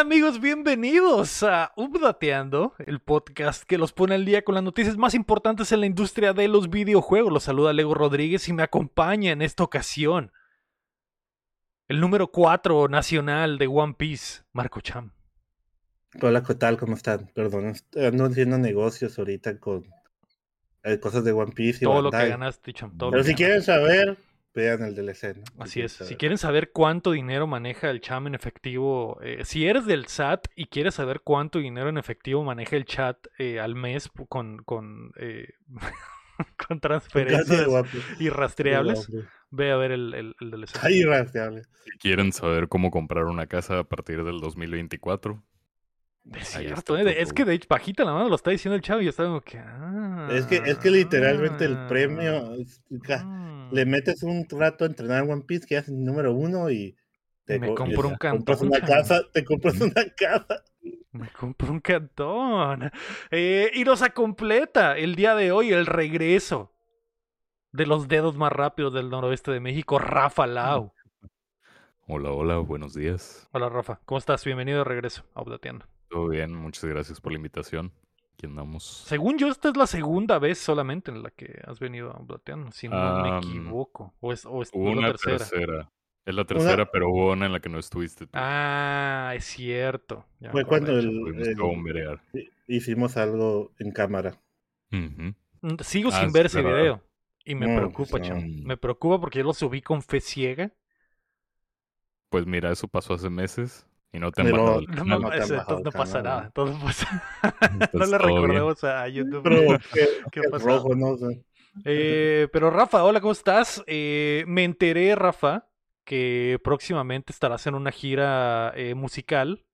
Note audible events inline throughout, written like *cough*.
¿Qué tal amigos? Bienvenidos a Updateando, el podcast que los pone al día con las noticias más importantes en la industria de los videojuegos. Los saluda Lego Rodríguez y me acompaña en esta ocasión el número 4 nacional de One Piece, Marco Cham. Hola, ¿qué tal? ¿Cómo están? Perdón, ando haciendo negocios ahorita con eh, cosas de One Piece y Todo lo que ganaste, Cham. todo Pero si que quieren saber, vean el DLC, ¿no? Así es. Si quieren saber cuánto dinero maneja el Cham en efectivo, eh, si eres del SAT y quieres saber cuánto dinero en efectivo maneja el chat eh, al mes con, con, eh, *laughs* con transferencias irrastreables, ve a ver el, el, el DLC. Ay, rastreable. Si quieren saber cómo comprar una casa a partir del 2024, Es cierto, eh, es que de hecho, bajita la mano lo está diciendo el chavo y yo estaba como que. Ah, Es que, es que literalmente el premio, es- ca- mm. Le metes un rato a entrenar en One Piece que haces número uno y Y me co- compro un compras una casa, te compras una casa. Me compró un cantón. Eh, y nos completa el día de hoy el regreso de los dedos más rápidos del noroeste de México, Rafa Lau. hola, hola, buenos días. Hola Rafa, ¿cómo estás? Bienvenido de regreso a Updateando. Todo bien, muchas gracias por la invitación. Aquí andamos. Según yo, esta es la segunda vez solamente en la que has venido a Updateando, si no me equivoco. O es, o es Hubo la una tercera. tercera. Es la tercera, pero hubo una en la que no estuviste tú. Ah, es cierto. Ya Fue cuando el- el- hicimos algo en cámara. Mm, Sigo Ah, sin sí, ver ese video. Y me No, preocupa, pues, no. Me preocupa porque yo lo subí con fe ciega. Pues mira, eso pasó hace meses y no te han el No, no no el pasa canal, nada. ¿no? entonces no pasa- *laughs* no le todo bien. recordemos a YouTube. Pero *laughs* qué, ¿no? Sea, Eh, pero Rafa, hola, ¿cómo estás? Eh, me enteré, Rafa, que próximamente estarás en una gira eh, musical.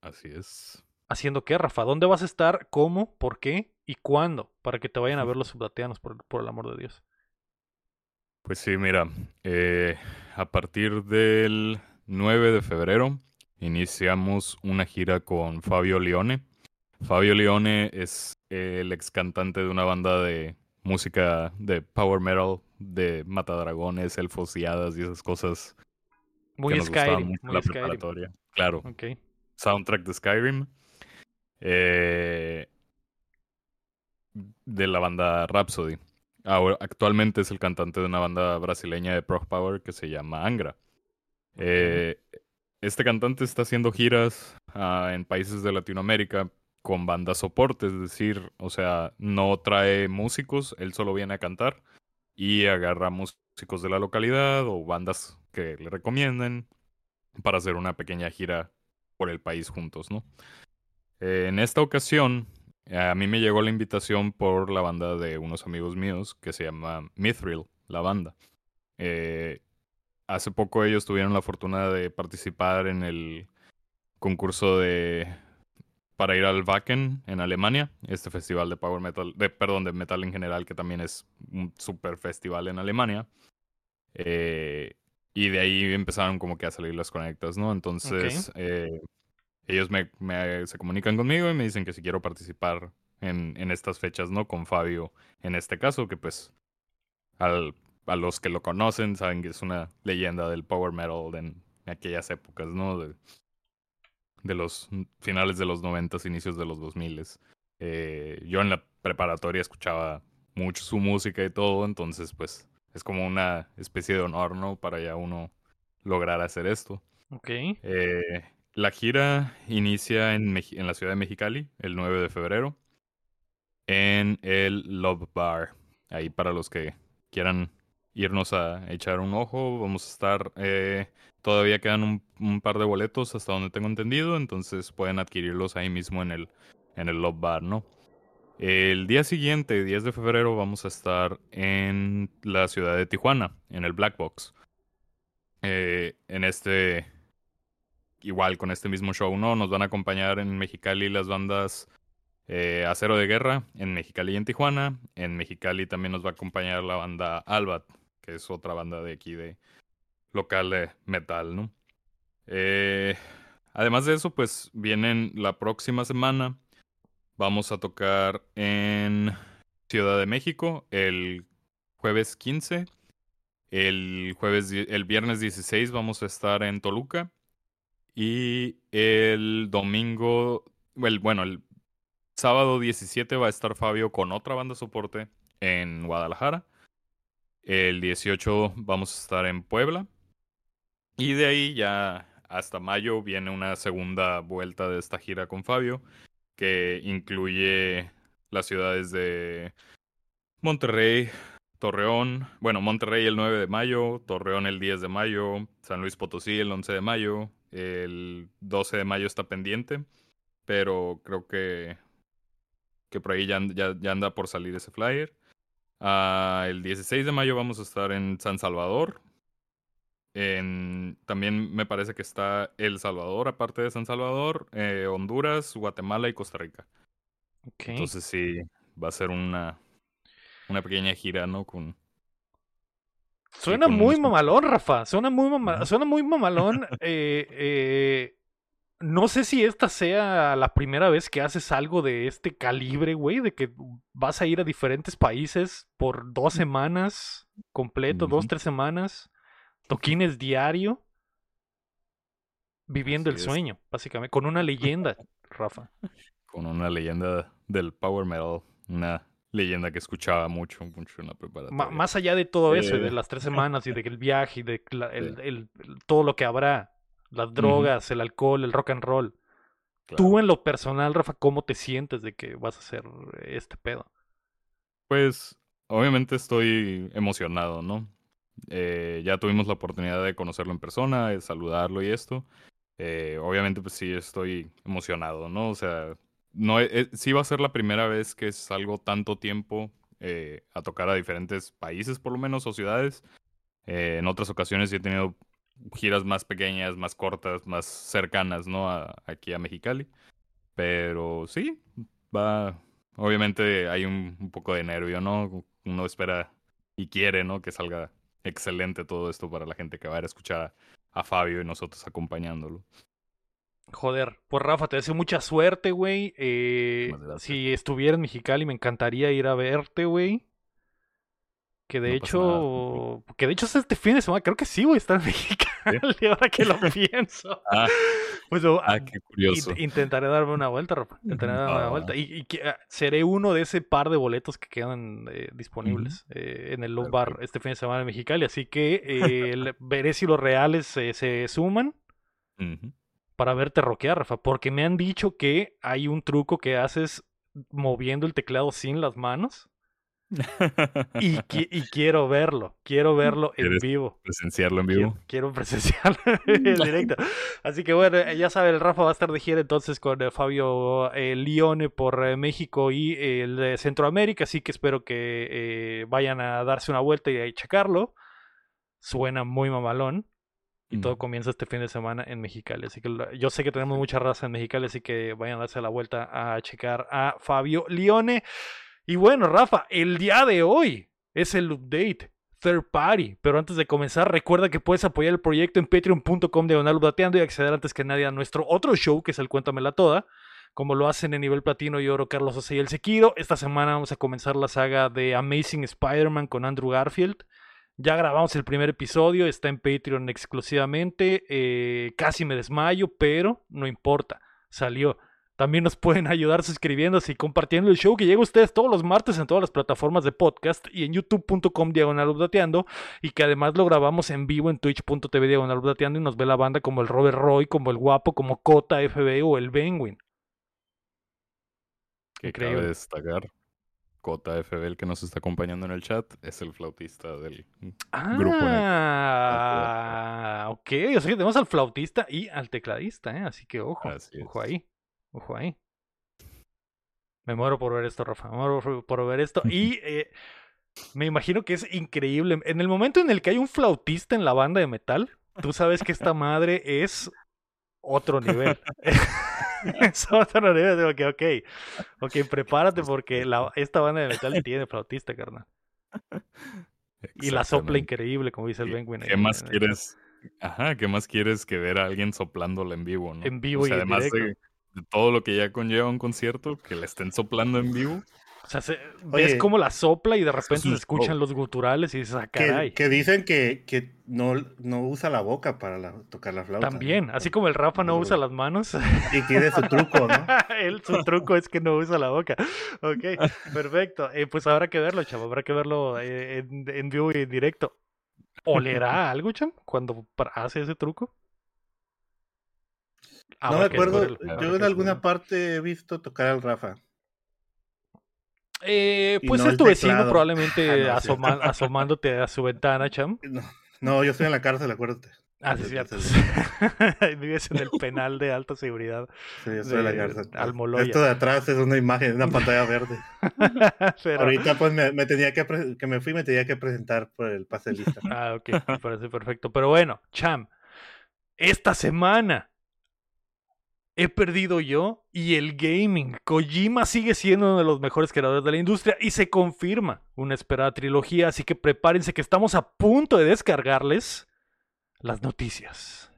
Así es. ¿Haciendo qué, Rafa? ¿Dónde vas a estar? ¿Cómo? ¿Por qué? ¿Y cuándo? Para que te vayan a ver los subdateanos, por, por el amor de Dios. Pues sí, mira, eh, a partir del 9 de febrero iniciamos una gira con Fabio Leone. Fabio Leone es el ex cantante de una banda de música de power metal, de matadragones, elfos y hadas y esas cosas Muy que nos Skyrim. mucho Muy la Skyrim. preparatoria. Claro, Ok. soundtrack de Skyrim. eh, de la banda Rhapsody. Ahora, actualmente es el cantante de una banda brasileña de prog power que se llama Angra. Eh, este cantante está haciendo giras ah, en países de Latinoamérica con bandas soporte, es decir, o sea, no trae músicos, él solo viene a cantar y agarra músicos de la localidad o bandas que le recomienden para hacer una pequeña gira por el país juntos, ¿no? Eh, en esta ocasión, a mí me llegó la invitación por la banda de unos amigos míos que se llama Mithril, la banda. Eh, hace poco ellos tuvieron la fortuna de participar en el concurso de para ir al Wacken en Alemania, este festival de power metal, de perdón, de metal en general que también es un super festival en Alemania. Eh, y de ahí empezaron como que a salir las conectas, ¿no? Entonces, eh, ellos me, me- se comunican conmigo y me dicen que si quiero participar en, en estas fechas, ¿no? Con Fabio, en este caso, que pues al, a los que lo conocen saben que es una leyenda del power metal en aquellas épocas, ¿no? De, de los finales de los noventas, inicios de los 2000 eh, Yo en la preparatoria escuchaba mucho su música y todo, entonces pues es como una especie de honor, ¿no? Para ya uno lograr hacer esto. Ok. Eh, la gira inicia en, en la ciudad de Mexicali el 9 de febrero en el Love Bar. Ahí para los que quieran irnos a echar un ojo, vamos a estar... eh, todavía quedan un, par de boletos hasta donde tengo entendido, entonces pueden adquirirlos ahí mismo en el, en el Love Bar, ¿no? El día siguiente, 10 de febrero, vamos a estar en la ciudad de Tijuana, en el Black Box. Eh, en este, igual con este mismo show, ¿no? Nos van a acompañar en Mexicali las bandas eh, Acero de Guerra, en Mexicali y en Tijuana. En Mexicali también nos va a acompañar la banda Albat, que es otra banda de aquí de local de metal, ¿no? Eh, además de eso, pues vienen la próxima semana. Vamos a tocar en Ciudad de México el jueves 15. El jueves, el viernes 16 vamos a estar en Toluca. Y el domingo, bueno, el sábado 17 va a estar Fabio con otra banda soporte en Guadalajara. El 18 vamos a estar en Puebla. Y de ahí ya hasta mayo viene una segunda vuelta de esta gira con Fabio, que incluye las ciudades de Monterrey, Torreón, bueno, Monterrey el 9 de mayo, Torreón el 10 de mayo, San Luis Potosí el 11 de mayo, el 12 de mayo está pendiente, pero creo que, que por ahí ya, ya, anda por salir ese flyer. Ah, el 16 de mayo vamos a estar en San Salvador. En, también me parece que está El Salvador, aparte de San Salvador, eh, Honduras, Guatemala y Costa Rica. Entonces sí, va a ser una, una pequeña gira, ¿no? Con, Suena muy mamalón, Rafa. Suena muy, Suena muy mamalón. *laughs* Eh, eh, no sé si esta sea la primera vez que haces algo de este calibre, güey, de que vas a ir a diferentes países por dos semanas completo, dos, tres semanas, toquines diario, viviendo el sueño, básicamente, con una leyenda, Rafa. *laughs* Con una leyenda del power metal, una leyenda que escuchaba mucho, mucho en la preparatoria. más allá de todo eso, de eh. las tres *laughs* semanas y del viaje y de el, todo lo que habrá, las drogas, el alcohol, el rock and roll. Tú en lo personal, Rafa, ¿cómo te sientes de que vas a hacer este pedo? Pues obviamente estoy emocionado, ¿no? Eh, ya tuvimos la oportunidad de conocerlo en persona, de saludarlo y esto. Eh, obviamente, pues sí, estoy emocionado, ¿no? O sea, no, eh, sí va a ser la primera vez que salgo tanto tiempo a tocar a diferentes países, por lo menos, o ciudades. En otras ocasiones he tenido giras más pequeñas, más cortas, más cercanas, ¿no? aquí a Mexicali. Pero sí, va. Obviamente hay un, un, poco de nervio, ¿no? Uno espera y quiere, ¿no? Que salga excelente todo esto para la gente que va a ir a escuchar a Fabio y nosotros acompañándolo. Joder, pues Rafa, te deseo mucha suerte, güey. Eh, si estuviera en Mexicali, me encantaría ir a verte, güey. Que de hecho, que de hecho es este fin de semana, creo que sí, güey, está en *laughs* Mexicali, ahora que lo *laughs* pienso. Ah, pues, oh, ah qué curioso. intentaré darme una vuelta, Rafa. Intentaré darme una vuelta. Y, ah, seré uno de ese par de boletos que quedan eh, disponibles eh, en el Love Bar este fin de semana en Mexicali. Así que *laughs* veré si los reales se suman para verte rockear, Rafa, porque me han dicho que hay un truco que haces moviendo el teclado sin las manos. Y, *laughs* y, quiero verlo, quiero verlo en vivo. Presenciarlo en vivo. Quiero, presenciarlo *laughs* *laughs* en directo. Así que bueno, ya sabe, el Rafa va a estar de gira entonces con eh, Fabio eh, Lione por eh, México y el de Centroamérica, así que espero que vayan a darse una vuelta y a checarlo. Suena muy mamalón. Y todo comienza este fin de semana en Mexicali. Así que yo sé que tenemos mucha raza en Mexicali, así que vayan a darse la vuelta a checar a Fabio Lione. Y bueno, Rafa, el día de hoy es el update third party. Pero antes de comenzar, recuerda que puedes apoyar el proyecto en patreon.com diagonal y acceder antes que nadie a nuestro otro show, que es el Cuéntamela Toda. Como lo hacen en nivel platino y oro Carlos Ose y el Sequiro. Esta semana vamos a comenzar la saga de Amazing Spider-Man con Andrew Garfield. Ya grabamos el primer episodio, está en Patreon exclusivamente. Eh, casi me desmayo, pero no importa, salió. También nos pueden ayudar suscribiéndose y compartiendo el show que llega a ustedes todos los martes en todas las plataformas de podcast y en youtube.com diagonal y que además lo grabamos en vivo en twitch.tv diagonal y nos ve la banda como el Robert Roy, como el Guapo, como Cota FB o el Benwin. Que cabe destacar JFB, el que nos está acompañando en el chat, es el flautista del grupo. Ah, ok. O sea que tenemos al flautista y al tecladista, ¿eh? Así que ojo, ojo ahí, ojo ahí. Me muero por ver esto, Rafa. Me muero por ver esto. Y *laughs* eh, me imagino que es increíble. En el momento en el que hay un flautista en la banda de metal, tú sabes que esta madre es otro nivel. *laughs* es otro nivel. Ok, ok. Ok, prepárate porque la, esta banda de metal tiene flautista, carnal. Y la sopla increíble, como dice el Benwin. ¿Qué más quieres? Ajá, ¿qué más quieres que ver a alguien soplándola en vivo, no? En vivo y además de, todo lo que ya conlleva un concierto, que le estén soplando en vivo. O sea, se, ves como la sopla y de repente se un escuchan los guturales y dices, ah, caray. Que, que dicen que, que no, no usa la boca para la- tocar la flauta. ¿no? También, así como el Rafa no usa las manos, Y tiene su truco, ¿no? *laughs* él su truco es que no usa la boca. Ok, perfecto. Eh, pues habrá que verlo, chavo, habrá que verlo eh, en, en vivo y en directo. ¿Olerá algo, cham, cuando hace ese truco? No me acuerdo, yo en alguna parte he visto tocar al Rafa. Eh, pues no es tu vecino teclado. probablemente *laughs* Ah, no, asoma- asomándote a su ventana, cham. *laughs* No, no, yo estoy en la cárcel, acuérdate. Ah, sí, cierto. *laughs* Vives en el penal de alta seguridad. Sí, yo estoy en la cárcel. Almoloya. Esto de atrás es una imagen, una pantalla verde. Pero- Ahorita pues me, me tenía que, que me fui, me tenía que presentar por el pase de lista. Ah, ok, me parece perfecto. Pero bueno, Cham, esta semana he perdido yo y el gaming. Kojima sigue siendo uno de los mejores creadores de la industria y se confirma una esperada trilogía, así que prepárense que estamos a punto de descargarles las noticias.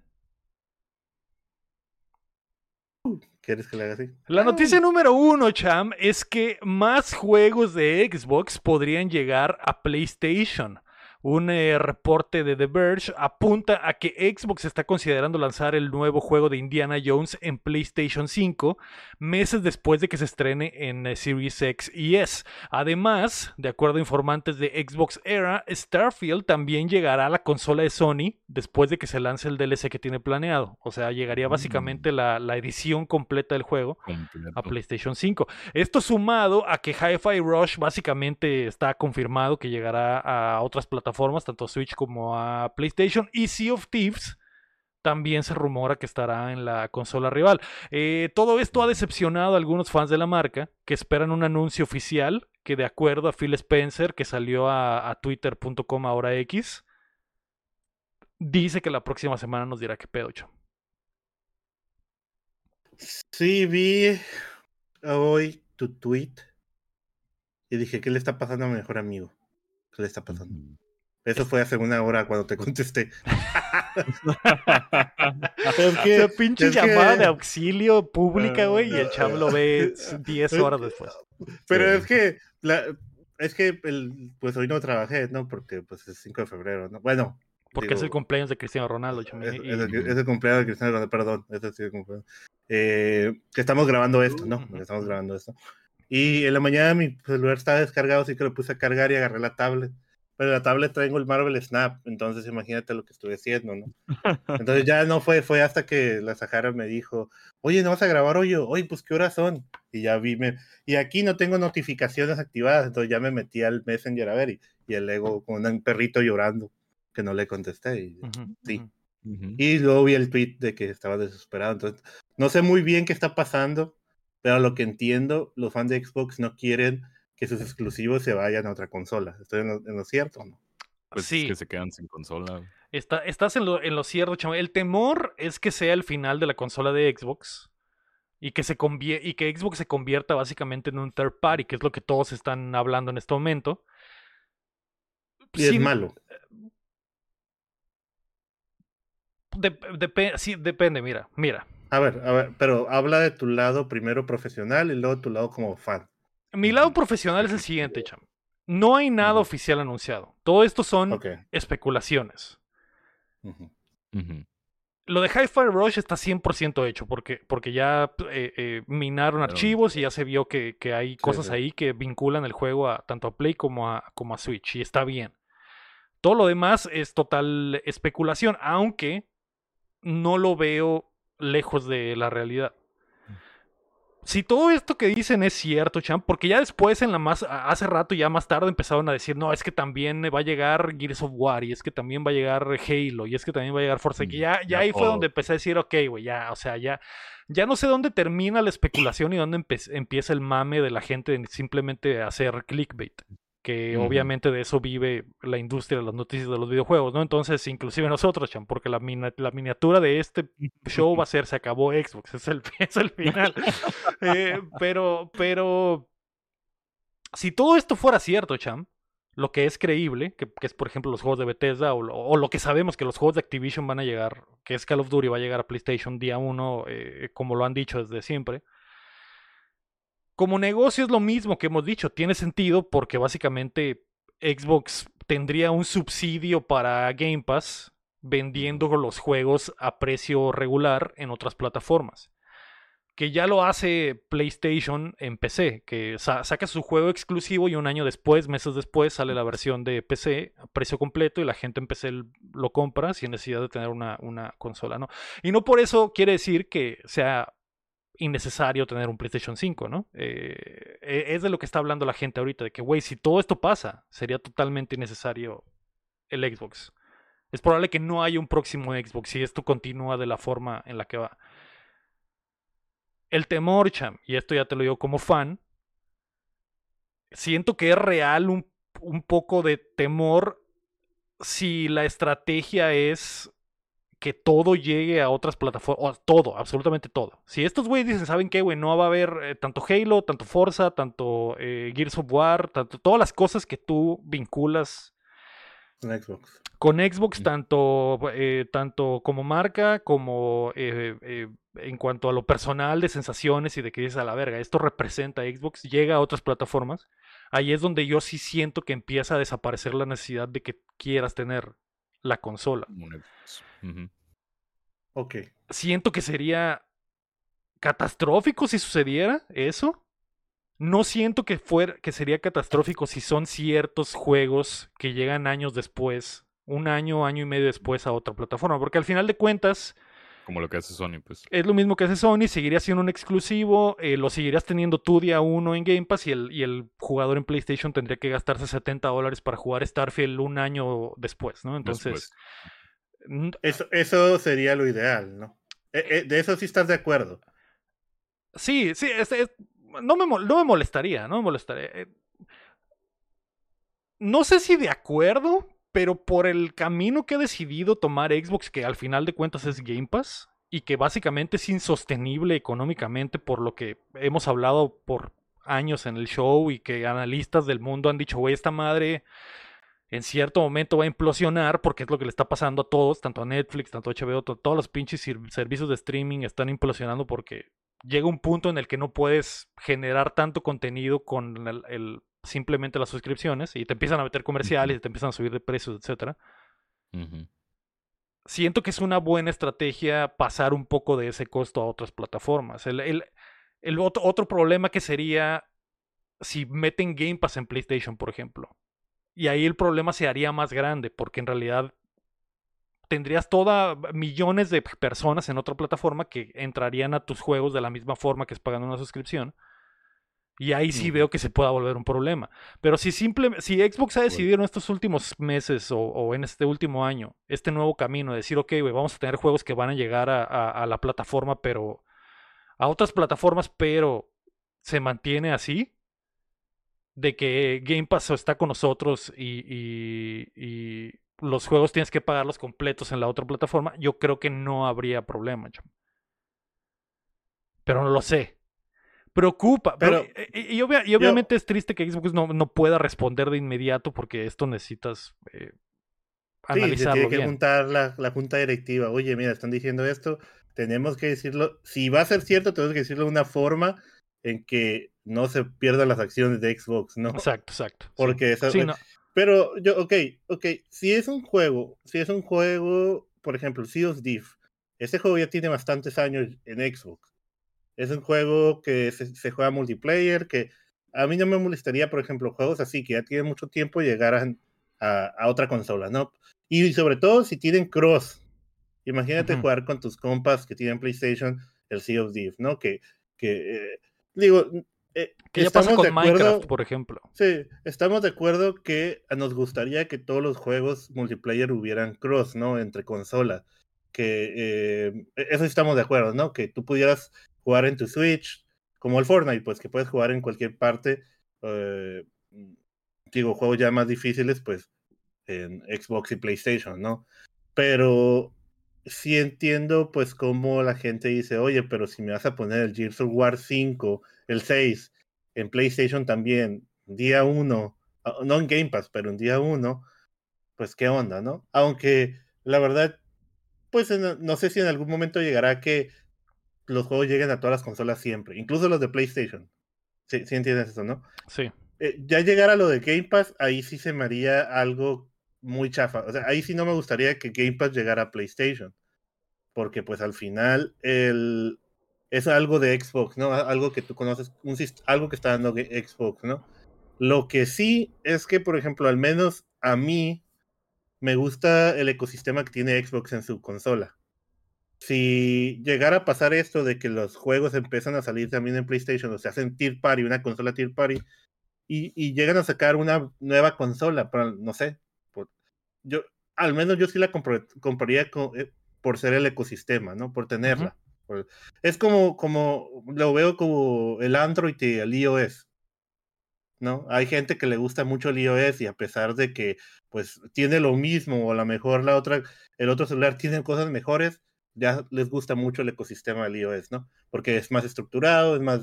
¿Quieres que le haga así? La noticia número uno, Cham, es que más juegos de Xbox podrían llegar a PlayStation. Un eh, reporte de The Verge apunta a que Xbox está considerando lanzar el nuevo juego de Indiana Jones en PlayStation 5 meses después de que se estrene en eh, Series X y S. Además, de acuerdo a informantes de Xbox Era, Starfield también llegará a la consola de Sony después de que se lance el DLC que tiene planeado. O sea, llegaría básicamente la, la edición completa del juego Completo. a PlayStation 5. Esto sumado a que Hi-Fi Rush básicamente está confirmado que llegará a otras plataformas, tanto a Switch como a PlayStation. Y Sea of Thieves también se rumora que estará en la consola rival. Eh, todo esto ha decepcionado a algunos fans de la marca que esperan un anuncio oficial que de acuerdo a Phil Spencer, que salió a, a twitter.com ahora X, dice que la próxima semana nos dirá qué pedo, chamo. Sí, vi hoy tu tweet y dije, ¿qué le está pasando a mi mejor amigo? ¿Qué le está pasando? Eso fue hace una hora cuando te contesté. es O que, sea, pinche es que- llamada de auxilio pública, güey, y el cham lo ve Eh, 10 horas después. Pero Sí. es que, la, es que, el, pues hoy no trabajé, ¿no? Porque pues es 5 de febrero, ¿no? Bueno. Porque es el digo, cumpleaños de Cristiano Ronaldo, cham, Es, y- es el, es el cumpleaños de Cristiano Ronaldo, perdón, ese sí es el cumpleaños. Eh, que estamos grabando esto, ¿no? Que Estamos grabando esto. Y en la mañana mi celular estaba descargado, así que lo puse a cargar y agarré la tablet. Pero en la tablet traigo el Marvel Snap, entonces imagínate lo que estuve haciendo, ¿no? *laughs* Entonces ya no fue, fue hasta que la Sahara me dijo, oye, ¿no vas a grabar hoy? Oye, pues ¿qué horas son? Y ya vi, me... y aquí no tengo notificaciones activadas, entonces ya me metí al Messenger a ver y, y el ego con un perrito llorando, que no le contesté. Y, Ujú, sí. ujú. Ujú. y luego vi el tweet de que estaba desesperado. Entonces, no sé muy bien qué está pasando, pero lo que entiendo, los fans de Xbox no quieren que sus exclusivos se vayan a otra consola. ¿Estoy en lo, en lo cierto o no? Pues Sí. es que se quedan sin consola. Está- estás en lo, en lo cierto, chamo. El temor es que sea el final de la consola de Xbox y que, se convie- y que Xbox se convierta básicamente en un third party, que es lo que todos están hablando en este momento. Y es malo. Depe- sí, depende, mira, mira. A ver, a ver, pero habla de tu lado primero profesional y luego tu lado como fan. Mi lado profesional es el siguiente, cham. No hay nada oficial anunciado. Todo esto son especulaciones. Lo de Hi-Fi Rush está 100% hecho porque, porque ya eh, eh, minaron Pero- archivos y ya se vio que, que hay cosas sí. ahí que vinculan el juego a, tanto a Play como a, como a Switch y está bien. Todo lo demás es total especulación, aunque no lo veo lejos de la realidad. Si todo esto que dicen es cierto, Champ, porque ya después en la más hace rato ya más tarde empezaron a decir, "No, es que también va a llegar Gears of War y es que también va a llegar Halo y es que también va a llegar Forza", que Mm, ya ya ahí fue donde empecé a decir, "Ok, güey, ya, o sea, ya ya no sé dónde termina la especulación y dónde empieza el mame de la gente en simplemente hacer clickbait." Que obviamente de eso vive la industria de las noticias de los videojuegos, ¿no? Entonces, inclusive nosotros, Champ, porque la, mina- la miniatura de este *laughs* show va a ser se acabó Xbox, es el, *laughs* es el final. Eh, pero, pero, si todo esto fuera cierto, Cham, lo que es creíble, que, que es por ejemplo los juegos de Bethesda o, lo- o lo que sabemos que los juegos de Activision van a llegar, que es Call of Duty va a llegar a PlayStation día 1, como lo han dicho desde siempre. Como negocio es lo mismo que hemos dicho, tiene sentido porque básicamente Xbox tendría un subsidio para Game Pass vendiendo los juegos a precio regular en otras plataformas. Que ya lo hace PlayStation en PC, que saca su juego exclusivo y un año después, meses después, sale la versión de PC a precio completo y la gente en PC lo compra sin necesidad de tener una, una consola, ¿no? Y no por eso quiere decir que sea innecesario tener un PlayStation 5, ¿no? Eh, e, es de lo que está hablando la gente ahorita, de que, güey, si todo esto pasa, sería totalmente innecesario el Xbox. Es probable que no haya un próximo Xbox si esto continúa de la forma en la que va. El temor, Cham, y esto ya te lo digo como fan, siento que es real un, un poco de temor si la estrategia es que todo llegue a otras plataformas, todo, absolutamente todo. Si estos güeyes dicen, ¿saben qué, güey? No va a haber eh, tanto Halo, tanto Forza, tanto eh, Gears of War, tanto todas las cosas que tú vinculas con Xbox. Con Xbox, tanto, eh, tanto como marca, como en cuanto a lo personal de sensaciones y de que dices a la verga, esto representa Xbox, llega a otras plataformas. Ahí es donde yo sí siento que empieza a desaparecer la necesidad de que quieras tener la consola. Ok. Siento que sería catastrófico si sucediera eso. No siento que, fuera, que sería catastrófico si son ciertos juegos que llegan años después, un año, año y medio después a otra plataforma, porque al final de cuentas... Como lo que hace Sony, pues. Es lo mismo que hace Sony, seguiría siendo un exclusivo, eh, lo seguirías teniendo tú día uno en Game Pass y el, y el jugador en PlayStation tendría que gastarse 70 dólares para jugar Starfield un año después, ¿no? Entonces... Eso, eso sería lo ideal, ¿no? Eh, eh, de eso sí estás de acuerdo. Sí, sí, no, me, no me molestaría, no me molestaría. Eh, no sé si de acuerdo, pero por el camino que he decidido tomar Xbox, que al final de cuentas es Game Pass, y que básicamente es insostenible económicamente por lo que hemos hablado por años en el show y que analistas del mundo han dicho, güey, esta madre en cierto momento va a implosionar porque es lo que le está pasando a todos, tanto a Netflix, tanto a HBO, todos los pinches servicios de streaming están implosionando porque llega un punto en el que no puedes generar tanto contenido con el, simplemente las suscripciones y te empiezan a meter comerciales y te empiezan a subir de precios, etc. Siento que es una buena estrategia pasar un poco de ese costo a otras plataformas. El, el otro, otro problema que sería si meten Game Pass en PlayStation, por ejemplo y ahí el problema se haría más grande, porque en realidad tendrías toda millones de personas en otra plataforma que entrarían a tus juegos de la misma forma que es pagando una suscripción. Y ahí sí veo que se pueda volver un problema. Pero si simple, si Xbox ha decidido en estos últimos meses o, en este último año, este nuevo camino, de decir, ok, vamos a tener juegos que van a llegar a la plataforma, pero a otras plataformas, pero se mantiene así, de que Game Pass está con nosotros y, los juegos tienes que pagarlos completos en la otra plataforma, yo creo que no habría problema. Pero no lo sé. Preocupa. Pero, y, obviamente es triste que Xbox no, no, pueda responder de inmediato porque esto necesitas eh, analizarlo. Sí, tiene que juntar la, la junta directiva. Oye, mira, están diciendo esto. Tenemos que decirlo. Si va a ser cierto, tenemos que decirlo de una forma en que no se pierdan las acciones de Xbox, ¿no? Exacto, exacto. Porque Pero yo, ok, ok, si es un juego, si es un juego, por ejemplo, Sea of Thief, ese juego ya tiene bastantes años en Xbox. Es un juego que se, juega multiplayer, que a mí no me molestaría, por ejemplo, juegos así que ya tienen mucho tiempo llegaran a, a otra consola, ¿no? Y sobre todo si tienen cross. Imagínate jugar con tus compas que tienen PlayStation el Sea of Thief, ¿no? Que, que eh, digo, eh, que ya pasa con Minecraft, por ejemplo. Sí, estamos de acuerdo que nos gustaría que todos los juegos multiplayer hubieran cross, ¿no? Entre consolas. Que eh, e-, eso estamos de acuerdo, ¿no? Que tú pudieras jugar en tu Switch, como el Fortnite, pues que puedes jugar en cualquier parte. Eh, digo, juegos ya más difíciles, pues en Xbox y PlayStation, ¿no? Pero sí entiendo pues cómo la gente dice, oye, pero si me vas a poner el Gears of War 5, el 6, en PlayStation también, día 1, ah, no en Game Pass, pero en día 1, pues qué onda, ¿no? Aunque la verdad, pues no sé si en algún momento llegará que los juegos lleguen a todas las consolas siempre, incluso los de PlayStation. Sí, sí entiendes eso, ¿no? Sí. Eh, ya llegar a lo de Game Pass, ahí sí se me haría algo muy chafa. O sea, ahí sí no me gustaría que Game Pass llegara a PlayStation. Porque pues al final el, es algo de Xbox, ¿no? Algo que tú conoces, un, algo que está dando Xbox, ¿no? Lo que sí es que, por ejemplo, al menos a mí me gusta el ecosistema que tiene Xbox en su consola. Si llegara a pasar esto de que los juegos empiezan a salir también en PlayStation, o se hacen Tier Party, una consola Tier Party, y, llegan a sacar una nueva consola, pero no sé, yo, al menos yo sí la compraría eh, por ser el ecosistema, ¿no? Por tenerla. es como, como, lo veo como el Android y el iOS. ¿no? Hay gente que le gusta mucho el iOS y a pesar de que pues tiene lo mismo o a lo mejor la otra, el otro celular tiene cosas mejores, ya les gusta mucho el ecosistema del iOS, ¿no? Porque es más estructurado, es más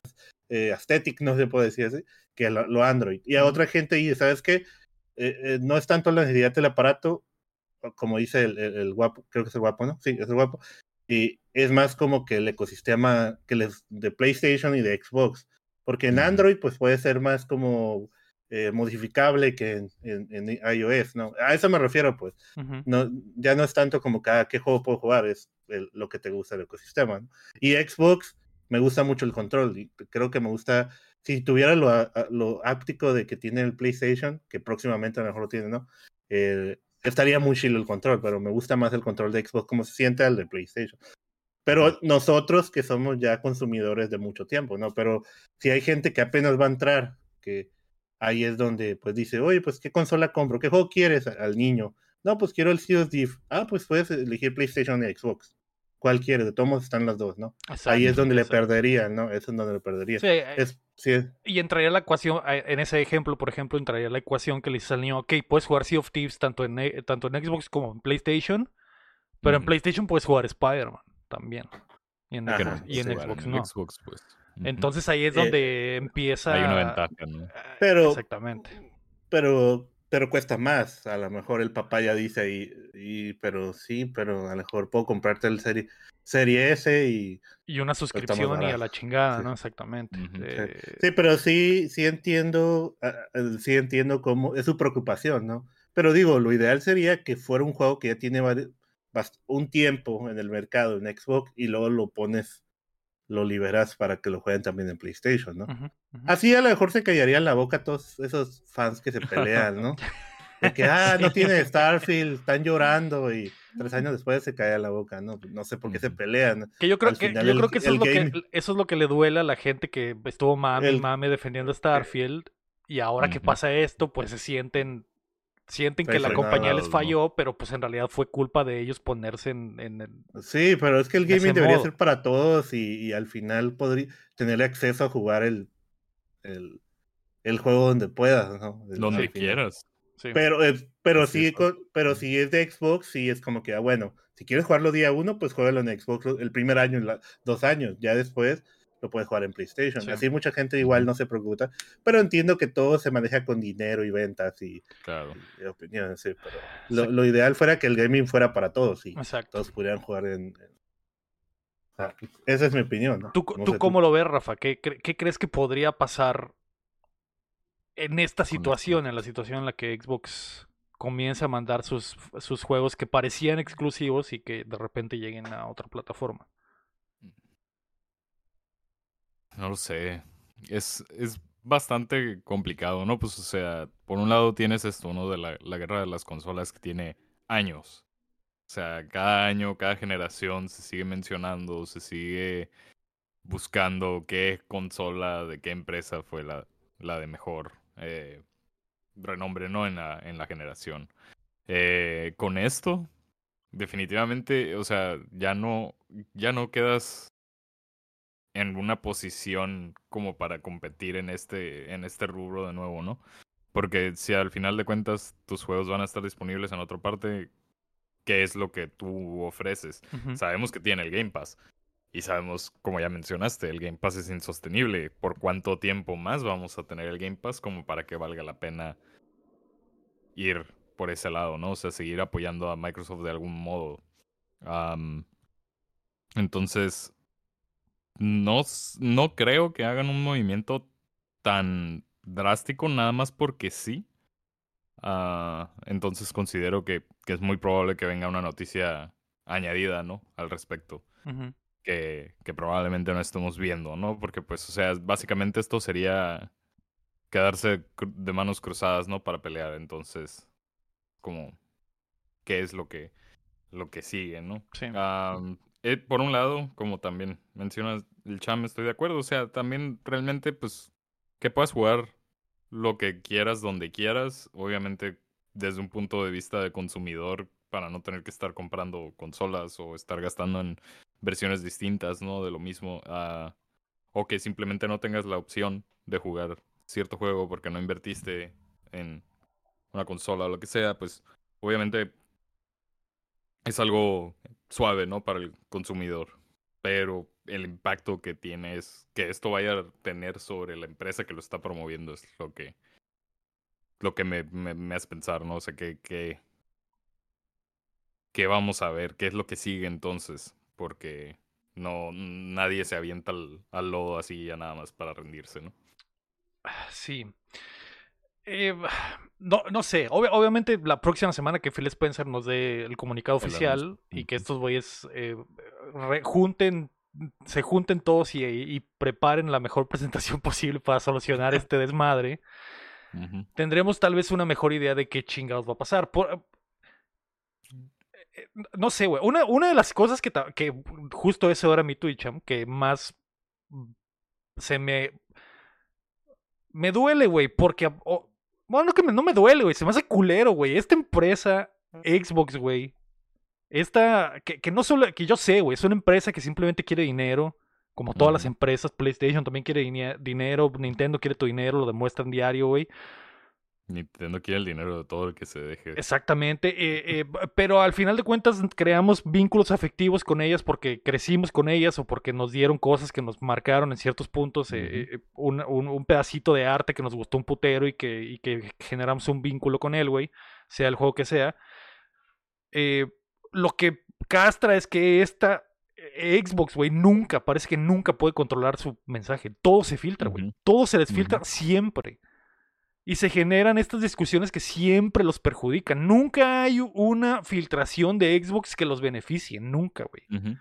eh, *laughs* no se puede decir así, que lo, Android. Y a otra gente, y ¿sabes qué? Eh, eh, no es tanto la necesidad del aparato, como dice el, guapo, creo que es el guapo, ¿no? Sí, es el guapo. Y es más como que el ecosistema que les, de PlayStation y de Xbox. Porque en Android, pues puede ser más como eh, modificable que en, iOS, ¿no? A eso me refiero, pues. no, ya no es tanto como cada qué juego puedo jugar, es lo que te gusta del ecosistema. ¿no? Y Xbox, me gusta mucho el control. Y creo que me gusta, si tuviera lo, lo áptico de que tiene el PlayStation, que próximamente a lo mejor lo tiene, ¿no? Eh, estaría muy chill el control, pero me gusta más el control de Xbox como se siente al de PlayStation. Pero nosotros que somos ya consumidores de mucho tiempo, ¿no? Pero si hay gente que apenas va a entrar, que ahí es donde pues dice, oye, pues ¿qué consola compro? ¿Qué juego quieres al niño? No, pues quiero el Sea of Ah, pues puedes elegir PlayStation y Xbox. ¿Cuál quieres? De todos modos están las dos, ¿no? ahí es donde le perdería, ¿no? Eso es donde le perdería. Sí, eh, es, sí. Y entraría la ecuación, eh, en ese ejemplo, por ejemplo, entraría la ecuación que le dice al niño, ok, puedes jugar Sea of Thieves tanto en, eh, tanto en Xbox como en PlayStation, pero en PlayStation puedes jugar Spider-Man también. Y en, Xbox, no. Pues. Entonces ahí es donde empieza. Hay una ventaja, ah, Pero. Exactamente. Pero pero cuesta más. A lo mejor el papá ya dice, y, y, pero sí, pero a lo mejor puedo comprarte el serie, serie S y... Y una suscripción y a la chingada, ¿no? Exactamente. Eh, sí, pero sí, sí entiendo, ah, sí entiendo cómo es su preocupación, ¿no? Pero digo, lo ideal sería que fuera un juego que ya tiene un tiempo en el mercado en Xbox y luego lo pones lo liberas para que lo jueguen también en PlayStation, ¿no? Así a lo mejor se callarían la boca todos esos fans que se pelean, ¿no? *laughs* De que, ah, no tiene Starfield, están llorando y tres años después se cae la boca, ¿no? No sé por qué se pelean. Que yo creo, que, yo creo que, eso, es lo que eso es lo que le duele a la gente que estuvo mame y mame defendiendo Starfield y ahora que pasa esto, pues se sienten sienten que la compañía les falló, pero pues en realidad fue culpa de ellos ponerse en... en, sí, pero es que el gaming debería ser para todos y, al final podría tener acceso a jugar el, el, el juego donde puedas, ¿no? donde quieras. Pero, pero, sí, pero si es de Xbox, sí es como que, ah, bueno, si quieres jugarlo día uno, pues juégalo en Xbox el primer año, dos años, ya después lo puedes jugar en PlayStation. Así mucha gente igual no se preocupa, pero entiendo que todo se maneja con dinero y ventas y, claro. opiniones, sí, pero lo, ideal fuera que el gaming fuera para todos y todos pudieran jugar en... esa es mi opinión. ¿Tú, cómo lo ves, Rafa? ¿Qué, ¿Qué, crees que podría pasar en esta situación, en la situación en la que Xbox comienza a mandar sus, sus juegos que parecían exclusivos y que de repente lleguen a otra plataforma? No lo sé. Es, es bastante complicado, ¿no? Pues, o sea, por un lado tienes esto, ¿no? De la, la guerra de las consolas que tiene años. O sea, cada año, cada generación se sigue mencionando, se sigue buscando qué consola de qué empresa fue la, la de mejor eh, renombre, ¿no? En la, en la generación. Eh, con esto, definitivamente, o sea, ya no, ya no quedas en una posición como para competir en este, en este rubro de nuevo, ¿no? Porque si al final de cuentas tus juegos van a estar disponibles en otra parte, ¿qué es lo que tú ofreces? Sabemos que tiene el Game Pass. Y sabemos, como ya mencionaste, el Game Pass es insostenible. ¿Por cuánto tiempo más vamos a tener el Game Pass como para que valga la pena ir por ese lado, ¿no? O sea, seguir apoyando a Microsoft de algún modo. entonces, no, no creo que hagan un movimiento tan drástico nada más porque sí. Ah, entonces considero que, que, es muy probable que venga una noticia añadida, ¿no? Al respecto. que, que, probablemente no estemos viendo, ¿no? Porque, pues, o sea, básicamente esto sería quedarse de manos cruzadas, ¿no? Para pelear. Entonces, como, ¿qué es lo que, lo que sigue, ¿no? Sí. Eh, por un lado, como también mencionas el cham, estoy de acuerdo. O sea, también realmente, pues, que puedas jugar lo que quieras, donde quieras. Obviamente, desde un punto de vista de consumidor, para no tener que estar comprando consolas o estar gastando en versiones distintas, ¿no? De lo mismo. Uh, o que simplemente no tengas la opción de jugar cierto juego porque no invertiste en una consola o lo que sea, pues obviamente es algo suave, ¿no? Para el consumidor. Pero el impacto que tiene es que esto vaya a tener sobre la empresa que lo está promoviendo es lo que lo que me, me, hace pensar, ¿no? O sea, que, que, vamos a ver, qué es lo que sigue entonces, porque no nadie se avienta al, al lodo así ya nada más para rendirse, ¿no? Sí. Eh, no, no sé, obviamente la próxima semana que Phil Spencer nos dé el comunicado oficial y que estos güeyes eh, junten, se junten todos y, preparen la mejor *laughs* presentación posible para solucionar *laughs* este desmadre, tendremos tal vez una mejor idea de qué chingados va a pasar. Eh, no sé, güey, una, una de las cosas que, que justo eso era mi Twitch, que más se me... Me duele, güey, porque... Bueno, que no me duele, güey. Se me hace culero, güey. Esta empresa, Xbox, güey. Esta, que, que no solo, que yo sé, güey, es una empresa que simplemente quiere dinero. Como todas las empresas, PlayStation también quiere dinero, Nintendo quiere tu dinero, lo demuestran diario, güey. Nintendo quiere el dinero de todo el que se deje. Exactamente, eh, eh, *laughs* pero al final de cuentas creamos vínculos afectivos con ellas porque crecimos con ellas o porque nos dieron cosas que nos marcaron en ciertos puntos, eh, un, un, pedacito de arte que nos gustó un putero y que, y que generamos un vínculo con él, güey, sea el juego que sea. lo que castra es que esta Xbox, güey, nunca, parece que nunca puede controlar su mensaje. Todo se filtra, güey. Todo se les filtra siempre. Y se generan estas discusiones que siempre los perjudican. Nunca hay una filtración de Xbox que los beneficie. Nunca, güey.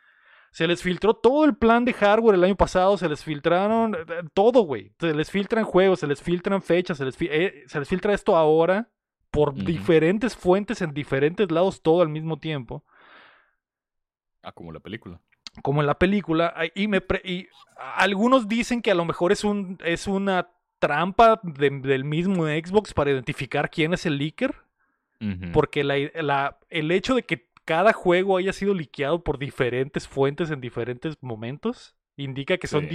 Se les filtró todo el plan de hardware el año pasado. Se les filtraron eh, todo, güey. Se les filtran juegos, se les filtran fechas, se les, eh, se les filtra esto ahora por diferentes fuentes en diferentes lados todo al mismo tiempo. Ah, como la película. Como en la película. Y, me y algunos dicen que a lo mejor es, un, es una trampa del mismo Xbox para identificar quién es el leaker. Porque la, el hecho de que cada juego haya sido liqueado por diferentes fuentes en diferentes momentos indica que son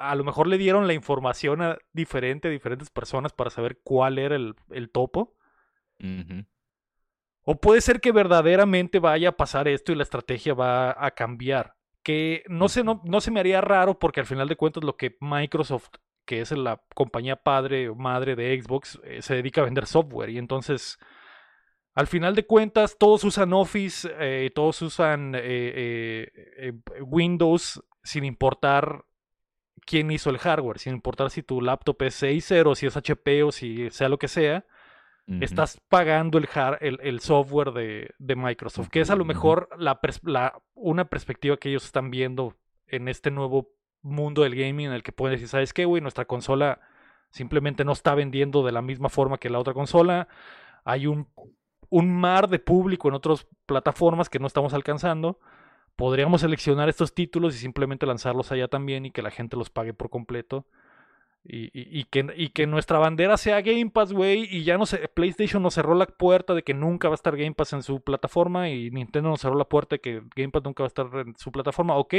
a lo mejor le dieron la información a diferente diferentes personas para saber cuál era el, topo. O puede ser que verdaderamente vaya a pasar esto y la estrategia va a cambiar. Que no, se, no, no se me haría raro porque al final de cuentas lo que Microsoft que es la compañía padre o madre de Xbox, eh, se dedica a vender software. Y entonces, al final de cuentas, todos usan Office, eh, todos usan eh, Windows, sin importar quién hizo el hardware, sin importar si tu laptop es 6.0, si es HP o si sea lo que sea. Estás pagando el, el, software de, Microsoft, que es a lo mejor la, una perspectiva que ellos están viendo en este nuevo mundo del gaming en el que puedes decir, ¿sabes qué, güey? Nuestra consola simplemente no está vendiendo de la misma forma que la otra consola. Hay un, un mar de público en otras plataformas que no estamos alcanzando. Podríamos seleccionar estos títulos y simplemente lanzarlos allá también y que la gente los pague por completo. Y, y, que, y que nuestra bandera sea Game Pass, güey. Y ya no sé, PlayStation nos cerró la puerta de que nunca va a estar Game Pass en su plataforma. Y Nintendo nos cerró la puerta de que Game Pass nunca va a estar en su plataforma. Ok,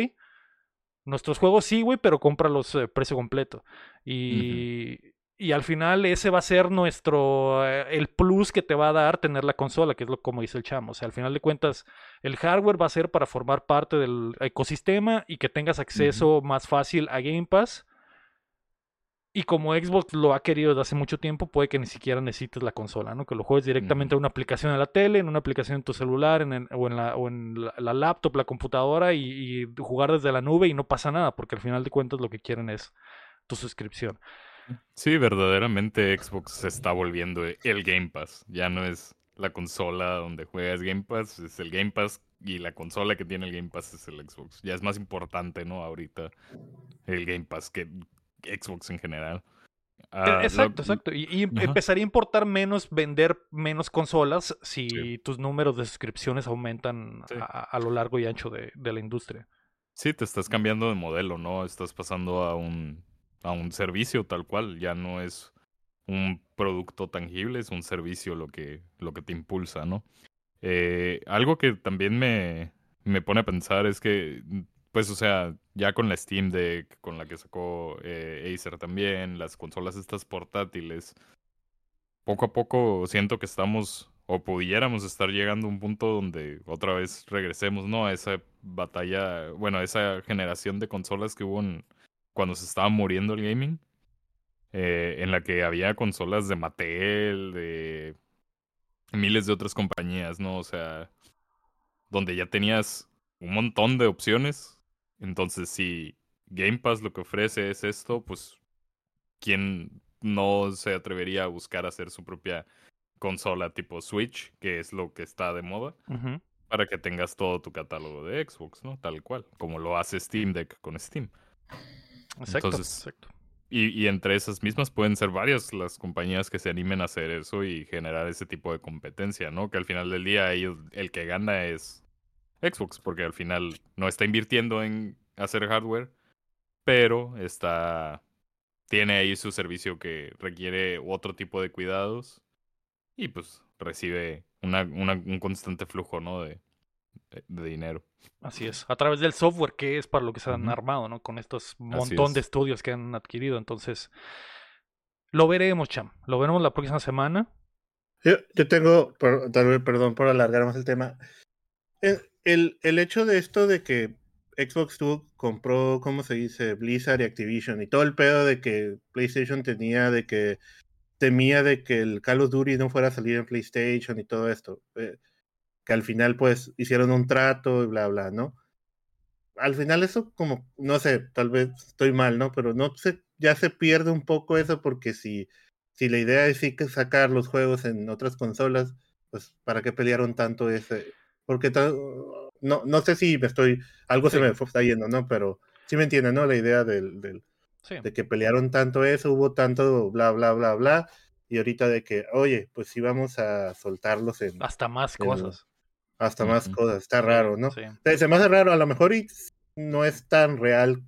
Nuestros juegos sí, güey, pero cómpralos eh, precio completo. Y, y, al final ese va a ser nuestro, eh, el plus que te va a dar tener la consola, que es lo como dice el chamo. O sea, al final de cuentas, el hardware va a ser para formar parte del ecosistema y que tengas acceso más fácil a Game Pass y como Xbox lo ha querido desde hace mucho tiempo, puede que ni siquiera necesites la consola, ¿no? Que lo juegues directamente en una aplicación en la tele, en una aplicación en tu celular, en, o en, la, o en la, laptop, la computadora y, jugar desde la nube y no pasa nada, porque al final de cuentas lo que quieren es tu suscripción. Sí, verdaderamente Xbox se está volviendo el Game Pass. Ya no es la consola donde juegas Game Pass, es el Game Pass y la consola que tiene el Game Pass es el Xbox. Ya es más importante, ¿no? Ahorita el Game Pass que Xbox en general. Ah, exacto, exacto. Y, empezaría a importar menos vender menos consolas si tus números de suscripciones aumentan a, lo largo y ancho de, la industria. Sí, te estás cambiando de modelo, ¿no? Estás pasando a un, a un servicio tal cual. Ya no es un producto tangible, es un servicio lo que, lo que te impulsa, ¿no? Eh, algo que también me, me pone a pensar es que pues, o sea, ya con la Steam Deck, con la que sacó eh, Acer también, las consolas estas portátiles, poco a poco siento que estamos o pudiéramos estar llegando a un punto donde otra vez regresemos, ¿no? A esa batalla, bueno, a esa generación de consolas que hubo cuando se estaba muriendo el gaming, eh, en la que había consolas de Mattel, de miles de otras compañías, ¿no? O sea, donde ya tenías un montón de opciones entonces, si Game Pass lo que ofrece es esto, pues, ¿quién no se atrevería a buscar hacer su propia consola tipo Switch, que es lo que está de moda, para que tengas todo tu catálogo de Xbox, ¿no? Tal cual, como lo hace Steam Deck con Steam. Exacto, exacto. Y, y, entre esas mismas pueden ser varias las compañías que se animen a hacer eso y generar ese tipo de competencia, ¿no? Que al final del día ellos, el que gana es Xbox, porque al final no está invirtiendo en hacer hardware, pero está tiene ahí su servicio que requiere otro tipo de cuidados y pues recibe una, un constante flujo ¿no? de, de, dinero. Así es, a través del software que es para lo que se han armado, ¿no? Con estos montón de estudios que han adquirido. Entonces, lo veremos, Cham. Lo veremos la próxima semana. Yo, yo tengo, perdón por alargar más el tema. Eh, el, el hecho de esto de que Xbox tuvo, compró, ¿cómo se dice? Blizzard y Activision y todo el pedo de que PlayStation tenía, de que temía de que el Call of Duty no fuera a salir en PlayStation y todo esto. Eh, que al final pues hicieron un trato y bla, bla, ¿no? Al final eso como, no sé, tal vez estoy mal, ¿no? Pero no sé, ya se pierde un poco eso porque si, si la idea es sí que sacar los juegos en otras consolas, pues ¿para qué pelearon tanto ese, porque no, no sé si me estoy, algo se me está yendo, ¿no? Pero sí me entienden, ¿no? La idea del, del de que pelearon tanto eso, hubo tanto bla, bla, bla, bla, y ahorita de que, oye, pues sí vamos a soltarlos en... Hasta más cosas. Hasta más cosas, está raro, ¿no? Se me hace raro, a lo mejor no es tan real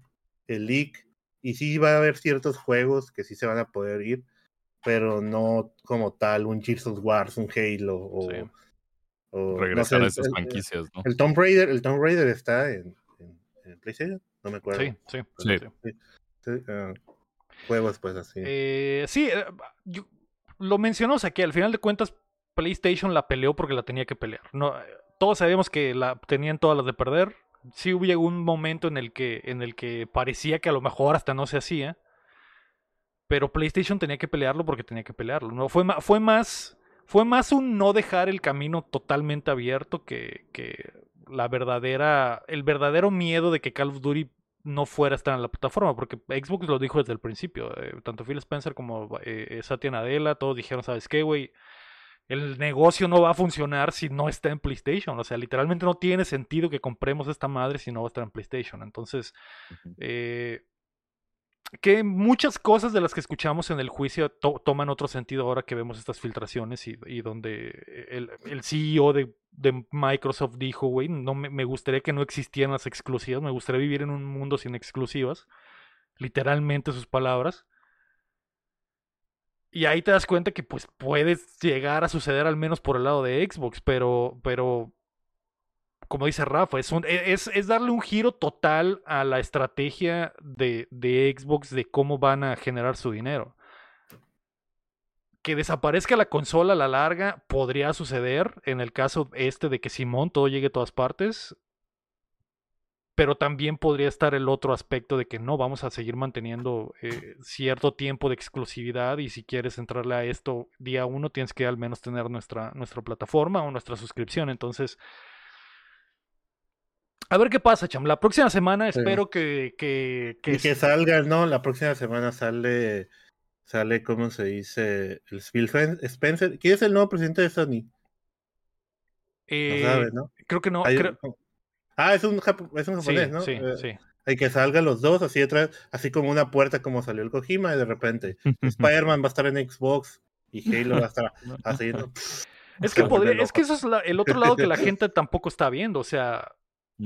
el leak, y sí va a haber ciertos juegos que sí se van a poder ir, pero no como tal un Gears of Wars, un Halo o Regresar a esas franquicias, ¿no? El Tomb Raider, el Tomb Raider está en, en, PlayStation, no me acuerdo. Sí, sí. sí. Ah, juegos, pues así. Eh, sí, eh, lo mencionamos aquí, al final de cuentas, PlayStation la peleó porque la tenía que pelear. No, todos sabíamos que la tenían todas las de perder. Sí hubo un momento en el que, en el que parecía que a lo mejor hasta no se hacía. Pero PlayStation tenía que pelearlo porque tenía que pelearlo. No, fue, fue más fue más un no dejar el camino totalmente abierto que, que la verdadera, el verdadero miedo de que Call of Duty no fuera a estar en la plataforma, porque Xbox lo dijo desde el principio, eh, tanto Phil Spencer como eh, Satya Nadella, todos dijeron, ¿sabes qué, güey? El negocio no va a funcionar si no está en PlayStation, o sea, literalmente no tiene sentido que compremos esta madre si no va a estar en PlayStation, entonces, eh, que muchas cosas de las que escuchamos en el juicio toman otro sentido ahora que vemos estas filtraciones y, donde el, CEO de, Microsoft dijo, güey, no me, me, gustaría que no existieran las exclusivas, me gustaría vivir en un mundo sin exclusivas, literalmente sus palabras. Y ahí te das cuenta que pues puede llegar a suceder al menos por el lado de Xbox, pero, pero como dice Rafa, es, e, es, darle un giro total a la estrategia de, de, Xbox de cómo van a generar su dinero. Que desaparezca la consola a la larga podría suceder en el caso este de que Simón todo llegue a todas partes. Pero también podría estar el otro aspecto de que no vamos a seguir manteniendo eh, cierto tiempo de exclusividad y si quieres entrarle a esto día uno tienes que al menos tener nuestra, nuestra plataforma o nuestra suscripción. Entonces, a ver qué pasa, Cham. La próxima semana espero que, que, que... Y que salga, ¿no? La próxima semana sale sale, ¿cómo se dice? El Spencer. ¿Quién es el nuevo presidente de Sony? No Eh, sabes, ¿no? Creo que no. Hay- creo- Ah, es un, es un sí, japonés, ¿no? sí, Eh, sí. Hay que salgan los dos así detrás, así como una puerta como salió el Kojima y de repente Spider-Man va a estar en Xbox y Halo va a estar así, ¿no? Es que *laughs* podría, es que eso es la- el otro lado que la gente tampoco está viendo. O sea,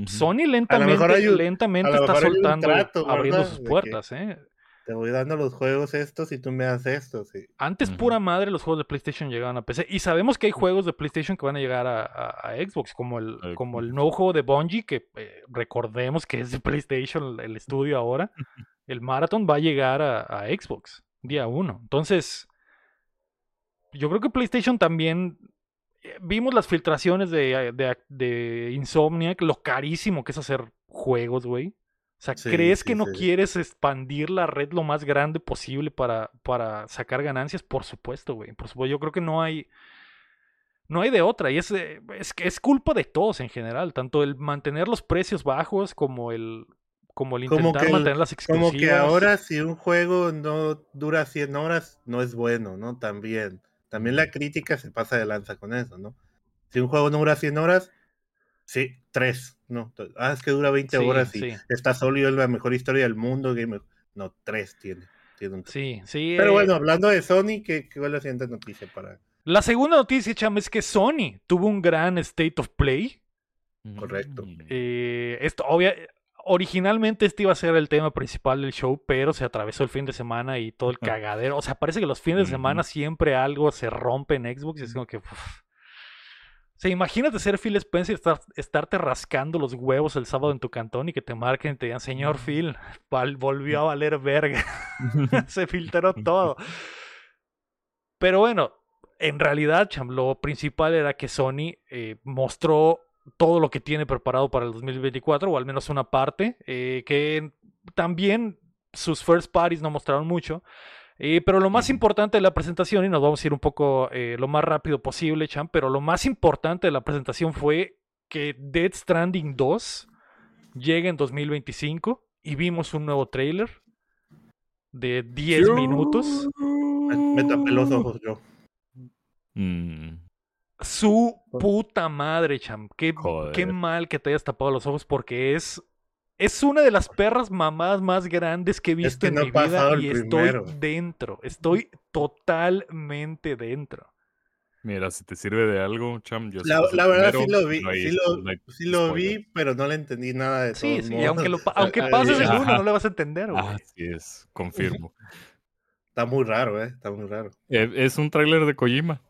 Sony lentamente, mejor hay un- lentamente a lo está mejor hay un soltando, trato, abriendo sus puertas, ¿eh? Te voy dando los juegos estos y tú me das estos. sí. Antes, pura madre, los juegos de PlayStation llegaban a PC. Y sabemos que hay juegos de PlayStation que van a llegar a, a- a Xbox, como el, A como el nuevo juego de Bungie, que eh, recordemos que es de PlayStation, el, el estudio ahora. *laughs* El Marathon va a llegar a, a Xbox, día uno. Entonces, yo creo que PlayStation también. Eh, Vimos las filtraciones de, de, de Insomniac, lo carísimo que es hacer juegos, güey. O sea, Sí, ¿crees que no sí. quieres expandir la red lo más grande posible para, para sacar ganancias? Por supuesto, güey. Por supuesto, yo creo que no hay. No hay de otra. Y es, eh, es, es culpa de todos en general. Tanto el mantener los precios bajos como el. Como el Como intentar que mantener las exclusivas. Como que ahora si un juego no dura 100 horas, no es bueno, ¿no? También. También la crítica se pasa de lanza con eso, ¿no? Si un juego no dura 100 horas, sí, 3, ¿no? Ah, es que dura 20 Sí, horas y sí. está sólido, es la mejor historia del mundo. Game No, 3 tiene. tiene un. Sí, sí. Pero eh, bueno, hablando de Sony, ¿qué, qué fue la siguiente noticia para...? La segunda noticia, Cham, es que Sony tuvo un gran State of Play. Correcto. Mm. Eh, esto, obvia- originalmente este iba a ser el tema principal del show, pero se atravesó el fin de semana y todo el cagadero. O sea, parece que los fines de semana siempre algo se rompe en Xbox y es como que. O sea, imagínate ser Phil Spencer y estar, estarte rascando los huevos el sábado en tu cantón y que te marquen y te digan, señor Phil, volvió a valer verga. *laughs* se filtró *laughs* todo. Pero bueno, en realidad, cham, lo principal era que Sony eh, mostró todo lo que tiene preparado para el 2024, o al menos una parte, eh, que también sus first parties no mostraron mucho. Eh, pero lo más importante de la presentación, y nos vamos a ir un poco eh, lo más rápido posible, Cham, pero lo más importante de la presentación fue que Dead Stranding 2 llega en 2025 y vimos un nuevo trailer de 10 minutos. Me, me tapé los ojos yo. Mm. Su puta madre, cham. Qué, qué mal que te hayas tapado los ojos porque es. Es una de las perras mamadas más grandes que he visto que en no mi vida y estoy primero. dentro. Estoy totalmente dentro. Mira, si te sirve de algo, Cham, yo sí La, verdad primero, sí lo vi, no hay- sí lo, no sí vi, pero no le entendí nada de Sí, todos sí, modos. *laughs* aunque, lo aunque Ah, pases el ajá. uno, no le vas a entender, güey. Así es, confirmo. Está muy raro, ¿eh? Está muy raro. Eh, es un tráiler de Kojima.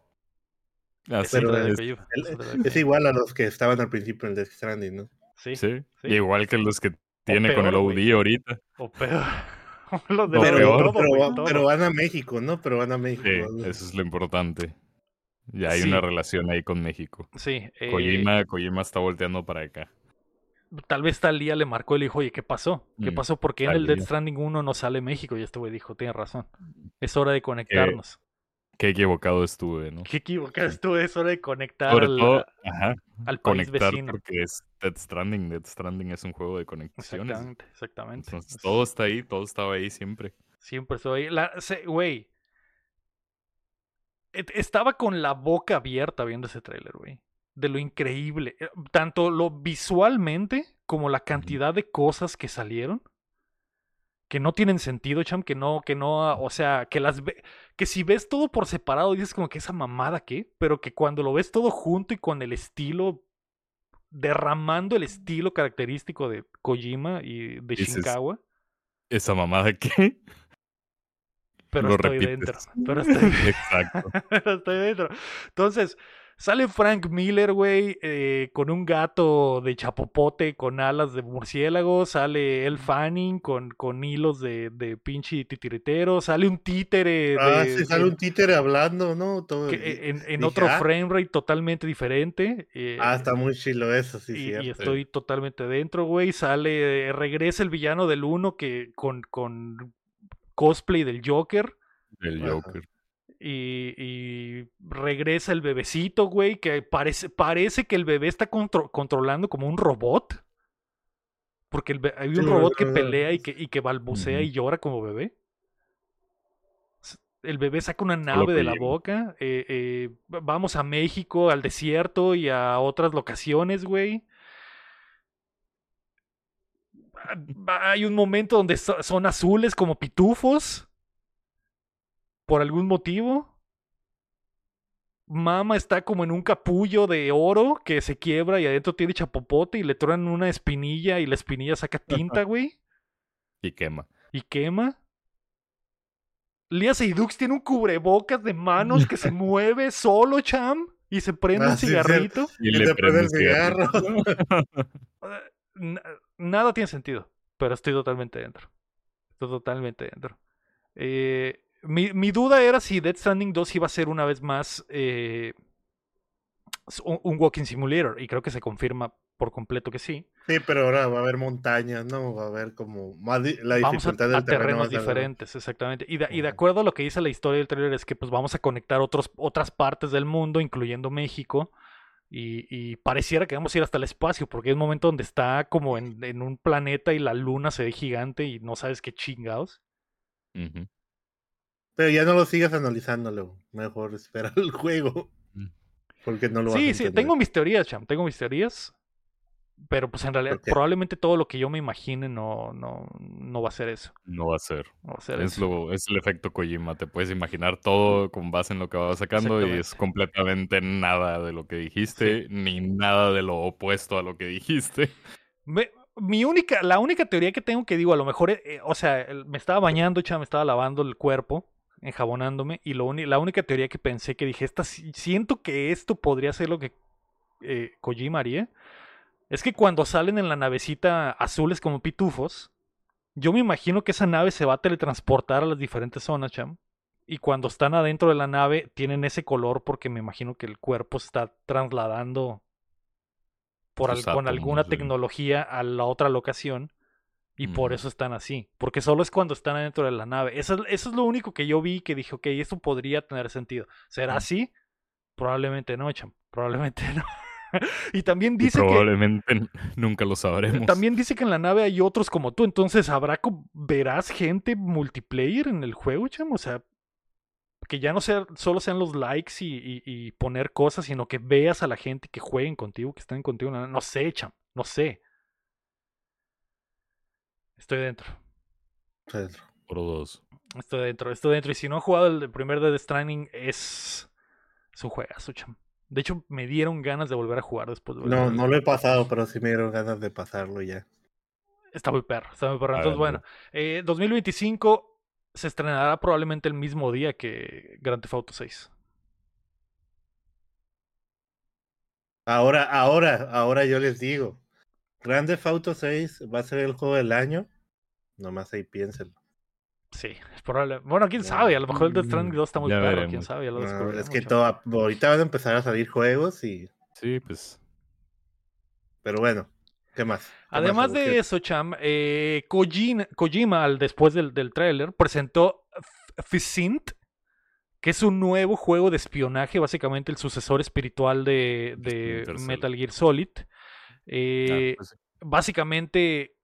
Así Es El- igual a los que estaban al principio en Death Stranding, ¿no? Sí, sí. sí. Igual que los que tiene con el OD ahorita. O peor. *laughs* Los de Pero, peor. todo, pero, todo. van a México, ¿no? Pero van a México. Sí, ¿no? eso es lo importante. Ya hay Sí. una relación ahí con México. Sí, eh, Kojima, Kojima está volteando para acá. tal vez Talía le marcó y le dijo, oye, ¿qué pasó? ¿Qué Mm, pasó? Porque en el Dead. Stranding 1 no sale México? Y este güey dijo, tienes razón. Es hora de conectarnos. Qué equivocado estuve, ¿no? Qué equivocado estuve, es hora de conectar Sobre al, todo, ajá, al país conectar vecino. porque es Dead Stranding. Dead Stranding es un juego de conexiones. Exactamente, exactamente. Entonces, Es- todo está ahí, todo estaba ahí siempre. Siempre estoy. La, se- güey. Et- Estaba con la boca abierta viendo ese tráiler, güey. De lo increíble. eh, Tanto lo visualmente como la cantidad de cosas que salieron. Que no tienen sentido, cham. Que no, que no, ah, o sea, que las ve. Que si ves todo por separado, dices como que esa mamada qué. Pero que cuando lo ves todo junto y con el estilo. Derramando el estilo característico de Kojima y de Shinkawa. ¿Esa mamada *laughs* qué? Pero lo estoy repites. dentro. Pero estoy, *laughs* Exacto. *laughs* pero estoy dentro. Entonces, sale Frank Miller, güey, eh, con un gato de chapopote con alas de murciélago. Sale El Fanning con, con hilos de, de pinche titiritero. Sale un títere Ah, de- sí, sale un títere hablando, ¿no? Todo que- el- en, en otro ah. frame rate totalmente diferente. eh, Ah, está muy chilo eso, sí, y, y estoy totalmente dentro, güey. Sale, eh, regresa el villano del 1 que con, con cosplay del Joker. El. Joker. Y, y regresa el bebecito, güey, que parece, parece que el bebé está contro- controlando como un robot. Porque el hay un Sí, robot que pelea y que, y que balbucea y llora como bebé. El bebé saca una nave de la boca. eh, eh, vamos a México, al desierto y a otras locaciones, güey. Ah, Hay un momento donde so- son azules como pitufos. Por algún motivo. Mama está como en un capullo de oro que se quiebra y adentro tiene chapopote y le truenan una espinilla y la espinilla saca tinta, güey. Y quema. y quema. Lía Seydoux tiene un cubrebocas de manos que se *laughs* mueve solo, cham, y se prende Ah, un sí, cierto. cigarrito. Y Y le prende prende el cigarro. Na- *laughs* Nada tiene sentido, pero estoy totalmente dentro. Estoy totalmente dentro. Eh, mi, mi duda era si Dead Stranding 2 iba a ser una vez más eh, un, un Walking Simulator, y creo que se confirma por completo que sí. Sí, pero ahora va a haber montañas, ¿no? Va a haber como más di- la vamos a, dificultad del a terreno. terrenos va a ser- diferentes, exactamente. Y de, y de acuerdo a lo que dice la historia del trailer es que pues vamos a conectar otros, otras partes del mundo, incluyendo México. Y, y pareciera que vamos a ir hasta el espacio, porque hay un momento donde está como en, en un planeta y la luna se ve gigante y no sabes qué chingados. Ujú. Pero ya no lo sigas analizándolo. Mejor espera el juego. Mm. Porque no lo vas a Sí, sí, tengo mis teorías, Cham, tengo mis teorías. Pero pues en realidad, probablemente todo lo que yo me imagine no, no, no va a ser eso. No va a ser. No va a ser Es, eso. lo, es el efecto Kojima. Te puedes imaginar todo con base en lo que vas sacando y es completamente nada de lo que dijiste, ni nada de lo opuesto a lo que dijiste. Me- mi única, la única teoría que tengo que digo, a lo mejor, eh, eh, o sea, me estaba bañando, cha, me estaba lavando el cuerpo, enjabonándome, y lo la única teoría que pensé que dije, esta, siento que esto podría ser lo que eh, Kojima haría, es que cuando salen en la navecita azules como pitufos, yo me imagino que esa nave se va a teletransportar a las diferentes zonas, cham. Y cuando están adentro de la nave, tienen ese color porque me imagino que el cuerpo se está trasladando por al- con alguna tecnología a la otra locación. Y por eso están así. Porque solo es cuando están adentro de la nave. Eso, es- eso es lo único que yo vi que dije, ok, esto podría tener sentido. ¿Será Mm. así? Probablemente no, cham. Probablemente *laughs* no. y también Y dice que. probablemente nunca lo sabremos. También dice que en la nave hay otros como tú, entonces habrá verás gente multiplayer en el juego, chamo, o sea, que ya no sea, solo sean los likes y, y- y poner cosas, sino que veas a la gente que jueguen contigo, que estén contigo, no sé, chamo, no sé. Estoy dentro, Pues, Por dos. estoy dentro, estoy dentro, y si no han jugado el primer Death Stranding, es, es un juegazo, chamo. De hecho, me dieron ganas de volver a jugar después de No, volver a- no lo he pasado, pero sí me dieron ganas de pasarlo ya. Está muy perro, está muy perro. Entonces, Háganlo. bueno, eh, 2025 se estrenará probablemente el mismo día que Grand Theft Auto 6. Ahora, ahora, ahora yo les digo. Grand Theft Auto 6 va a ser el juego del año. Nomás ahí piénsenlo. Sí, es probable. Bueno, quién sabe, a lo mejor el Death Stranding 2 está muy perro, quién sabe, ya lo No, descubriremos, es que todo, ahorita van a empezar a salir juegos y. Sí, pues. Pero bueno, ¿qué más? ¿Qué más, Además de ¿Qué- eso, Cham, eh, Kojima, al, después del, del tráiler, presentó F- Fissint, que es un nuevo juego de espionaje, básicamente el sucesor espiritual de. Metal Gear Solid. Ah, Eh, pues sí. básicamente,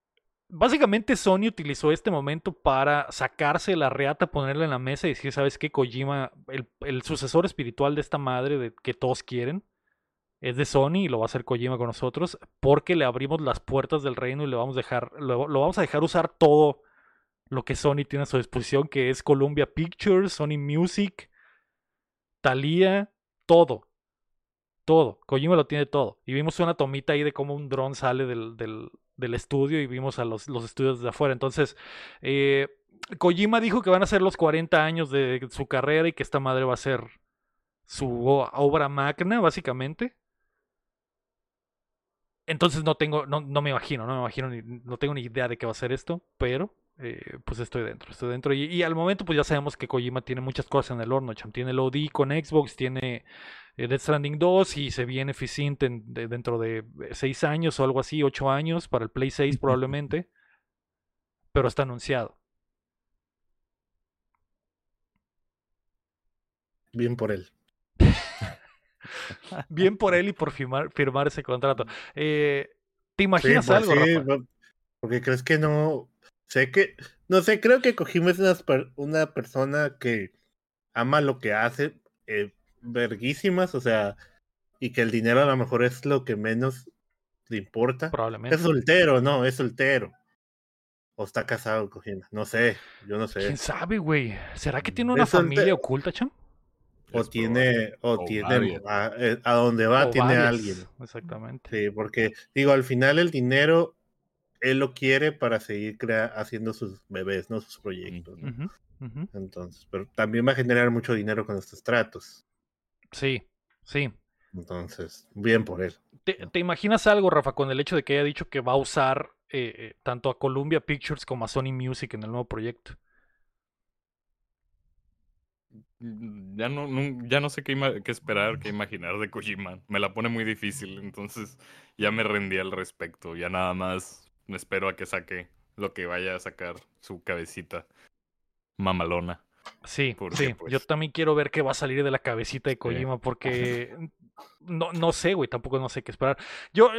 básicamente Sony utilizó este momento para sacarse la reata, ponerla en la mesa y decir, ¿sabes qué? Kojima, el, el sucesor espiritual de esta madre de, que todos quieren, es de Sony y lo va a hacer Kojima con nosotros, porque le abrimos las puertas del reino y le vamos a dejar, lo, lo vamos a dejar usar todo lo que Sony tiene a su disposición, que es Columbia Pictures, Sony Music, Thalia, todo. Todo. Kojima lo tiene todo. Y vimos una tomita ahí de cómo un dron sale del, del, estudio y vimos a los, los estudios de afuera. Entonces, eh, Kojima dijo que van a ser los 40 años de su carrera y que esta madre va a ser su obra magna, básicamente. Entonces no tengo, no, no me imagino, no me imagino, no tengo ni idea de qué va a ser esto, pero eh, pues estoy dentro, estoy dentro. Y, y al momento pues ya sabemos que Kojima tiene muchas cosas en el horno, cham. Tiene el OD con Xbox, tiene eh, Death Stranding 2 y se viene Ficint de- dentro de 6 años o algo así, 8 años para el Play 6 probablemente, pero está anunciado. Bien por él. *laughs* Bien por él y por firmar, firmar ese contrato. Eh, ¿Te Sí, imaginas pues algo, sí, Rafa? porque crees que no. Sé que. No sé, creo que Kojima es una, per- una persona que ama lo que hace, eh, verguísimas, o sea, y que el dinero a lo mejor es lo que menos le importa. Probablemente. Es soltero, no, es soltero. O está casado, Kojima. No sé, yo no sé. ¿Quién sabe, güey? ¿Será que tiene una Es soltero. familia oculta, cham? O Es tiene, o, O tiene, a, eh, a donde va, O tiene varias, alguien. Exactamente. Sí, porque digo, al final el dinero, él lo quiere para seguir crea haciendo sus bebés, ¿no? Sus proyectos. ¿no? Entonces, pero también va a generar mucho dinero con estos tratos. Sí, sí. Entonces, bien por él. ¿Te, te imaginas algo, Rafa, con el hecho de que haya dicho que va a usar eh, eh, tanto a Columbia Pictures como a Sony Music en el nuevo proyecto? Mm, Ya no, nun- ya no sé qué, qué esperar, qué imaginar de Kojima. Me la pone muy difícil, entonces ya me rendí al respecto. Ya nada más me espero a que saque lo que vaya a sacar su cabecita mamalona. Sí, sí. pues, Yo también quiero ver qué va a salir de la cabecita de Kojima *laughs* porque no, no sé, güey, tampoco no sé qué esperar. Yo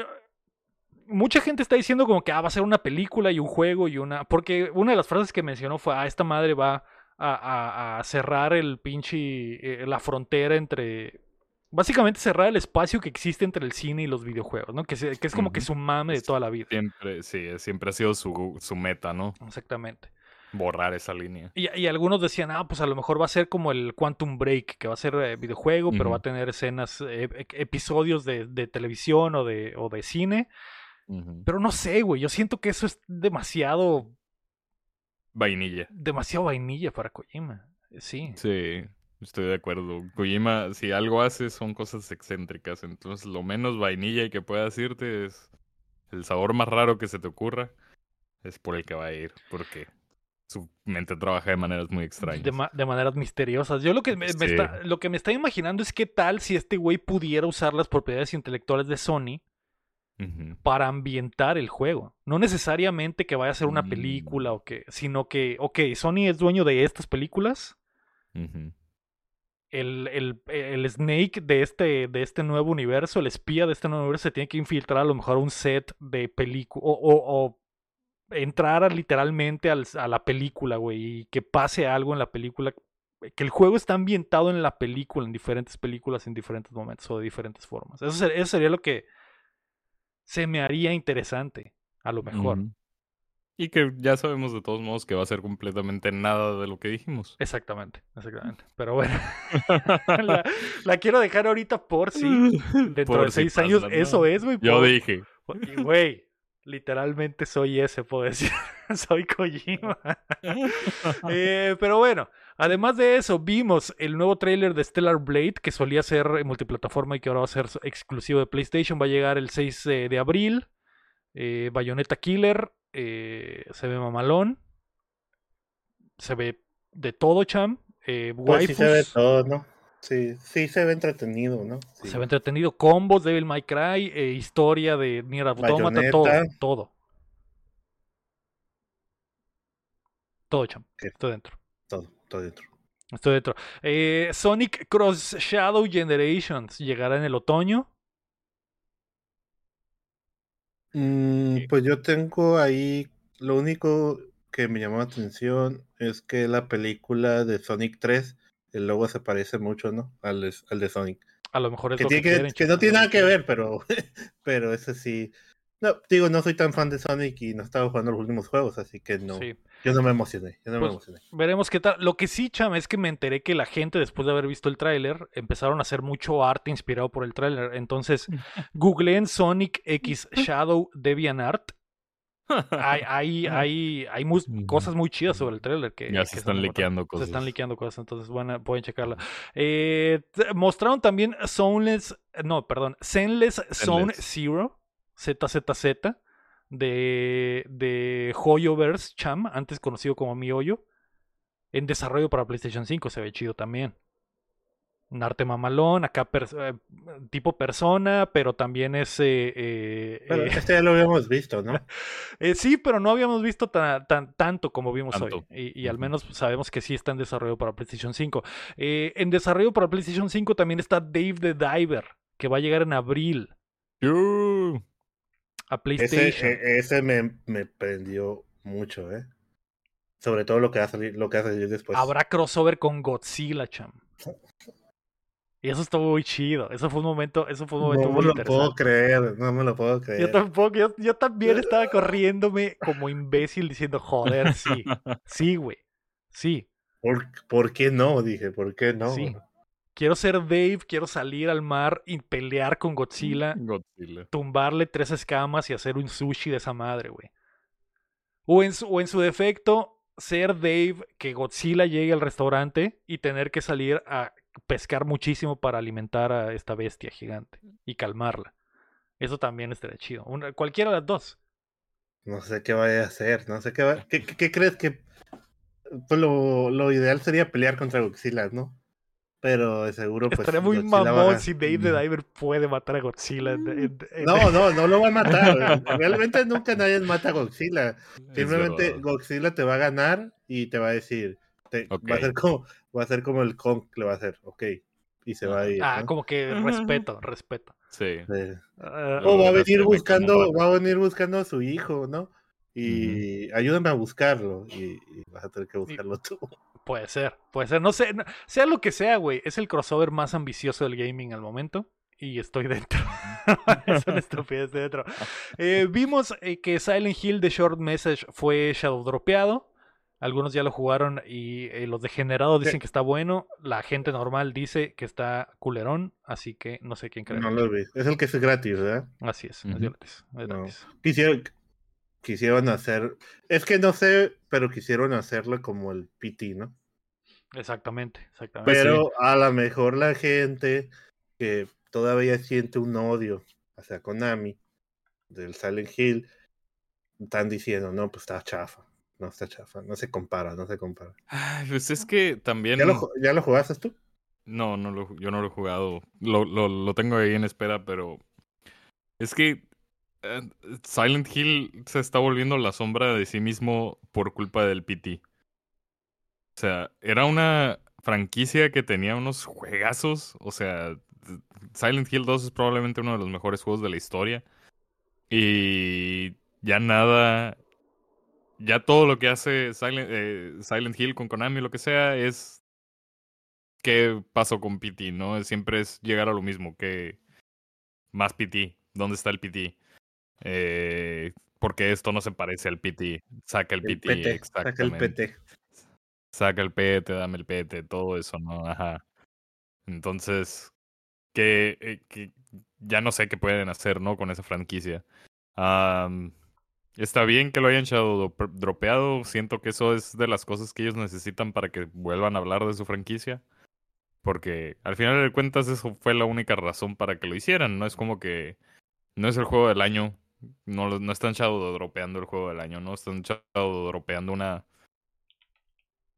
mucha gente está diciendo como que ah, va a ser una película y un juego y una porque una de las frases que mencionó fue, "Ah, esta madre va a, a- a cerrar el pinche eh, la frontera entre básicamente cerrar el espacio que existe entre el cine y los videojuegos, ¿no? Que, se- que es como que su mame de toda la vida. Siempre, sí, siempre ha sido su, su meta, ¿no? Exactamente. Borrar esa línea. Y, y algunos decían, ah, pues a lo mejor va a ser como el Quantum Break, que va a ser eh, videojuego, pero va a tener escenas, eh, ep- episodios de, de televisión o de, o de cine. Pero no sé, güey, yo siento que eso es demasiado, Vainilla. demasiado vainilla para Kojima. Sí. Sí, estoy de acuerdo. Kojima, si algo hace, son cosas excéntricas. Entonces, lo menos vainilla que pueda decirte es el sabor más raro que se te ocurra. Es por el que va a ir, porque su mente trabaja de maneras muy extrañas. De, ma- de maneras misteriosas. Yo lo que me, me Sí. está, lo que me está imaginando es qué tal si este güey pudiera usar las propiedades intelectuales de Sony para ambientar el juego. No necesariamente que vaya a ser una película Mm. o que, sino que, ok, Sony es dueño de estas películas. Ujú. El, el, el Snake de este, de este nuevo universo, el espía de este nuevo universo, se tiene que infiltrar a lo mejor a un set de película o, o- o entrar literalmente al- a la película, güey, y que pase algo en la película. Que el juego está ambientado en la película, en diferentes películas, en diferentes momentos o de diferentes formas. Eso, eso sería lo que se me haría interesante, a lo mejor. Y que ya sabemos de todos modos que va a ser completamente nada de lo que dijimos. Exactamente, exactamente. Pero bueno, *laughs* la, la quiero dejar ahorita por si *laughs* dentro Por de si seis años eso es, güey. Yo por- dije. y, Güey, literalmente soy ese, puedo decir. *laughs* soy Kojima. Eh, pero bueno, además de eso, vimos el nuevo tráiler de Stellar Blade, que solía ser multiplataforma y que ahora va a ser exclusivo de PlayStation. Va a llegar el 6 eh, de abril. Eh, Bayonetta Killer. Eh, se ve mamalón. Se ve de todo, cham. Eh, Pues sí se ve todo, ¿no? Sí, sí se ve entretenido, ¿no? Sí. Se ve entretenido. Combos, Devil May Cry, eh, historia de Nier Automata, todo, todo. Todo, cham. Estoy dentro. Todo, todo dentro. Estoy dentro. Eh, Sonic Cross Shadow Generations llegará en el otoño. Mm, pues yo tengo ahí, lo único que me llamó la atención es que la película de Sonic 3, el logo se parece mucho, ¿no? Al, de- al de Sonic. A lo mejor es Que, lo que, tiene que, quieren, que no tiene nada que ver, pero, *laughs* pero ese sí. No, digo, no soy tan fan de Sonic y no estaba jugando los últimos juegos, así que no. Sí. Yo no me emocioné, yo no Pues, me emocioné. Veremos qué tal. Lo que sí, cham, es que me enteré que la gente, después de haber visto el tráiler, empezaron a hacer mucho arte inspirado por el tráiler. Entonces, *laughs* googleé en Sonic X Shadow DeviantArt. Hay, hay, *laughs* hay, hay cosas muy chidas sobre el tráiler que Ya que se están liqueando Se cosas. están liqueando cosas, entonces bueno, pueden checarla. Eh, mostraron también Zoneless, no, perdón, Zenless Zone. Zero, ZZZ, de, de Hoyoverse Cham, antes conocido como Mi Hoyo, en desarrollo para PlayStation 5, se ve chido también. Un arte mamalón, acá pers- eh, tipo persona, pero también es... eh, eh, Pero eh, este ya lo habíamos visto, ¿no? *laughs* eh, sí, pero no habíamos visto tan, tan- tanto como vimos Tanto. hoy. Y, y al menos sabemos que sí está en desarrollo para PlayStation 5. Eh, en desarrollo para PlayStation 5 también está Dave the Diver, que va a llegar en abril Yu. A Ese, PlayStation. e- ese me, me prendió mucho, ¿eh? Sobre todo lo que salir, lo que salir después. Habrá crossover con Godzilla, cham. Y eso estuvo muy chido. Eso fue un momento, eso fue un momento no muy me lo puedo creer, no me lo puedo creer. Yo tampoco, yo, yo también *laughs* estaba corriéndome como imbécil diciendo, joder, sí, sí, güey, sí, ¿Por, por qué no? Dije, ¿por qué no? Sí. Quiero ser Dave, quiero salir al mar y pelear con Godzilla, Godzilla. tumbarle tres escamas y hacer un sushi de esa madre, güey. O en, su, o en su defecto, ser Dave, que Godzilla llegue al restaurante y tener que salir a pescar muchísimo para alimentar a esta bestia gigante y calmarla. Eso también estaría chido. Una- cualquiera de las dos. No sé qué vaya a hacer, no sé qué va... ¿Qué, qué- qué crees que...? Pues lo, lo ideal sería pelear contra Godzilla, ¿no? Pero de seguro pues... Estaría muy Godzilla va a mamón si Dave Mm. the Diver puede matar a Godzilla. en- en- en- No, no, no lo va a matar. Realmente nunca nadie mata a Godzilla. Simplemente. Godzilla te va a ganar y te va a decir... te- va, a ser como, va a ser como el Kong le va a hacer, ok. Y se va a ir. Ah, ¿no? como que respeto, respeto. Sí. Sí. Ah, O va a venir buscando, va a venir buscando a su hijo, ¿no? Y ayúdame a buscarlo. Y, y vas a tener que buscarlo tú. Puede ser, puede ser. No sé, no- sea lo que sea, güey. Es el crossover más ambicioso del gaming al momento. Y estoy *laughs* dentro. es una estupidez dentro. Eh, vimos eh, que Silent Hill de Short Message fue shadow dropeado. Algunos ya lo jugaron y eh, los degenerados dicen que está bueno. La gente normal dice que está culerón. Así que no sé quién creer. No lo vi. Es el que es gratis, ¿verdad? Así es, es Ujú. gratis, es No. gratis. Quisieron, hacer. Es que no sé, pero quisieron hacerlo como el PT, ¿no? Exactamente, exactamente. Pues sí. pero a lo mejor la gente que todavía siente un odio hacia Konami del Silent Hill están diciendo, no, pues está chafa. No está chafa. No se compara, no se compara. Ay, Pues es que también. ¿Ya lo, ya lo jugaste tú? No, no lo, yo no lo he jugado. Lo, lo, lo tengo ahí en espera, pero es que Silent Hill se está volviendo la sombra de sí mismo por culpa del PT. O sea, era una franquicia que tenía unos juegazos. O sea, Silent Hill 2 es probablemente uno de los mejores juegos de la historia. Y ya nada. Ya todo lo que hace Silent, eh, Hill con Konami, lo que sea, es qué pasó con PT, ¿no? Siempre es llegar a lo mismo, que más PT, ¿dónde está el PT? Eh, porque esto no se parece al PT, saca el, El PT, PT. Saca el. PT. Saca el PT, dame el PT, todo eso, ¿no? Ajá. Entonces, que, eh, que ya no sé qué pueden hacer, ¿no? Con esa franquicia. Está bien que lo hayan shadow dro- dropeado. Siento que eso es de las cosas que ellos necesitan para que vuelvan a hablar de su franquicia. Porque al final de cuentas eso fue la única razón para que lo hicieran. No es como que no es el juego del año. No, no están shadow dropeando el juego del año, no están shadow dropeando una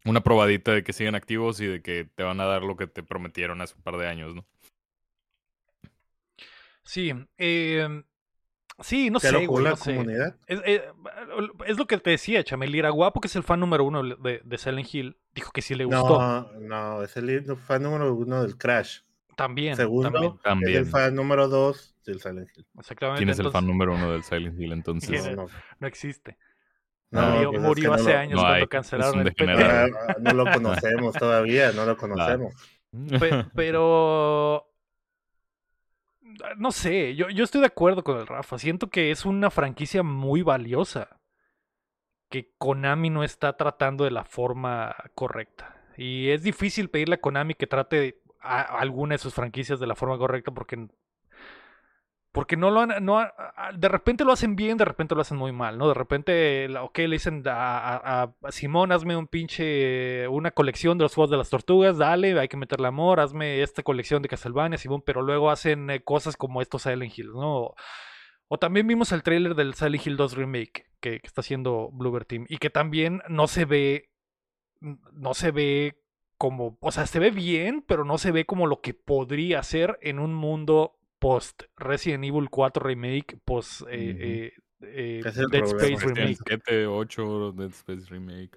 una probadita de que siguen activos y de que te van a dar lo que te prometieron hace un par de años, ¿no? Sí, eh, sí, no ¿Ya sé, güey, la no sé. comunidad? Es, eh, es lo que te decía, Chamel Iraguapo, que es el fan número uno de, de Silent Hill, dijo que sí le gustó. No, no, es el fan número uno del Crash. También, Segundo, también, es el fan número dos del Silent Hill. exactamente. ¿Quién es el fan número uno del Silent Hill entonces? ¿Quién No, es? no. No existe. No, murió pues es murió que no hace lo- años no cuando hay, cancelaron el PT. degenerado. Ah, no lo conocemos todavía, no lo conocemos. Pe- pero no sé, yo, yo estoy de acuerdo con el Rafa. Siento que es una franquicia muy valiosa. Que Konami no está tratando de la forma correcta. Y es difícil pedirle a Konami que trate a, alguna de sus franquicias de la forma correcta porque. Porque no lo han. No, de repente lo hacen bien, de repente lo hacen muy mal, ¿no? De repente, ok, le dicen a, a- Simón, hazme un pinche. Una colección de los juegos de las tortugas, dale, hay que meterle amor, hazme esta colección de Castlevania, Simón, pero luego hacen eh, cosas como estos Silent Hill, ¿no? O también vimos el tráiler del Silent Hill 2 Remake que, está haciendo Bluebird Team y que también no se ve. No se ve como. O sea, se ve bien, pero no se ve como lo que podría ser en un mundo post Resident Evil 4 Remake, post eh, eh, eh, Ese es el Dead problema. Space Remake. 7, 8, Dead Space Remake.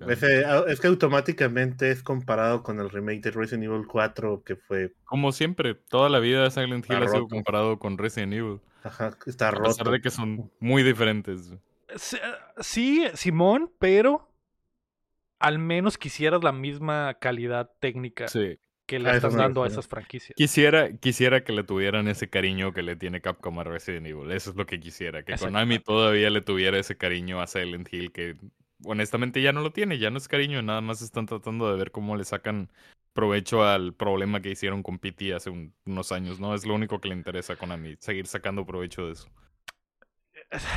es que automáticamente es comparado con el remake de Resident Evil 4 que fue, Como siempre, toda la vida Silent Hill ha sido roto. comparado con Resident Evil. ajá, está A pesar roto. de que son muy diferentes. Sí, Sí, Simón, pero al menos quisieras la misma calidad técnica Sí. que le A estás dando a esas franquicias. Quisiera, quisiera que le tuvieran ese cariño que le tiene Capcom a Resident Evil. Eso es lo que quisiera. Que Konami todavía le tuviera ese cariño a Silent Hill que honestamente ya no lo tiene. Ya no es cariño. Nada más están tratando de ver cómo le sacan provecho al problema que hicieron con PT hace un- unos años. No es lo único que le interesa a Konami. Seguir sacando provecho de eso.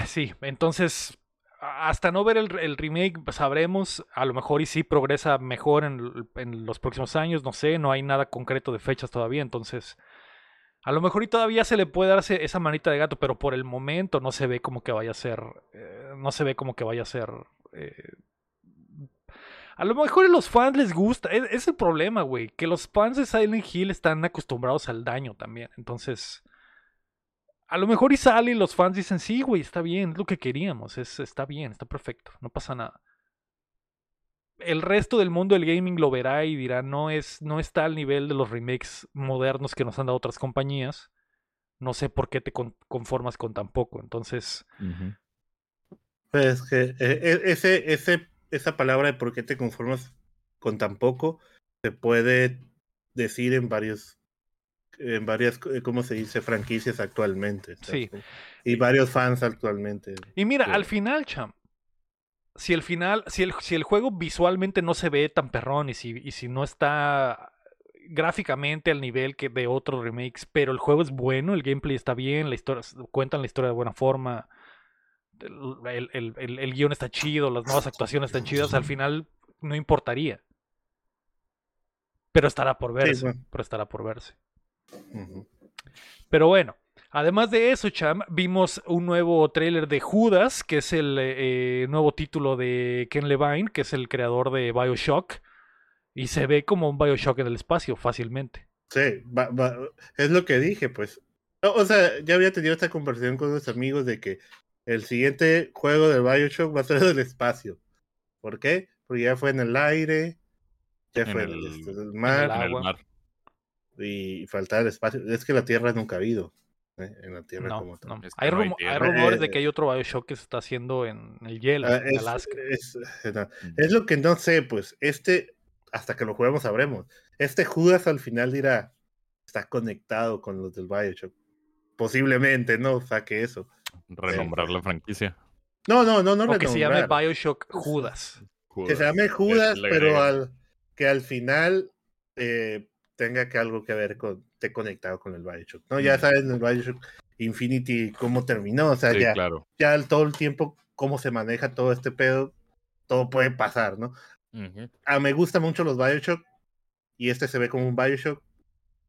Sí, entonces, hasta no ver el, remake, sabremos, a lo mejor y sí progresa mejor en los próximos años, no sé, no hay nada concreto de fechas todavía, entonces, a lo mejor y todavía se le puede darse esa manita de gato, pero por el momento no se ve como que vaya a ser, eh, no se ve como que vaya a ser... eh, a lo mejor a los fans les gusta, es, es el problema, güey, que los fans de Silent Hill están acostumbrados al daño también, entonces... A lo mejor y sale y los fans dicen, sí, güey, está bien, es lo que queríamos, es, está bien, está perfecto, no pasa nada. El resto del mundo del gaming lo verá y dirá, no, es, no está al nivel de los remakes modernos que nos han dado otras compañías. No sé por qué te con- conformas con tan poco. Entonces, Pues que eh, ese, ese, esa palabra de por qué te conformas con tan poco se puede decir en varios en varias, eh, ¿cómo se dice? franquicias actualmente. ¿sabes? Sí. Y varios fans actualmente. y mira, Sí. al final, cham, si el final, si el, si el juego visualmente no se ve tan perrón y si, y si no está gráficamente al nivel que de otros remakes, pero el juego es bueno, el gameplay está bien, la historia, cuentan la historia de buena forma, el, el, el, el guion está chido, las nuevas actuaciones están chidas, al final no importaría. Pero estará por verse, bueno. pero estará por verse. Pero bueno, además de eso, Cham, vimos un nuevo tráiler de Judas, que es el eh, nuevo título de Ken Levine, que es el creador de Bioshock. Y se ve como un Bioshock en el espacio fácilmente. Sí, va- va- es lo que dije, pues. O o sea, ya había tenido esta conversación con unos amigos de que el siguiente juego de Bioshock va a ser del espacio. ¿Por qué? Porque ya fue en el aire, ya En fue en el- el, este, del el mar, En el agua. mar. Y faltaba el espacio. Es que la Tierra nunca ha habido. ¿eh? En la Tierra No, como tal. no. Es que Hay, no hay rumo- hay tierra. rumores de Eh, que hay otro Bioshock que se está haciendo en el hielo, Ah, en es, Alaska. es- no, es lo que no sé, pues. Este, hasta que lo juguemos sabremos. Este Judas al final dirá, está conectado con los del Bioshock. Posiblemente, no saque eso. Renombrar la franquicia. No, no, no, no o que se llame. Bioshock Judas. Que se llame Judas, pero al, que al final eh, tenga que algo que ver con, esté conectado con el Bioshock. No, ya Mm. saben el Bioshock Infinity cómo terminó, o sea, Sí, ya, claro. ya todo el tiempo cómo se maneja todo este pedo, todo puede pasar, ¿no? Ah, me gustan mucho los Bioshock y este se ve como un Bioshock,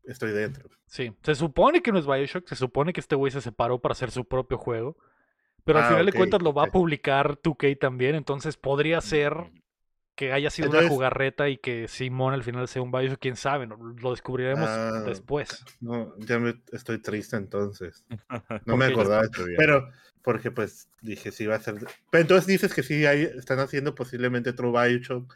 estoy dentro. Sí, se supone que no es Bioshock, se supone que este güey se separó para hacer su propio juego. Pero al Ah, final de cuentas lo va a publicar 2K también, entonces podría ser que haya sido una jugarreta y que Simón al final sea un Bioshock, quién sabe, no- lo descubriremos Ah, después. No, ya me estoy triste entonces. *laughs* No ¿Por me acordaba. Pero, porque pues dije, sí va a ser. Pero entonces dices que sí hay, están haciendo posiblemente otro Bioshock,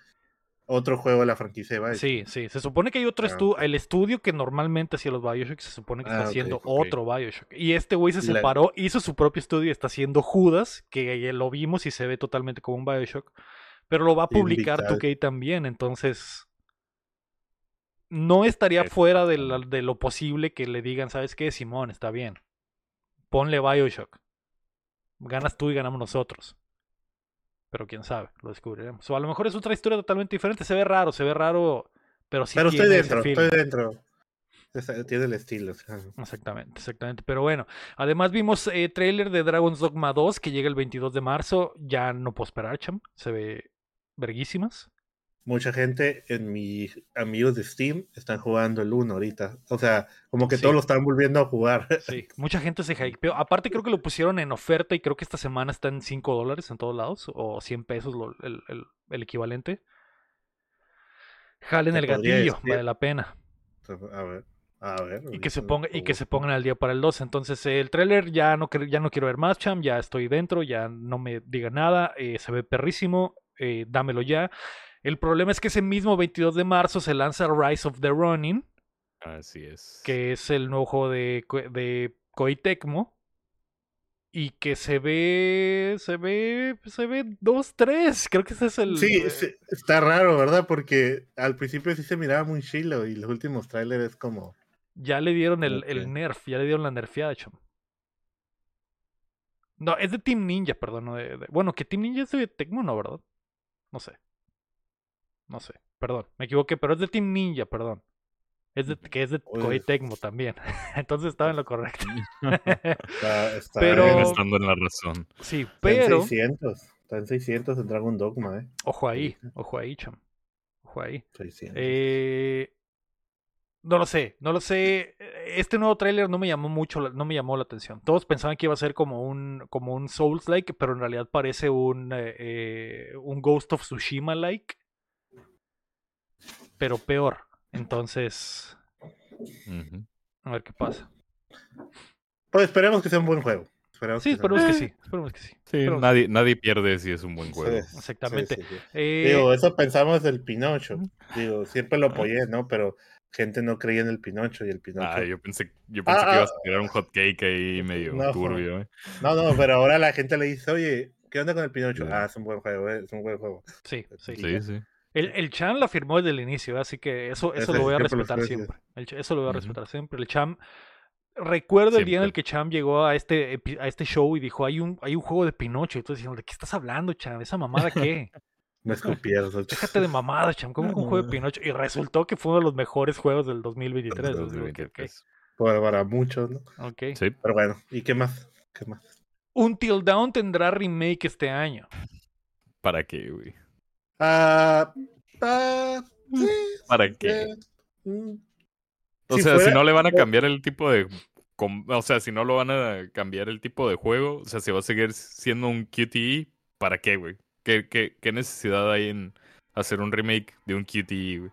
otro juego de la franquicia de Bioshock. Sí, sí, se supone que hay otro Ah, estudio, el estudio que normalmente hacía los Bioshock, se supone que está Ah, haciendo otro Bioshock. Y este güey se La- separó, hizo su propio estudio y está haciendo Judas, que ya lo vimos y se ve totalmente como un Bioshock. Pero lo va a publicar Invitado. 2K también, entonces no estaría Es- fuera de, la- de lo posible que le digan, ¿sabes qué? Simón, está bien. Ponle Bioshock. Ganas tú y ganamos nosotros. Pero quién sabe, lo descubriremos. O a lo mejor es otra historia totalmente diferente. Se ve raro, se ve raro, pero sí Pero estoy dentro, estoy dentro. Es- Tiene el estilo. Exactamente, exactamente. Pero bueno, además vimos eh, trailer de Dragon's Dogma 2 que llega el 22 de marzo. Ya no puedo esperar, cham. Se ve verguísimas. Mucha gente en mis amigos de Steam están jugando el 1 ahorita. O sea, como que Sí. todos lo están volviendo a jugar. Sí, *laughs* mucha gente se hypeó. Aparte, creo que lo pusieron en oferta y creo que esta semana está en 5 dólares en todos lados o 100 pesos lo- el, el- el equivalente. Jalen el gatillo, decir- vale la pena. A ver, a ver. Y que se ponga y que se pongan al día para el 2. Entonces, eh, el tráiler ya no ya no quiero ver más, cham, ya estoy dentro, ya no me diga nada, eh, se ve perrísimo, eh, dámelo ya. El problema es que ese mismo 22 de marzo se lanza Rise of the Ronin, Así es. que es el nuevo juego de, de Koei Tecmo. y que se ve, se ve, se ve 2-3. Creo que ese es el... Sí, eh, está raro, ¿verdad? Porque al principio sí se miraba muy chilo y los últimos trailers es como... Ya le dieron el, el nerf, ya le dieron la nerfeada, chamo. No, es de Team Ninja, perdón. no de- de- Bueno, que Team Ninja es de Tecmo, ¿no, verdad? No sé. No sé, perdón, me equivoqué, pero es de Team Ninja, perdón. Es de, que es de. Koei Tecmo también. *laughs* Entonces estaba en lo correcto. *laughs* Está, está Pero- estando en la razón. sí, está en pero... 600. Está en 600 en Dragon Dogma, ¿eh? Ojo ahí, ojo ahí, cham. Ojo ahí. 600. Eh, no lo sé, no lo sé. Este nuevo tráiler no me llamó mucho, la- no me llamó la atención. Todos pensaban que iba a ser como un, como un Souls-like, pero en realidad parece un, eh, eh, un Ghost of Tsushima-like. Pero peor. Entonces, a ver qué pasa. Pues esperemos que sea un buen juego. Esperemos Sí, que esperemos que sí. Esperemos que sí. Nadie, nadie pierde si es un buen juego. juego. Sí, Exactamente. sí, sí, sí. Eh, Digo, eso pensamos del Pinocho. Digo, siempre lo apoyé, ¿no? Pero gente no creía en el Pinocho y el Pinocho. Ah, yo pensé, yo pensé Ah, que ah. ibas a tirar un hot cake ahí medio No. turbio. ¿eh? No, no, *laughs* pero ahora la gente le dice, oye, ¿qué onda con el Pinocho? Ah, es un buen juego, ¿eh? es un buen juego. sí, sí. Sí, sí. El, el Cham la firmó desde el inicio, así que eso, eso lo voy a respetar siempre. El eso lo voy a respetar siempre. El Cham. Recuerdo el día en el que Cham llegó a este, a este show y dijo: hay un, hay un juego de Pinocho. Y todos decían: ¿de qué estás hablando, Cham? ¿Esa mamada qué? *laughs* Me escupieron. Déjate de mamada, Cham. ¿Cómo que un juego de Pinocho? Y resultó que fue uno de los mejores juegos del 2023. Del Entonces, digo, ok, 2023. Para, para muchos, ¿no? ok. Sí, Pero bueno, ¿y qué más? ¿Qué más? Until Dawn tendrá remake este año. ¿para qué, güey? Ah, ah, sí, ¿Para sí, qué? eh, mm. O Si sea, si no le van a cambiar el tipo de... O sea, si no lo van a cambiar el tipo de juego, o sea, si va a seguir siendo un QTE, ¿para qué, güey? ¿Qué, qué, qué necesidad hay en hacer un remake de un güey?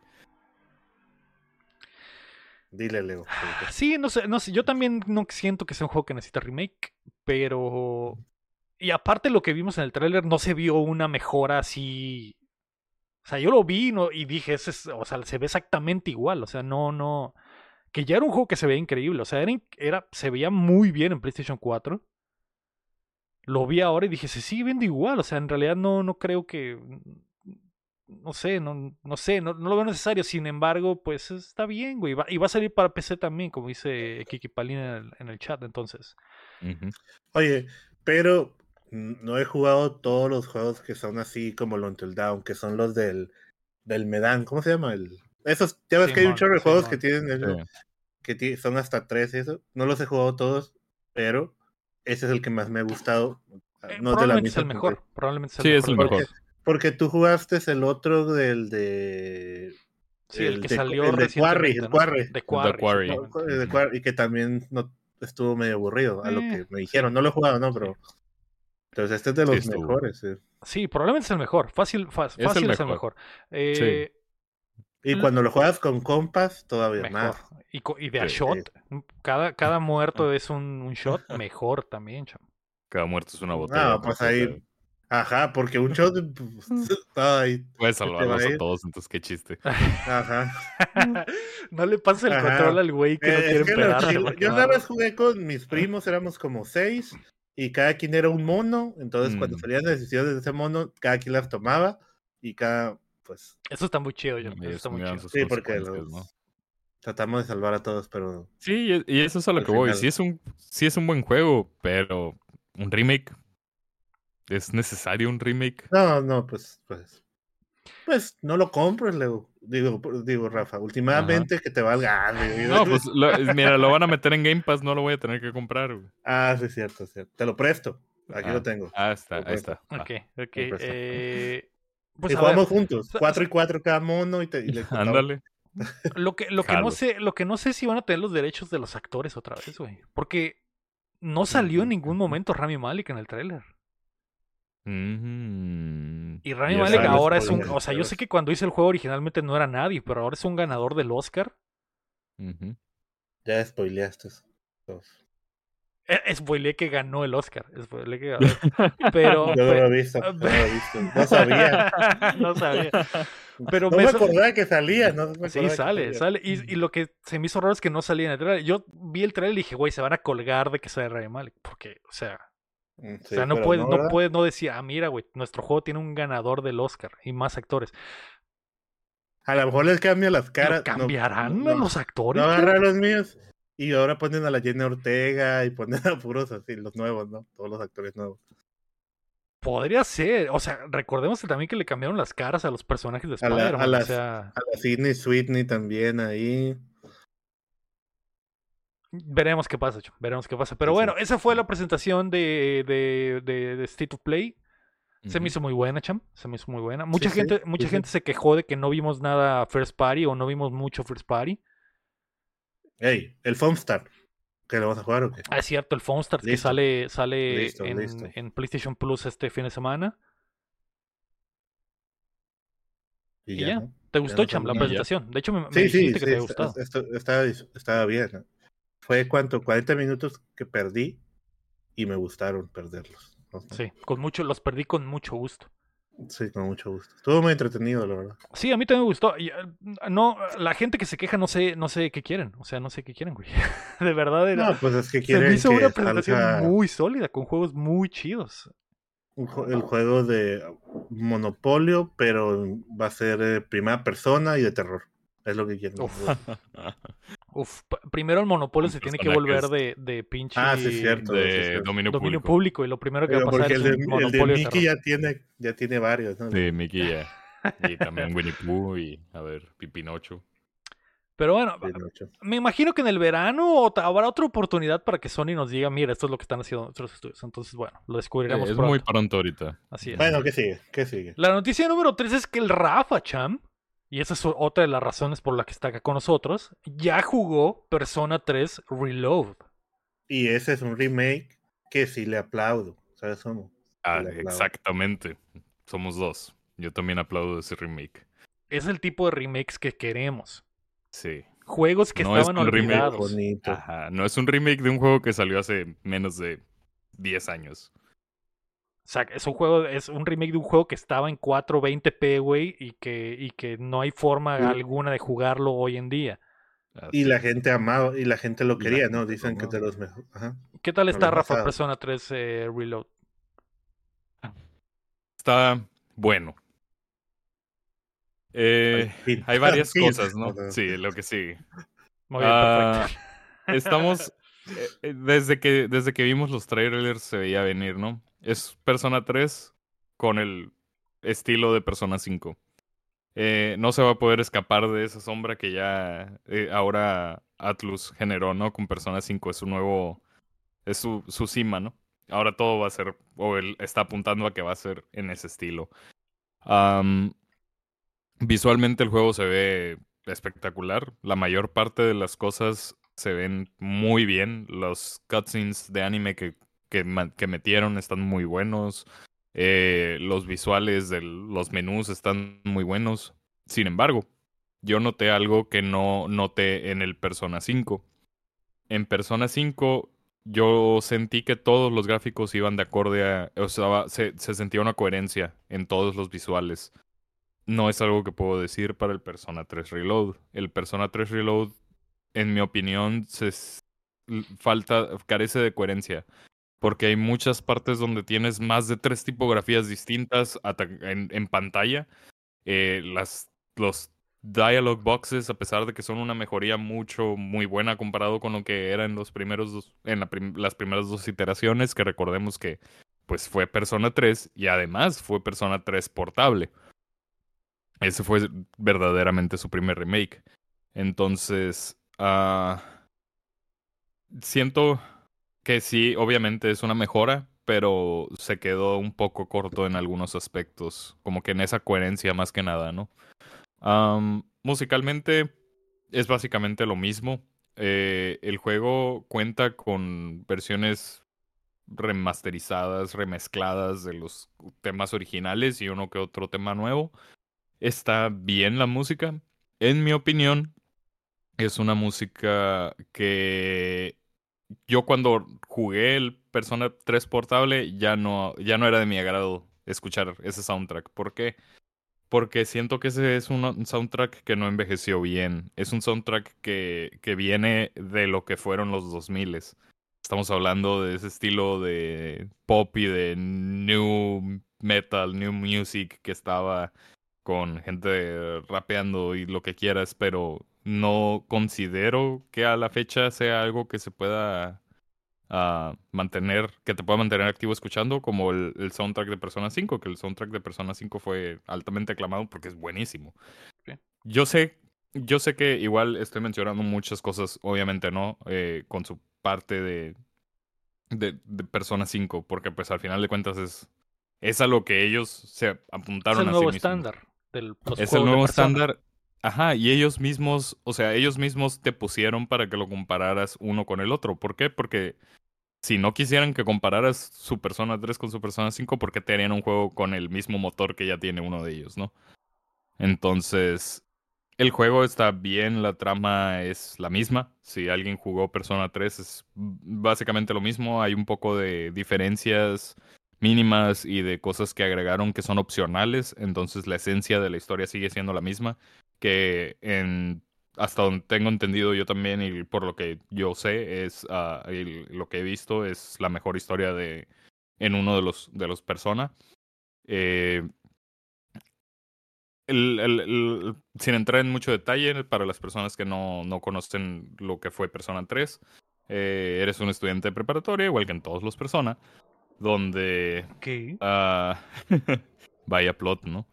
Dile, Leo. Sí, no sé, no sé. Yo también no siento que sea un juego que necesita remake, pero. Y aparte lo que vimos en el tráiler, no se vio una mejora así. O sea, yo lo vi no- y dije, ese es, o sea, se ve exactamente igual. O sea, no, no. Que ya era un juego que se veía increíble. O sea, era, se veía muy bien en PlayStation 4. Lo vi ahora y dije, se sigue viendo igual. O sea, en realidad no, no creo que. No sé, no, no sé, no, no lo veo necesario. Sin embargo, pues está bien, güey. Va- y va a salir para PC también, como dice Kiki Palin en el, en el chat. Entonces. Oye, pero mm, no he jugado todos los juegos que son así como el Until Dawn, que son los del, del Medan. ¿Cómo se llama? El, esos, ya ves que hay un chorro de juegos que tienen eso, Sí. que son hasta tres y eso. No los he jugado todos, pero ese es el que más me ha gustado. eh, No es de la probablemente es el misma mejor. Probablemente es el Sí, mejor. es el mejor. Porque tú jugaste el otro del de. Sí, el, que de- salió el de Quarry, el ¿no? Quarry. De Quarry. De Quarry, y que también no estuvo medio aburrido, a lo Eh, que me dijeron. No lo he jugado, no, pero. Entonces, este es de los mejores. sí. Sí, probablemente es el mejor. Fácil, el fácil es el mejor. mejor. Eh, Y Mm. cuando lo juegas con compas, todavía mejor. más. Y, y de a Sí, shot. Cada, cada *laughs* muerto es un, un shot mejor también, chamo. Cada muerto es una botella. No, pues ahí. Ajá, porque un shot. *laughs* pues, *laughs* ay, Puedes salvarlos a todos, entonces qué chiste. ajá. no le pases el Ajá. control al güey que no Eh, quiere es que yo va una a- vez jugué con mis primos, éramos como seis, y cada quien era un mono. Entonces, cuando Mm. salían decisiones de ese mono, cada quien las tomaba y cada. Pues Eso está muy chido, yo. Eso está muy chido. sí, porque consecuencias, los- ¿no? tratamos de salvar a todos, pero. Sí, y eso es a lo Al que voy. Sí es, un, sí es un buen juego, pero un remake. ¿Es necesario un remake? No, no, pues, pues. Pues no lo compres, Leo. Digo, digo, Rafa, últimamente que te valga. ah, No, pues lo- mira, lo van a meter en Game Pass, no lo voy a tener que comprar. güey. Ah, sí, es cierto, es cierto. Te lo presto. Aquí Ah, lo tengo. Ah, está, ahí está. Ah, Ok, ok. Me presta. eh, pues y ver, jugamos juntos, cuatro y cuatro cada mono y, te, y le. *laughs* Ándale. lo que, lo que no sé, lo que no sé es si van a tener los derechos de los actores otra vez, güey. Porque no salió en ningún momento Rami Malek en el tráiler. Y Rami Ya Malek ahora es un. O sea, yo sé que cuando hice el juego originalmente no era nadie, pero ahora es un ganador del Oscar. Ya spoileaste. Todos. Eh, Spoileé que ganó el Oscar. Spoileé que ganó. *laughs* Pero. Yo no lo he visto, no lo he visto. No sabía. *laughs* no sabía. Pero no me acordaba que salía. No me Sí, sale, sale. Y, y lo que se me hizo raro es que no salía en el trailer. Yo vi el trailer y dije, güey, se van a colgar de que sale Rami Malek. Porque, o sea, Mm, o sea, no puedes, no, puedes no decir, ah, mira, güey, nuestro juego tiene un ganador del Oscar y más actores. A lo mejor les cambian las ¿Pero caras. no- ¿Cambiarán no, a los actores? No agarrar los míos. Y ahora ponen a la Jenna Ortega y ponen *laughs* a puros así, los nuevos, ¿no? Todos los actores nuevos. Podría ser. O sea, recordemos que también que le cambiaron las caras a los personajes de A la- a Spider-Man. O las- sea, A la Sidney Sweetney también ahí. veremos qué pasa, Cham, Veremos qué pasa. Pero Sí, sí. bueno, esa fue la presentación de, de, de- de State of Play. Se me hizo muy buena, Cham. Se me hizo muy buena. Mucha sí, gente, sí, mucha sí. gente se quejó de que no vimos nada First Party o no vimos mucho First Party. Ey, el Foamstar. ¿Que lo vas a jugar o qué? Ah, es cierto, el Phone Stars que sale, sale Listo, en, listo. en PlayStation Plus este fin de semana. Y ya. ¿no? ¿Te gustó, Cham, la presentación? De hecho, me, me Sí, sí, dijiste que sí, te está- esto- estaba, estaba bien. Fue cuánto, 40 minutos que perdí y me gustaron perderlos. ¿no? Sí, con mucho, los perdí con mucho gusto. Sí, con mucho gusto. Estuvo muy entretenido, la verdad. Sí, a mí también me gustó. Eh, no, la gente que se queja no sé, no sé qué quieren. O sea, no sé qué quieren, güey. *laughs* De verdad era. No, pues es que se quieren me hizo que una presentación salga muy sólida, con juegos muy chidos. el juego de Monopolio, pero va a ser eh, primera persona y de terror. Es lo que quieren. Uf. *laughs* Primero el monopolio se tiene que volver de, de pinche Ah, sí, es cierto. sí, de sí. dominio, dominio público. público. Y lo primero que Pero va a pasar es el de, un el de monopolio de Mickey ya tiene, ya tiene varios, ¿no? De Mickey ya. *laughs* Y también Winnie Pooh y, a ver, Pipinocho. Pero bueno, me imagino que en el verano habrá otra oportunidad para que Sony nos diga, mira, esto es lo que están haciendo otros estudios. Entonces, bueno, lo descubriremos es pronto. muy pronto ahorita. Así es. Bueno, ¿qué sigue? ¿Qué sigue? La noticia número 3 es que el Rafa Cham, y esa es otra de las razones por la que está acá con nosotros, ya jugó Persona 3 Reload. Y ese es un remake que sí le aplaudo. ¿Sabes cómo? Ah, exactamente. Somos dos. Yo también aplaudo ese remake. Es el tipo de remakes que queremos. Sí. Juegos que No es estaban un remake, olvidados. Bonito. Ajá. No es un remake de un juego que salió hace menos de 10 años. O sea, es un juego, es un remake de un juego que estaba en 420p, güey, y que, y que no hay forma Sí. alguna de jugarlo hoy en día. Y la gente amaba, y la gente lo quería, ¿no? Dicen que de los mejores. Ajá. ¿Qué tal está Rafa pasado. Persona 3 eh, Reload? Está bueno. Eh, hay varias *laughs* cosas, ¿no? Sí, lo que sigue. Muy bien, Ah, perfecto. Estamos. eh, desde, que, desde que vimos los trailers se veía venir, ¿no? Es Persona 3 con el estilo de Persona 5. Eh, no se va a poder escapar de esa sombra que ya eh, ahora Atlus generó, ¿no? Con Persona 5. Es su nuevo. Es su, su cima, ¿no? Ahora todo va a ser. O él está apuntando a que va a ser en ese estilo. Visualmente el juego se ve espectacular. La mayor parte de las cosas se ven muy bien. Los cutscenes de anime que, que, metieron están muy buenos. Eh, los visuales de los menús están muy buenos. Sin embargo, yo noté algo que no noté en el Persona 5. En Persona 5 yo sentí que todos los gráficos iban de acorde a... O sea, se, se sentía una coherencia en todos los visuales. No es algo que puedo decir para el Persona 3 Reload. El Persona 3 Reload, en mi opinión, se falta, carece de coherencia. Porque hay muchas partes donde tienes más de tres tipografías distintas en, en pantalla. Eh, las, los dialogue boxes, a pesar de que son una mejoría mucho, muy buena comparado con lo que era en los primeros dos, en la prim- las primeras dos iteraciones, que recordemos que pues fue Persona 3 y además fue Persona 3 portable. Ese fue verdaderamente su primer remake. Entonces, ah, siento que sí, obviamente es una mejora, pero se quedó un poco corto en algunos aspectos, como que en esa coherencia más que nada, ¿no? Musicalmente es básicamente lo mismo. Eh, el juego cuenta con versiones remasterizadas, remezcladas de los temas originales y uno que otro tema nuevo. Está bien la música. En mi opinión, es una música que yo cuando jugué el Persona 3 portable ya no, ya no era de mi agrado escuchar ese soundtrack. ¿Por qué? Porque siento que ese es un un soundtrack que no envejeció bien. Es un soundtrack que, que viene de lo que fueron los 2000 Estamos hablando de ese estilo de pop y de new metal, new music que estaba con gente rapeando y lo que quieras, pero no considero que a la fecha sea algo que se pueda uh, mantener, que te pueda mantener activo escuchando, como el, el, soundtrack de Persona 5, que el soundtrack de Persona 5 fue altamente aclamado porque es buenísimo. Yo sé, yo sé que igual estoy mencionando muchas cosas, obviamente no, eh, con su parte de, de, de, Persona 5, porque pues al final de cuentas es, es a lo que ellos se apuntaron es el a nuevo sí estándar. Del, es el nuevo estándar. Ajá, y ellos mismos, o sea, ellos mismos te pusieron para que lo compararas uno con el otro. ¿Por qué? Porque si no quisieran que compararas su Persona 3 con su Persona 5, ¿por qué te harían un juego con el mismo motor que ya tiene uno de ellos, no? Entonces, el juego está bien, la trama es la misma. Si alguien jugó Persona 3 es básicamente lo mismo. Hay un poco de diferencias mínimas y de cosas que agregaron que son opcionales. Entonces la esencia de la historia sigue siendo la misma. Que en hasta donde tengo entendido yo también y por lo que yo sé es uh, lo que he visto es la mejor historia de en uno de los de los Persona. Eh, el, el, el, sin entrar en mucho detalle, para las personas que no, no conocen lo que fue Persona 3, eh, eres un estudiante de preparatoria, igual que en todos los Persona, donde... Okay. Uh, *laughs* vaya plot, ¿no?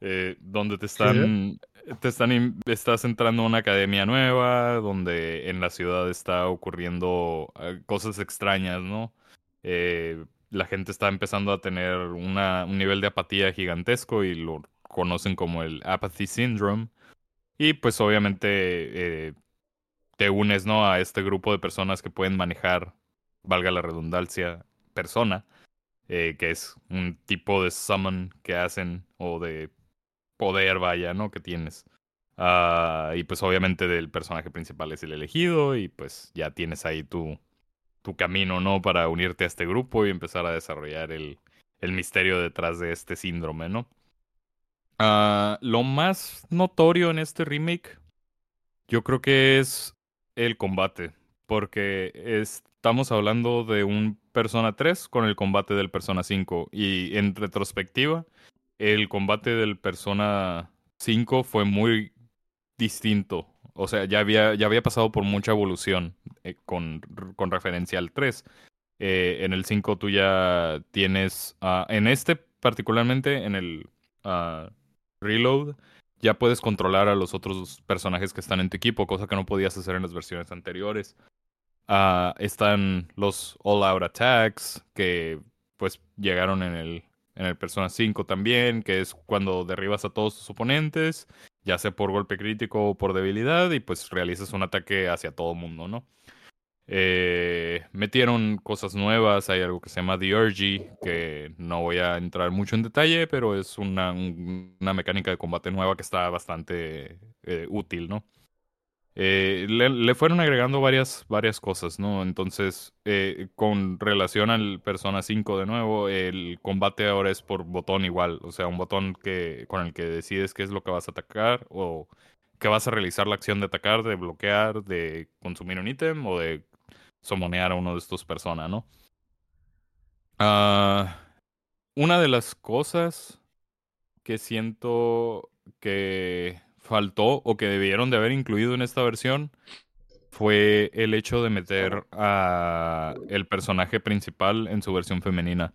Eh, donde te están... Te están estás entrando a una academia nueva, donde en la ciudad está ocurriendo cosas extrañas, ¿no? Eh, la gente está empezando a tener una, un nivel de apatía gigantesco y lo conocen como el Apathy Syndrome. Y pues obviamente eh, te unes ¿no? a este grupo de personas que pueden manejar, valga la redundancia, persona, eh, que es un tipo de summon que hacen o de poder, vaya, ¿no? Que tienes. Uh, y pues obviamente del personaje principal es el elegido y pues ya tienes ahí tu, tu camino, ¿no? Para unirte a este grupo y empezar a desarrollar el, el misterio detrás de este síndrome, ¿no? Uh, lo más notorio en este remake, yo creo que es el combate, porque estamos hablando de un Persona 3 con el combate del Persona 5 y en retrospectiva, el combate del Persona 5 fue muy distinto. O sea, ya había, ya había pasado por mucha evolución eh, con, con, referencia al 3. Eh, en el 5 tú ya tienes, uh, en este particularmente, en el uh, Reload, ya puedes controlar a los otros personajes que están en tu equipo, cosa que no podías hacer en las versiones anteriores. Uh, están los All Out Attacks, que pues llegaron en el, en el Persona 5 también, que es cuando derribas a todos tus oponentes, ya sea por golpe crítico o por debilidad, y pues realizas un ataque hacia todo mundo, ¿no? Eh, metieron cosas nuevas, hay algo que se llama The Urgy, que no voy a entrar mucho en detalle, pero es una, una mecánica de combate nueva que está bastante eh, útil, ¿no? Eh, le, fueron agregando varias, varias cosas, ¿no? Entonces, eh, con relación al Persona 5 de nuevo, el combate ahora es por botón igual, o sea, un botón que, con el que decides qué es lo que vas a atacar o que vas a realizar la acción de atacar, de bloquear, de consumir un ítem o de somonear a uno de estos personas, ¿no? Uh, una de las cosas que siento que faltó o que debieron de haber incluido en esta versión fue el hecho de meter a el personaje principal en su versión femenina.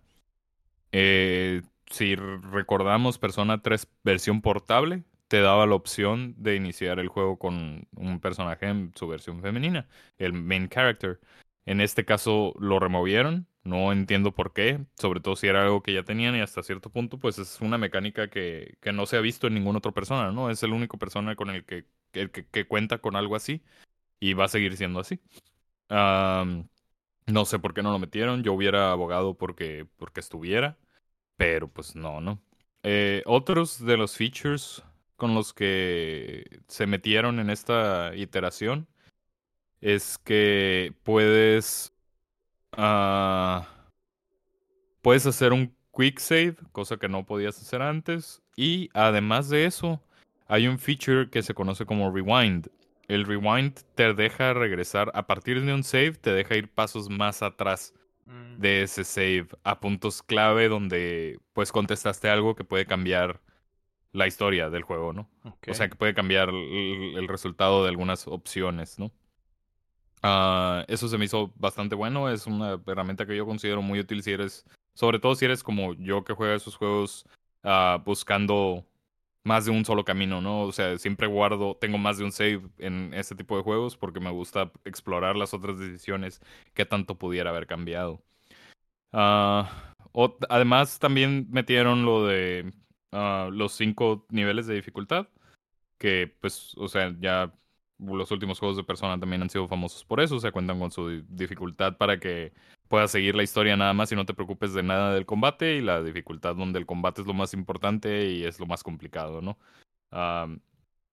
Eh, si recordamos Persona 3 versión portable, te daba la opción de iniciar el juego con un personaje en su versión femenina, el main character. En este caso lo removieron, no entiendo por qué, sobre todo si era algo que ya tenían y hasta cierto punto pues es una mecánica que, que no se ha visto en ninguna otra persona, ¿no? Es el único persona con el que, que, que cuenta con algo así y va a seguir siendo así. No sé por qué no lo metieron, yo hubiera abogado porque, porque estuviera, pero pues no, ¿no? Eh, otros de los features con los que se metieron en esta iteración es que puedes uh, puedes hacer un quick save, cosa que no podías hacer antes y además de eso hay un feature que se conoce como rewind. el rewind te deja regresar, a partir de un save, te deja ir pasos más atrás Mm, de ese save a puntos clave donde pues contestaste algo que puede cambiar la historia del juego, ¿no? O sea, que puede cambiar el, el resultado de algunas opciones, ¿no? Ah, eso se me hizo bastante bueno. Es una herramienta que yo considero muy útil si eres, sobre todo si eres como yo que juega esos juegos ah, buscando más de un solo camino, ¿no? O sea, siempre guardo, tengo más de un save en este tipo de juegos porque me gusta explorar las otras decisiones que tanto pudiera haber cambiado. Ah, además, también metieron lo de los cinco niveles de dificultad, que pues, o sea, ya los últimos juegos de Persona también han sido famosos por eso, o sea, cuentan con su di- dificultad para que puedas seguir la historia nada más y no te preocupes de nada del combate y la dificultad donde el combate es lo más importante y es lo más complicado, ¿no?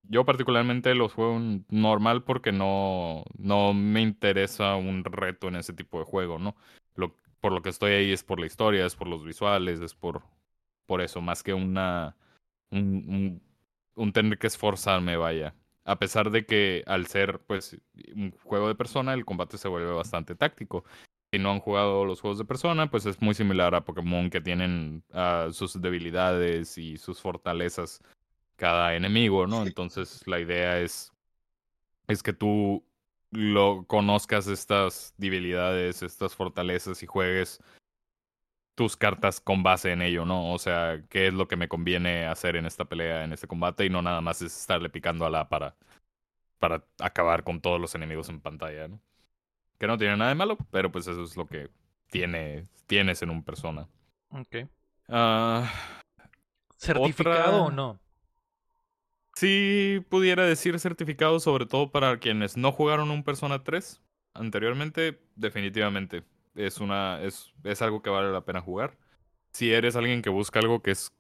Yo particularmente los juego normal porque no, no me interesa un reto en ese tipo de juego, ¿no? Por lo que estoy ahí es por la historia, es por los visuales, es por, por eso, más que una un, un, un tener que esforzarme, vaya. A pesar de que al ser pues un juego de persona, el combate se vuelve bastante táctico. Si no han jugado los juegos de persona, pues es muy similar a Pokémon que tienen ah, sus debilidades y sus fortalezas cada enemigo, ¿no? Entonces la idea es, es que tú lo conozcas estas debilidades, estas fortalezas y juegues tus cartas con base en ello, ¿no? O sea, qué es lo que me conviene hacer en esta pelea, en este combate, y no nada más es estarle picando a la para, para acabar con todos los enemigos en pantalla, ¿no? Que no tiene nada de malo, pero pues eso es lo que tiene, tienes en un persona. ok. Ah, ¿Certificado o no? Sí, pudiera decir certificado, sobre todo para quienes no jugaron un Persona 3 anteriormente, definitivamente. Es una, es, es algo que vale la pena jugar. Si eres alguien que busca algo que es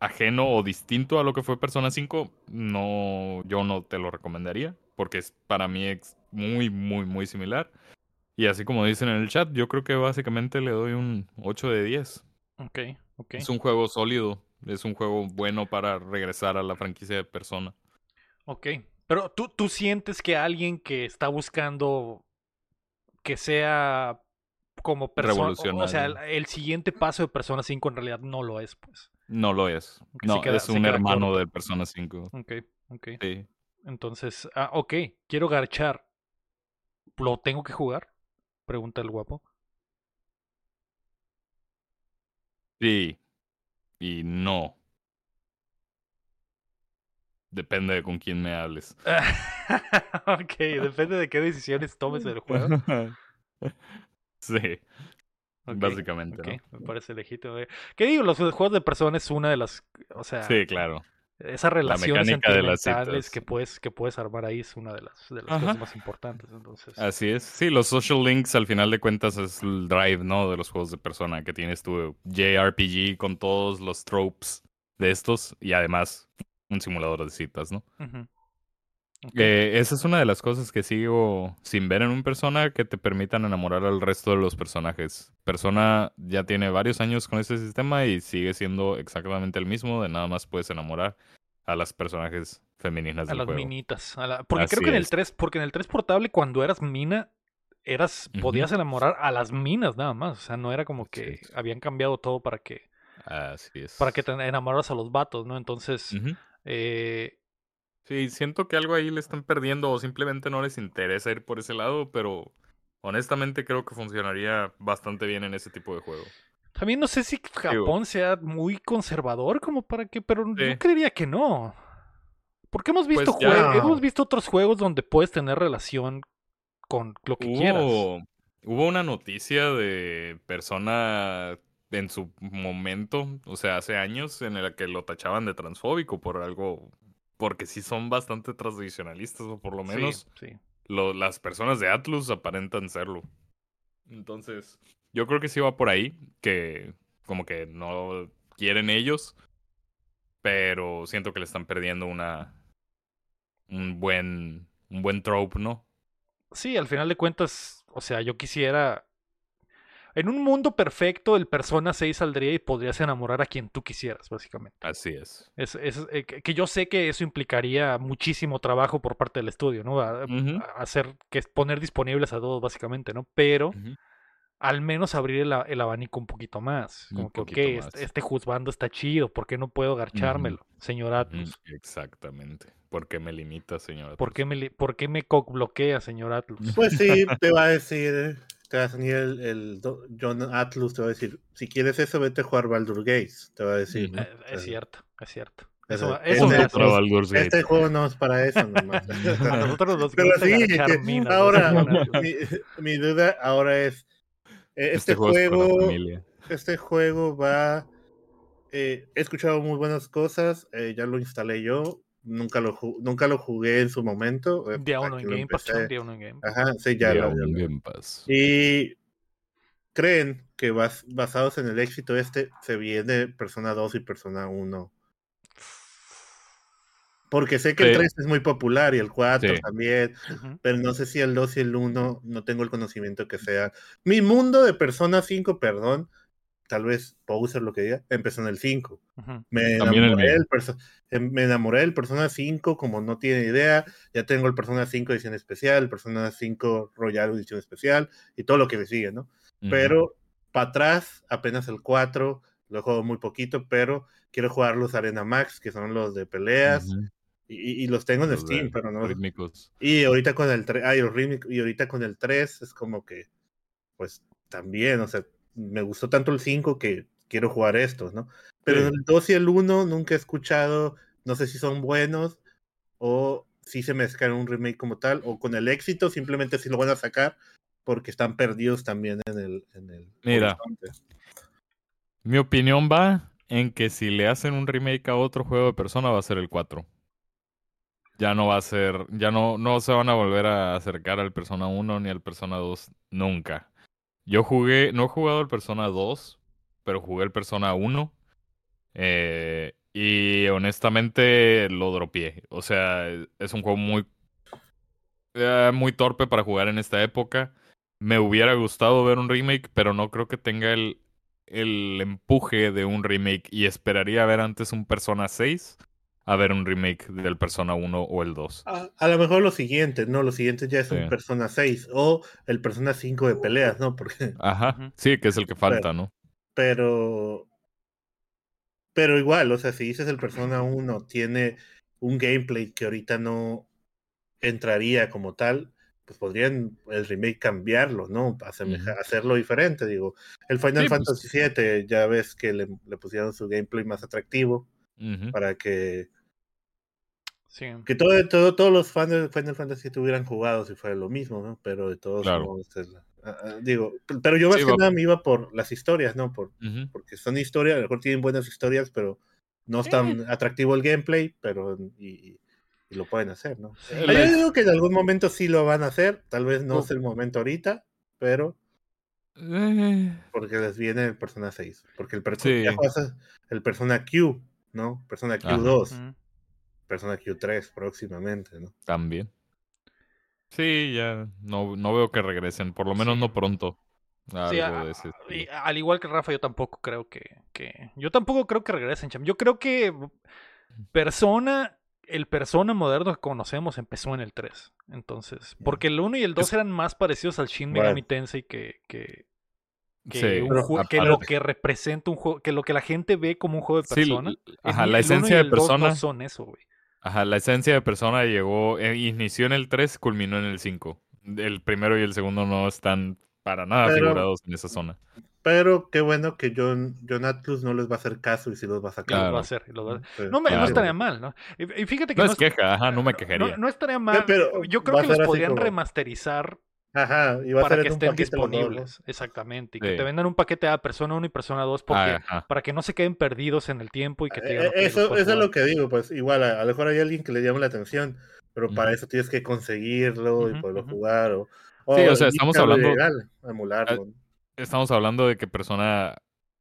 ajeno o distinto a lo que fue Persona 5, no, yo no te lo recomendaría, porque es para mí es muy, muy, muy similar. Y así como dicen en el chat, yo creo que básicamente le doy un 8 de 10. Ok, ok. Es un juego sólido, es un juego bueno para regresar a la franquicia de Persona. Ok. Pero ¿tú, tú sientes que alguien que está buscando que sea como persona. O sea, el, el siguiente paso de Persona 5 en realidad no lo es, pues. No lo es. Se No, queda- es un hermano corto. de Persona 5. Ok, ok. Sí. Entonces, ah, ok, quiero garchar. ¿Lo tengo que jugar? Pregunta el guapo. Sí. Y no. Depende de con quién me hables. *laughs* ok, depende de qué decisiones tomes del juego. *laughs* sí, básicamente, ok, ¿no? me parece legítimo. eh. ¿Qué digo? Los juegos de persona es una de las. O sea, Sí, claro. esas relaciones sentimentales que puedes, que puedes armar ahí es una de las, de las cosas más importantes. Entonces, Así es. Sí, los social links al final de cuentas es el drive, ¿no? De los juegos de persona que tienes tu JRPG con todos los tropes de estos y además un simulador de citas, ¿no? ujú. Eh, esa es una de las cosas que sigo sin ver en un persona que te permitan enamorar al resto de los personajes. Persona ya tiene varios años con este sistema y sigue siendo exactamente el mismo, de nada más puedes enamorar a las personajes femeninas a del las juego. minitas. a la- Porque creo que en el es. 3, porque en el 3 portable, cuando eras mina, eras, podías enamorar a las minas nada más. O sea, no era como que habían cambiado todo para que, Así es. para que te enamoraras a los vatos, ¿no? Entonces, eh, Sí, siento que algo ahí le están perdiendo o simplemente no les interesa ir por ese lado, pero honestamente creo que funcionaría bastante bien en ese tipo de juego. también no sé si Japón sea muy conservador como para que, pero Sí. yo creería que no. Porque hemos visto Pues ya- jue- hemos visto otros juegos donde puedes tener relación con lo que quieras. Hubo una noticia de persona en su momento, o sea, hace años, en la que lo tachaban de transfóbico por algo, porque sí son bastante tradicionalistas, o por lo Sí, menos sí. lo- las personas de Atlus aparentan serlo. Entonces, yo creo que sí va por ahí, que como que no quieren ellos, pero siento que le están perdiendo una un buen un buen trope, ¿no? Sí, al final de cuentas, o sea, yo quisiera. En un mundo perfecto, el Persona 6 saldría y podrías enamorar a quien tú quisieras, básicamente. Así es. Es, es, eh, que yo sé que eso implicaría muchísimo trabajo por parte del estudio, ¿no? A- Ujú, a hacer que es poner disponibles a todos, básicamente, ¿no? Pero al menos abrir el, abanico un poquito más. Un Como que, ok, este, más. este juzgando está chido, ¿por qué no puedo garchármelo, señor Ujú, Atlus? Exactamente. ¿Por qué me limita, señor? ¿Por qué me, li- por qué me bloquea, señor Atlus? Pues sí, te va a decir, te va a venir el, el do- John Atlus, te va a decir, si quieres eso, vete a jugar Baldur Gates, te va a decir. Eh, es cierto, es cierto. Ese- Eso, eso Baldur's Gate. Este juego no es para eso *laughs* nomás. A nosotros nos Pero sí, minas, ahora, *laughs* mi, mi duda ahora es, eh, Este, este, juego, es este juego va, eh, he escuchado muy buenas cosas, eh, ya lo instalé yo, nunca lo, nunca lo jugué en su momento. eh, Día uno aquí en Game Pass, día uno en Game Pass. Ajá, sí, ya, lo- ya Game Pass. Y creen que bas- basados en el éxito este, se viene Persona 2 y Persona 1. Porque sé que el Sí. 3 es muy popular y el 4 Sí. también, Ujú. pero no sé si el 2 y el 1 no tengo el conocimiento que sea. Mi mundo de Persona 5, perdón, tal vez Poser lo que diga, empezó en el 5. Ujú. Me el enamoré, del perso- em- me enamoré del Persona 5 como no tiene idea. Ya tengo el Persona 5 edición especial, el Persona 5 Royal edición especial y todo lo que le sigue, ¿no? Pero para atrás, apenas el 4, lo juego muy poquito, pero quiero jugar los Arena Max, que son los de peleas, y, y- y los tengo en Los de Steam, pero no. Rítmicos. Y ahorita con el 3, ay, los rítmicos, y ahorita con el 3 es como que, pues también, o sea, me gustó tanto el 5 que quiero jugar estos, ¿no? Pero Sí. el 2 y el 1 nunca he escuchado, no sé si son buenos o si se mezclan un remake como tal, o con el éxito simplemente si lo van a sacar porque están perdidos también en el, en el Mira. horizonte. Mi opinión va en que si le hacen un remake a otro juego de persona va a ser el 4. Ya no va a ser, ya no, no se van a volver a acercar al Persona 1 ni al Persona 2 nunca. Yo jugué, no he jugado el Persona 2, pero jugué el Persona 1. eh, y honestamente lo dropié. O sea, es un juego muy, eh, muy torpe para jugar en esta época. Me hubiera gustado ver un remake, pero no creo que tenga el, el empuje de un remake y esperaría ver antes un Persona 6 a ver un remake del Persona 1 o el 2. A, a lo mejor lo siguiente, ¿no? Lo siguiente ya es Sí. un Persona 6 o el Persona 5 de peleas, ¿no? *laughs* Porque, Ajá, sí, que es el que falta, ¿no? pero, pero igual, o sea, si dices el Persona 1 tiene un gameplay que ahorita no entraría como tal, pues podrían el remake cambiarlo, ¿no? Asemeja-. Hacerlo diferente, digo. El Final Sí, pues. Fantasy VII, ya ves que le, le pusieron su gameplay más atractivo Para que, Sí. que todo, todo, todos los fans de Final Fantasy VII hubieran jugado si fuera lo mismo, ¿no? Pero de todos Claro. modos, ah, ah, digo, pero yo más Sí, que va- nada me iba por las historias, ¿no? Por, Ujú. porque son historias, a lo mejor tienen buenas historias, pero no es tan atractivo el gameplay, pero y, y lo pueden hacer, ¿no? La- Yo digo que en algún momento sí lo van a hacer, tal vez no Oh. es el momento ahorita, pero Eh, porque les viene el Persona 6, porque el, perso- Sí. el Persona Q, ¿no? Persona Ajá. Q2, Ujú. Persona Q3 próximamente, ¿no? También. Sí, ya no, no veo que regresen, por lo menos Sí. no pronto. Sí, a- y al igual que Rafa, yo tampoco creo que, que- Yo tampoco creo que regresen, cham. Yo creo que Persona, el Persona moderno que conocemos empezó en el 3. Entonces, porque el 1 y el 2 Es- eran más parecidos al Shin. Megami Tensei que, que, que, Sí, un pero jue- que aparte- lo que representa un juego, que lo que la gente ve como un juego de persona. ajá, la esencia de persona. no son eso, güey. Ajá, la esencia de persona llegó, eh, inició en el 3, culminó en el 5. El primero y el segundo no están para nada Pero- figurados en esa zona. Pero qué bueno que John, John Atlus no les va a hacer caso y sí los va a sacar. va a Claro. hacer. va a- Sí. No, me, no Claro. estaría mal, ¿no? Y, y fíjate que No no, es queja, ajá, no me quejaría. no, no estaría mal. pero yo creo que los podrían como- remasterizar Ajá, y va a para ser que estén disponibles. Exactamente. Y que te vendan un paquete a Persona 1 y Persona 2 porque, Ah, ajá. para que no se queden perdidos en el tiempo y que te digan, Eh, "Ok, los eso, eso es jugar". lo que digo, pues igual a, a lo mejor hay alguien que le llame la atención, pero para eso tienes que conseguirlo y poderlo jugar o, Sí, o sea, estamos hablando- legal, emularlo. Estamos hablando de que Persona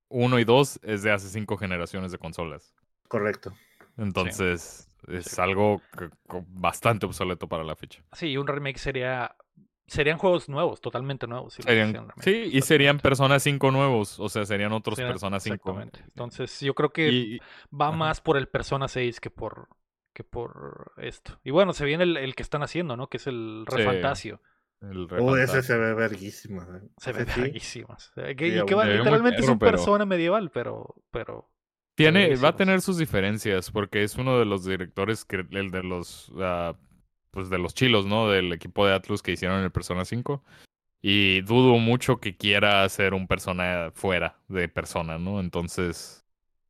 1 y 2 es de hace cinco generaciones de consolas. Correcto. Entonces, es Sí. algo que- bastante obsoleto para la fecha. Sí, un remake sería serían juegos nuevos, totalmente nuevos. si Serían- sí, y serían Persona 5 nuevos, o sea, serían otros Serían- Persona 5. Exactamente. Entonces, yo creo que Y, va ajá. más por el Persona 6 que por que por esto. Y bueno, se viene el, el que están haciendo, ¿no? Que es el Sí. Refantasio. el Oh, ese se ve verguísimo. ¿eh? Se ve Ese sí. Sí, y que va- literalmente es un pero- persona medieval, pero, pero Tiene, va a tener sus diferencias, porque es uno de los directores, que, el de los, ah, pues de los chilos, ¿no? Del equipo de Atlus que hicieron el Persona 5. Y dudo mucho que quiera hacer un persona fuera de persona, ¿no? Entonces,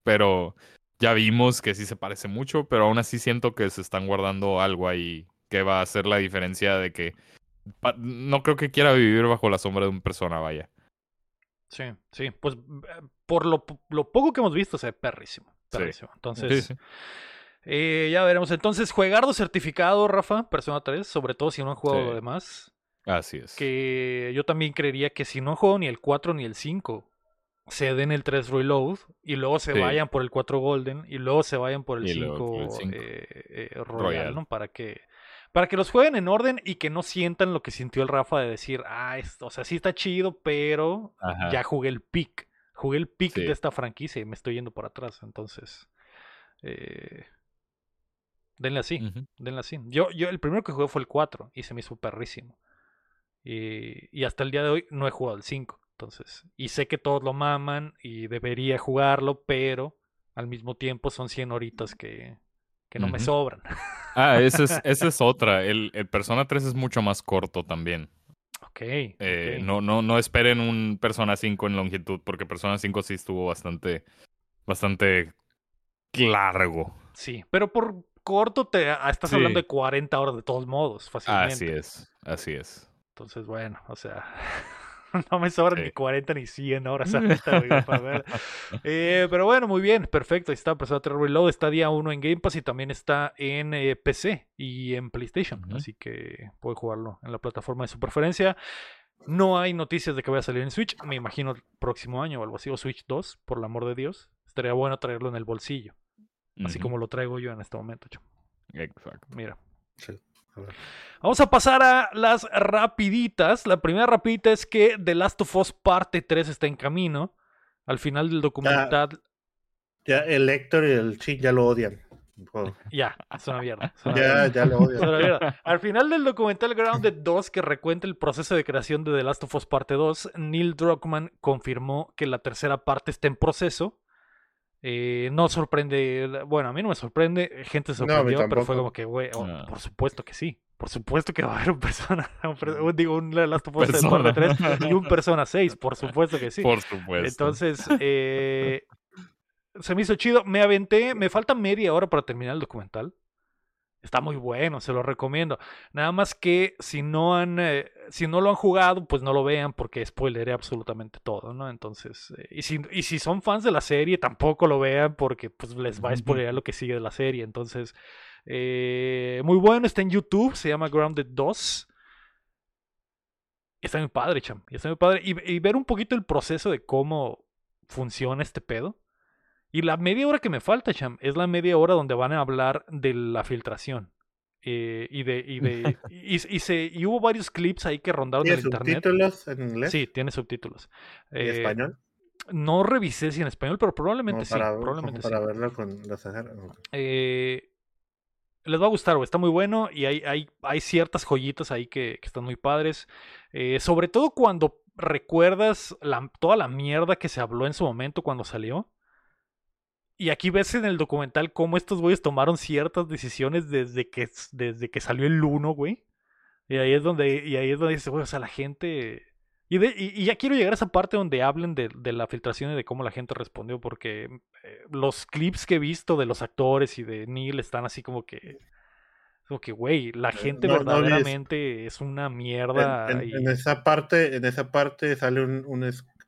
pero ya vimos que sí se parece mucho, pero aún así siento que se están guardando algo ahí que va a hacer la diferencia de que no creo que quiera vivir bajo la sombra de un persona, vaya. sí, sí. Pues eh, por lo, lo poco que hemos visto se ve perrísimo. Sí. Perrísimo. Entonces, Sí, sí. Eh, ya veremos. Entonces, juegardo certificado, Rafa, Persona 3, sobre todo si no han jugado Sí. lo demás. Así es. que yo también creería que si no han jugado ni el 4 ni el 5, se den el 3 Reload y luego se Sí. vayan por el 4 Golden y luego se vayan por el Y luego 5, por el cinco. eh, eh, Royal, Royal. ¿no? Para que, para que los jueguen en orden y que no sientan lo que sintió el Rafa de decir, ah, es- o sea, sí está chido, pero Ajá. ya jugué el pick. Jugué el pick Sí. de esta franquicia y me estoy yendo por atrás. Entonces, eh, denle así. Ujú. Denle así. Yo, yo el primero que jugué fue el 4 y se me hizo perrísimo. Y, y hasta el día de hoy no he jugado el 5. Entonces, y sé que todos lo maman y debería jugarlo, pero al mismo tiempo son 100 horitas que, que no me sobran. Ah, esa es, *laughs* esa es otra. El, el Persona 3 es mucho más corto también. ok. Eh, ok. no, no, no esperen un Persona 5 en longitud, porque Persona 5 sí estuvo bastante, bastante largo. Sí, pero por corto te ah, estás Sí. hablando de 40 horas de todos modos, fácilmente. Así es, así es. Entonces, bueno, o sea, *laughs* no me sobran Sí. ni 40 ni 100 horas *laughs* ahorita, güey, para ver. Eh, pero bueno, muy bien, perfecto. Ahí está Persona 3 Reload, está día 1 en Game Pass y también está en eh, PC y en PlayStation. Así que puede jugarlo en la plataforma de su preferencia. No hay noticias de que vaya a salir en Switch. Me imagino el próximo año o algo así, o Switch 2, por el amor de Dios. Estaría bueno traerlo en el bolsillo, así como lo traigo yo en este momento. Exacto. Mira. Sí. A ver. Vamos a pasar a las rapiditas. La primera rapidita es que The Last of Us parte 3 está en camino. Al final del documental, Ya el Héctor y el Chin ya lo odian. Ya, es una mierda. es una Ya, mierda, ya lo es una odian. mierda. Al final del documental Grounded 2, que recuenta el proceso de creación de The Last of Us parte 2, Neil Druckmann confirmó que la tercera parte está en proceso. Eh, no sorprende, bueno, a mí no me sorprende, gente No, sorprendió, pero fue como que, güey, oh, No. por supuesto que sí, por supuesto que va a haber un persona, *laughs* un per- un- digo, un Last of Us Persona. parte 3 y un *laughs* Persona 6, por supuesto que sí. Por supuesto. Entonces, *laughs* eh, se me hizo chido. Me aventé, me falta media hora para terminar el documental. Está muy bueno, se lo recomiendo. Nada más que si no han, eh, si no lo han jugado, pues no lo vean porque spoileré absolutamente todo, ¿no? Entonces, eh, y, si, y si son fans de la serie, tampoco lo vean porque pues les va a spoilear lo que sigue de la serie. Entonces, eh, muy bueno, está en YouTube, se llama Grounded 2. Está muy padre, cham. Está muy padre. Y, y ver un poquito el proceso de cómo funciona este pedo. Y la media hora que me falta, cham, es la media hora donde van a hablar de la filtración. Eh, y de. Y, de *laughs* y, y se, y hubo varios clips ahí que rondaron en ¿Tiene internet. subtítulos en inglés? Sí, tiene subtítulos. ¿Y Eh, español? No revisé si en español, pero probablemente sí. Probablemente para sí. verlo con los. Eh, les va a gustar, güey. Está muy bueno y hay, hay, hay ciertas joyitas ahí que, que están muy padres. Eh, sobre todo cuando recuerdas la- toda la mierda que se habló en su momento cuando salió. Y aquí ves en el documental cómo estos güeyes tomaron ciertas decisiones desde que, desde que salió el 1, güey. Y ahí es donde, y ahí es donde dices, güey, o sea, la gente. Y, de- y- y ya quiero llegar a esa parte donde hablen de, de la filtración y de cómo la gente respondió, porque eh, los clips que he visto de los actores y de Neil están así como que. Como que, güey, la gente Eh, no olvides- verdaderamente es una mierda. En, en- y- en esa parte, en esa parte sale un,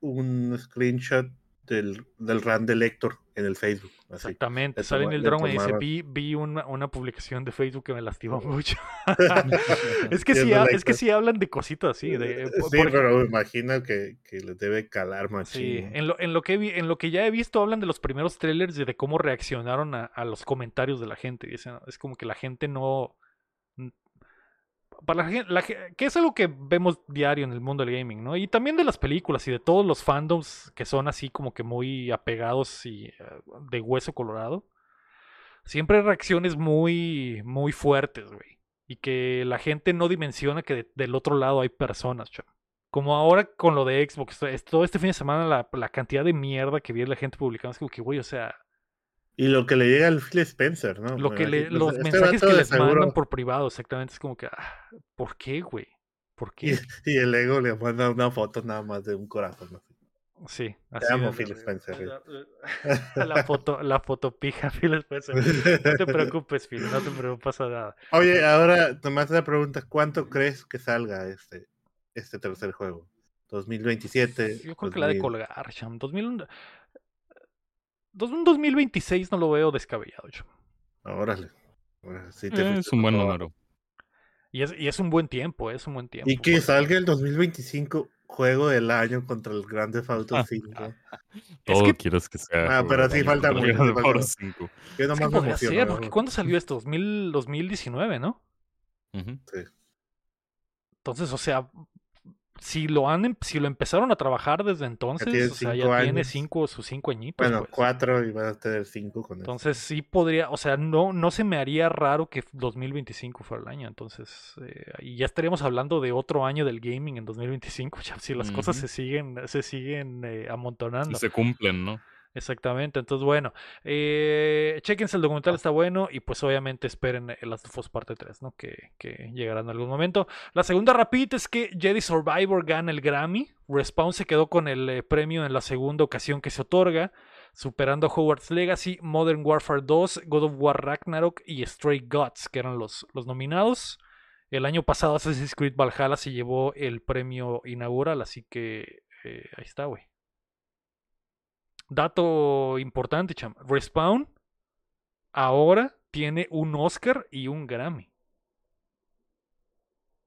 un screenshot del, del run de Lector en el Facebook. Así. Exactamente, le sale Neil le Druckmann y dice, vi, vi una, una publicación de Facebook que me lastimó *laughs* mucho. *laughs* es que Sí, sí, es que sí hablan de cositas así. De, Eh, sí, pero me imagino que, que les debe calar Sí, machín. en lo, en, lo que vi- en lo que ya he visto hablan de los primeros trailers y de cómo reaccionaron a, a los comentarios de la gente. Dicen, es como que la gente no... para la gen- la que es algo que vemos diario en el mundo del gaming, ¿no? Y también de las películas y de todos los fandoms que son así como que muy apegados y eh, de hueso colorado. Siempre hay reacciones muy, muy fuertes, güey. Y que la gente no dimensiona que de- del otro lado hay personas, chamo. Como ahora con lo de Xbox, todo este fin de semana la, la cantidad de mierda que vi la gente publicando es como que, güey, o sea, Y lo que le llega al Phil Spencer, ¿no? lo que le- este los vato mensajes que les seguro- mandan por privado, exactamente, es como que, ah, ¿por qué, güey? ¿Por Y, qué? y el ego le manda una foto nada más de un corazón. ¿no? Sí, Te así amo, de- Phil Spencer. *laughs* La foto, la foto pija, *laughs* Phil Spencer. No te preocupes, Phil, no te preocupes nada. Oye, ahora nomás la pregunta, ¿cuánto crees que salga este, este tercer juego? 2027. Yo creo que la de 2000. colgar, cham. 2000, dos- un 2026 no lo veo descabellado, cham. Órale. Sí te Eh, es un buen número. Y es, y es un buen tiempo, es un buen tiempo. Y que porque- salga el 2025 juego del año contra el Grand Theft Auto 5. Es Todo que- quieres que sea. Ah, pero sí falta mucho, Grand sí Theft falta Auto mucho. 5. Yo es que nomás me emociono, ser, ¿no? porque ¿cuándo salió esto? 2000, 2019, ¿no? Ujú. Entonces, o sea, si lo han, em- si lo empezaron a trabajar desde entonces, o sea, ya tiene cinco, sus cinco añitos. Bueno, pues. cuatro y van a tener cinco con eso. Entonces sí podría, o sea, no, no se me haría raro que 2025 fuera el año. Entonces, eh, y ya estaríamos hablando de otro año del gaming en 2025, *laughs* ya, si las cosas se siguen, se siguen eh, Y amontonando. se cumplen, ¿no? Exactamente. Entonces, bueno, eh, chequense el documental, está bueno. Y pues obviamente esperen el Last of Us parte 3, ¿no? Que, que llegará en algún momento. La segunda rapidita es que Jedi Survivor gana el Grammy. Respawn se quedó con el eh, premio en la segunda ocasión que se otorga. Superando a Hogwarts Legacy, Modern Warfare 2, God of War Ragnarok y Stray Gods, que eran los, los nominados. El año pasado Assassin's Creed Valhalla se llevó el premio inaugural, así que eh, ahí está, güey. Dato importante, cham. Respawn ahora tiene un Oscar y un Grammy.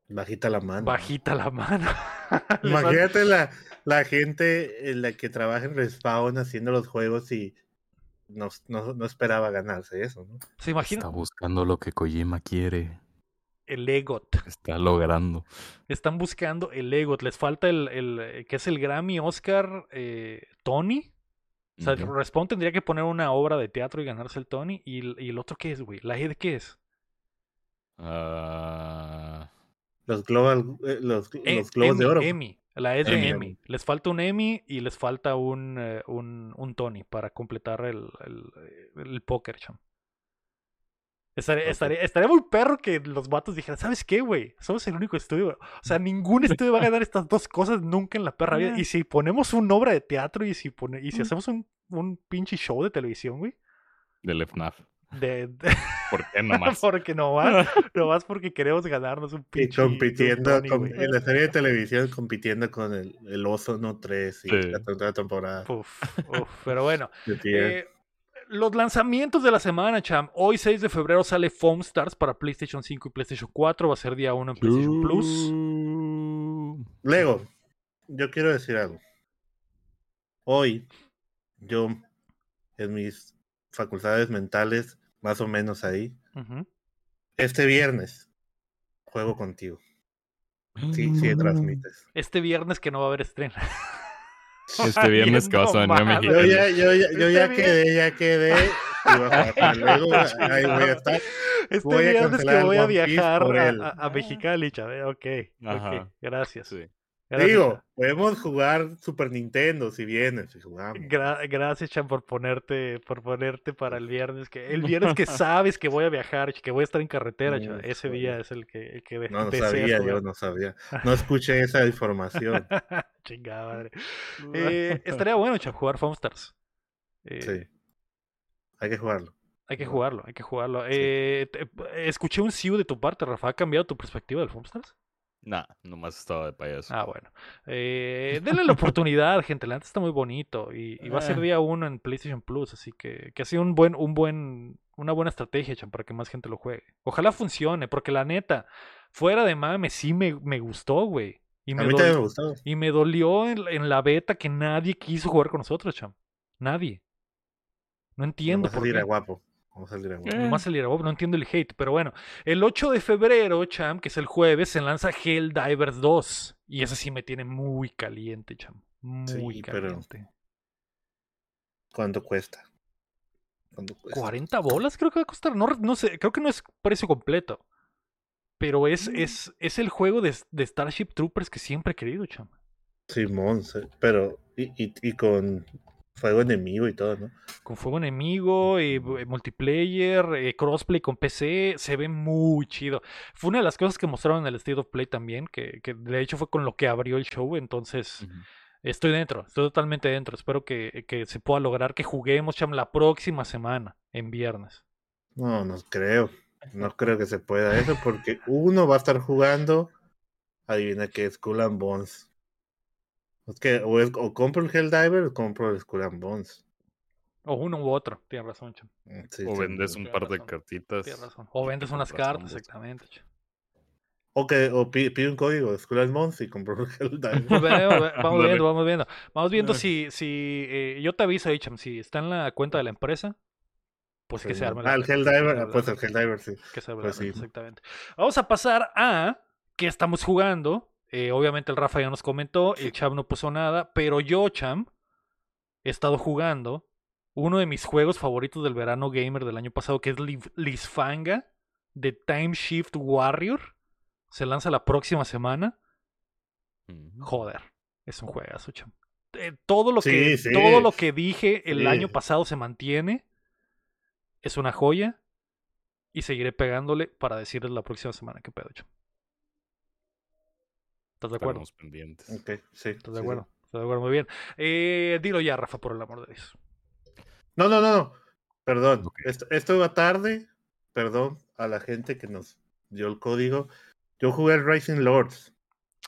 Bajita la mano. Bajita la mano. *laughs* Imagínate la, la gente en la que trabaja en Respawn haciendo los juegos y no, no, no esperaba ganarse eso, ¿no? ¿Se imagina? Está buscando lo que Kojima quiere. El EGOT. Está logrando. Están buscando el EGOT. Les falta el, el eh, que es el Grammy, Oscar, eh, Tony. O sea. Respawn tendría que poner una obra de teatro y ganarse el Tony. ¿Y el, y el otro qué es, güey? ¿La E de qué es? Ah, Los Global, eh, los, E- los Globos de Oro. Emmy. La es de Emmy. Emmy. Les falta un Emmy y les falta un, eh, un, un Tony para completar el, el, el póker, cham. Estaría, Ok. estaría, estaría muy perro que los vatos dijeran, ¿sabes qué, güey? Somos el único estudio. O sea, ningún estudio va a ganar estas dos cosas nunca en la perra vida. Eh. Y si ponemos una obra de teatro y si, pone, y si Mm. hacemos un, un pinche show de televisión, güey. del FNAF. De, de- *laughs* ¿Por qué nomás? *laughs* porque no más, *laughs* no más porque queremos ganarnos un Y pinche un compitiendo con- en la serie de televisión, compitiendo con el, el Oso No 3 y Sí. la temporada. Uf, uf, pero bueno. Eh, los lanzamientos de la semana, cham. Hoy 6 de febrero sale Foam Stars para PlayStation 5 y PlayStation 4. Va a ser día 1 en PlayStation Plus. Lego, yo quiero decir algo. Hoy, yo, en mis facultades mentales, más o menos ahí, este viernes, juego contigo. Sí, sí, transmites. Este viernes que no va a haber estreno. *laughs* Este *laughs* viernes que vas a venir a México. Yo ya, yo ya, yo Este ya bien. quedé, ya quedé. *laughs* a Lego, ahí voy a estar. Este Voy a viernes que cancelar voy a viajar a, a- a Mexicali, chave. Ok, ok. Ajá. Gracias. Sí. Gracias, Digo, podemos jugar Super Nintendo si vienes, si jugamos. Gra- gracias, Chan, por ponerte, por ponerte para el viernes. Que, el *laughs* viernes que sabes que voy a viajar, que voy a estar en carretera, Chan, Ese día es el que, el que No, no sabía, yo no sabía. *laughs* No escuché esa información. *laughs* Chingada madre. Eh, estaría bueno, Chan, jugar Foam Stars. Eh, Sí. Hay que jugarlo. Hay que jugarlo, hay que jugarlo. Eh, te- escuché un SIU de tu parte, Rafa. ¿Ha cambiado tu perspectiva del Foam Stars? Nah, nomás estaba de payaso. Ah, bueno. Eh, denle la oportunidad, gente. La neta está muy bonito. Y, y va a ser Eh. día uno en PlayStation Plus. Así que, que ha sido un buen, un buen, una buena estrategia, Chan, para que más gente lo juegue. Ojalá funcione, porque la neta, fuera de mame, sí me, me gustó, güey. Y A me, mí también me gustó. y me dolió en, en la beta que nadie quiso jugar con nosotros, Cham. Nadie. No entiendo Nomás por qué. guapo. Vamos al Direwolf. Eh. Nomás el Direwolf, no entiendo el hate, pero bueno. El 8 de febrero, Cham, que es el jueves, se lanza Helldivers 2. Y ese sí me tiene muy caliente, Cham. Muy Sí, pero- caliente. ¿Cuánto cuesta? ¿Cuánto cuesta? 40 bolas creo que va a costar. No, no sé, creo que no es precio completo. Pero es, Mm. es, es el juego de, de Starship Troopers que siempre he querido, Cham. Simón, sí, pero y, y, y con fuego enemigo y todo, ¿no? Con fuego enemigo, eh, eh, multiplayer, eh, crossplay con PC, se ve muy chido. Fue una de las cosas que mostraron en el State of Play también, que, que de hecho fue con lo que abrió el show, entonces estoy dentro, estoy totalmente dentro. Espero que, que se pueda lograr que juguemos, cham, la próxima semana, en viernes. No, no creo. No *laughs* creo que se pueda eso porque uno va a estar jugando. Adivina qué es Skull and Bones. Es que o, es- o compro el Helldiver o compro el Skull and Bones. O uno u otro, tienes razón, cham. Mm, sí, O sí, vendes sí. un par de cartitas. Tienes razón. O vendes unas cartas, ambos. exactamente. cham. O, que, o pi- pide un código de Skull and Bones y compro *laughs* el. Pues vamos Ándale. viendo, vamos viendo. Vamos viendo Ah. si, si eh, yo te aviso, Cham, si está en la cuenta de la empresa, pues que se arme la Ah, el Helldiver, arme ah, pues el. Helldiver, sí. Que se abre Pues sí. exactamente. Vamos a pasar a qué estamos jugando. Eh, obviamente el Rafa ya nos comentó, el Cham no puso nada, pero yo, Cham, he estado jugando uno de mis juegos favoritos del verano gamer del año pasado, que es Lisfanga de Time Shift Warrior. Se lanza la próxima semana. Joder, es un juegazo, Cham. Eh, todo lo Sí, que sí. todo lo que dije el Sí. año pasado se mantiene. Es una joya. Y seguiré pegándole para decirles la próxima semana qué pedo, Cham. ¿Estás de acuerdo? Estaremos pendientes. Ok, sí. ¿Estás de sí, acuerdo? ¿Estás de acuerdo? Muy bien. Eh, dilo ya, Rafa, por el amor de Dios. No, no, no, no. Perdón. Ok. Esto, esto va tarde. Perdón a la gente que nos dio el código. Yo jugué el Rising Lords.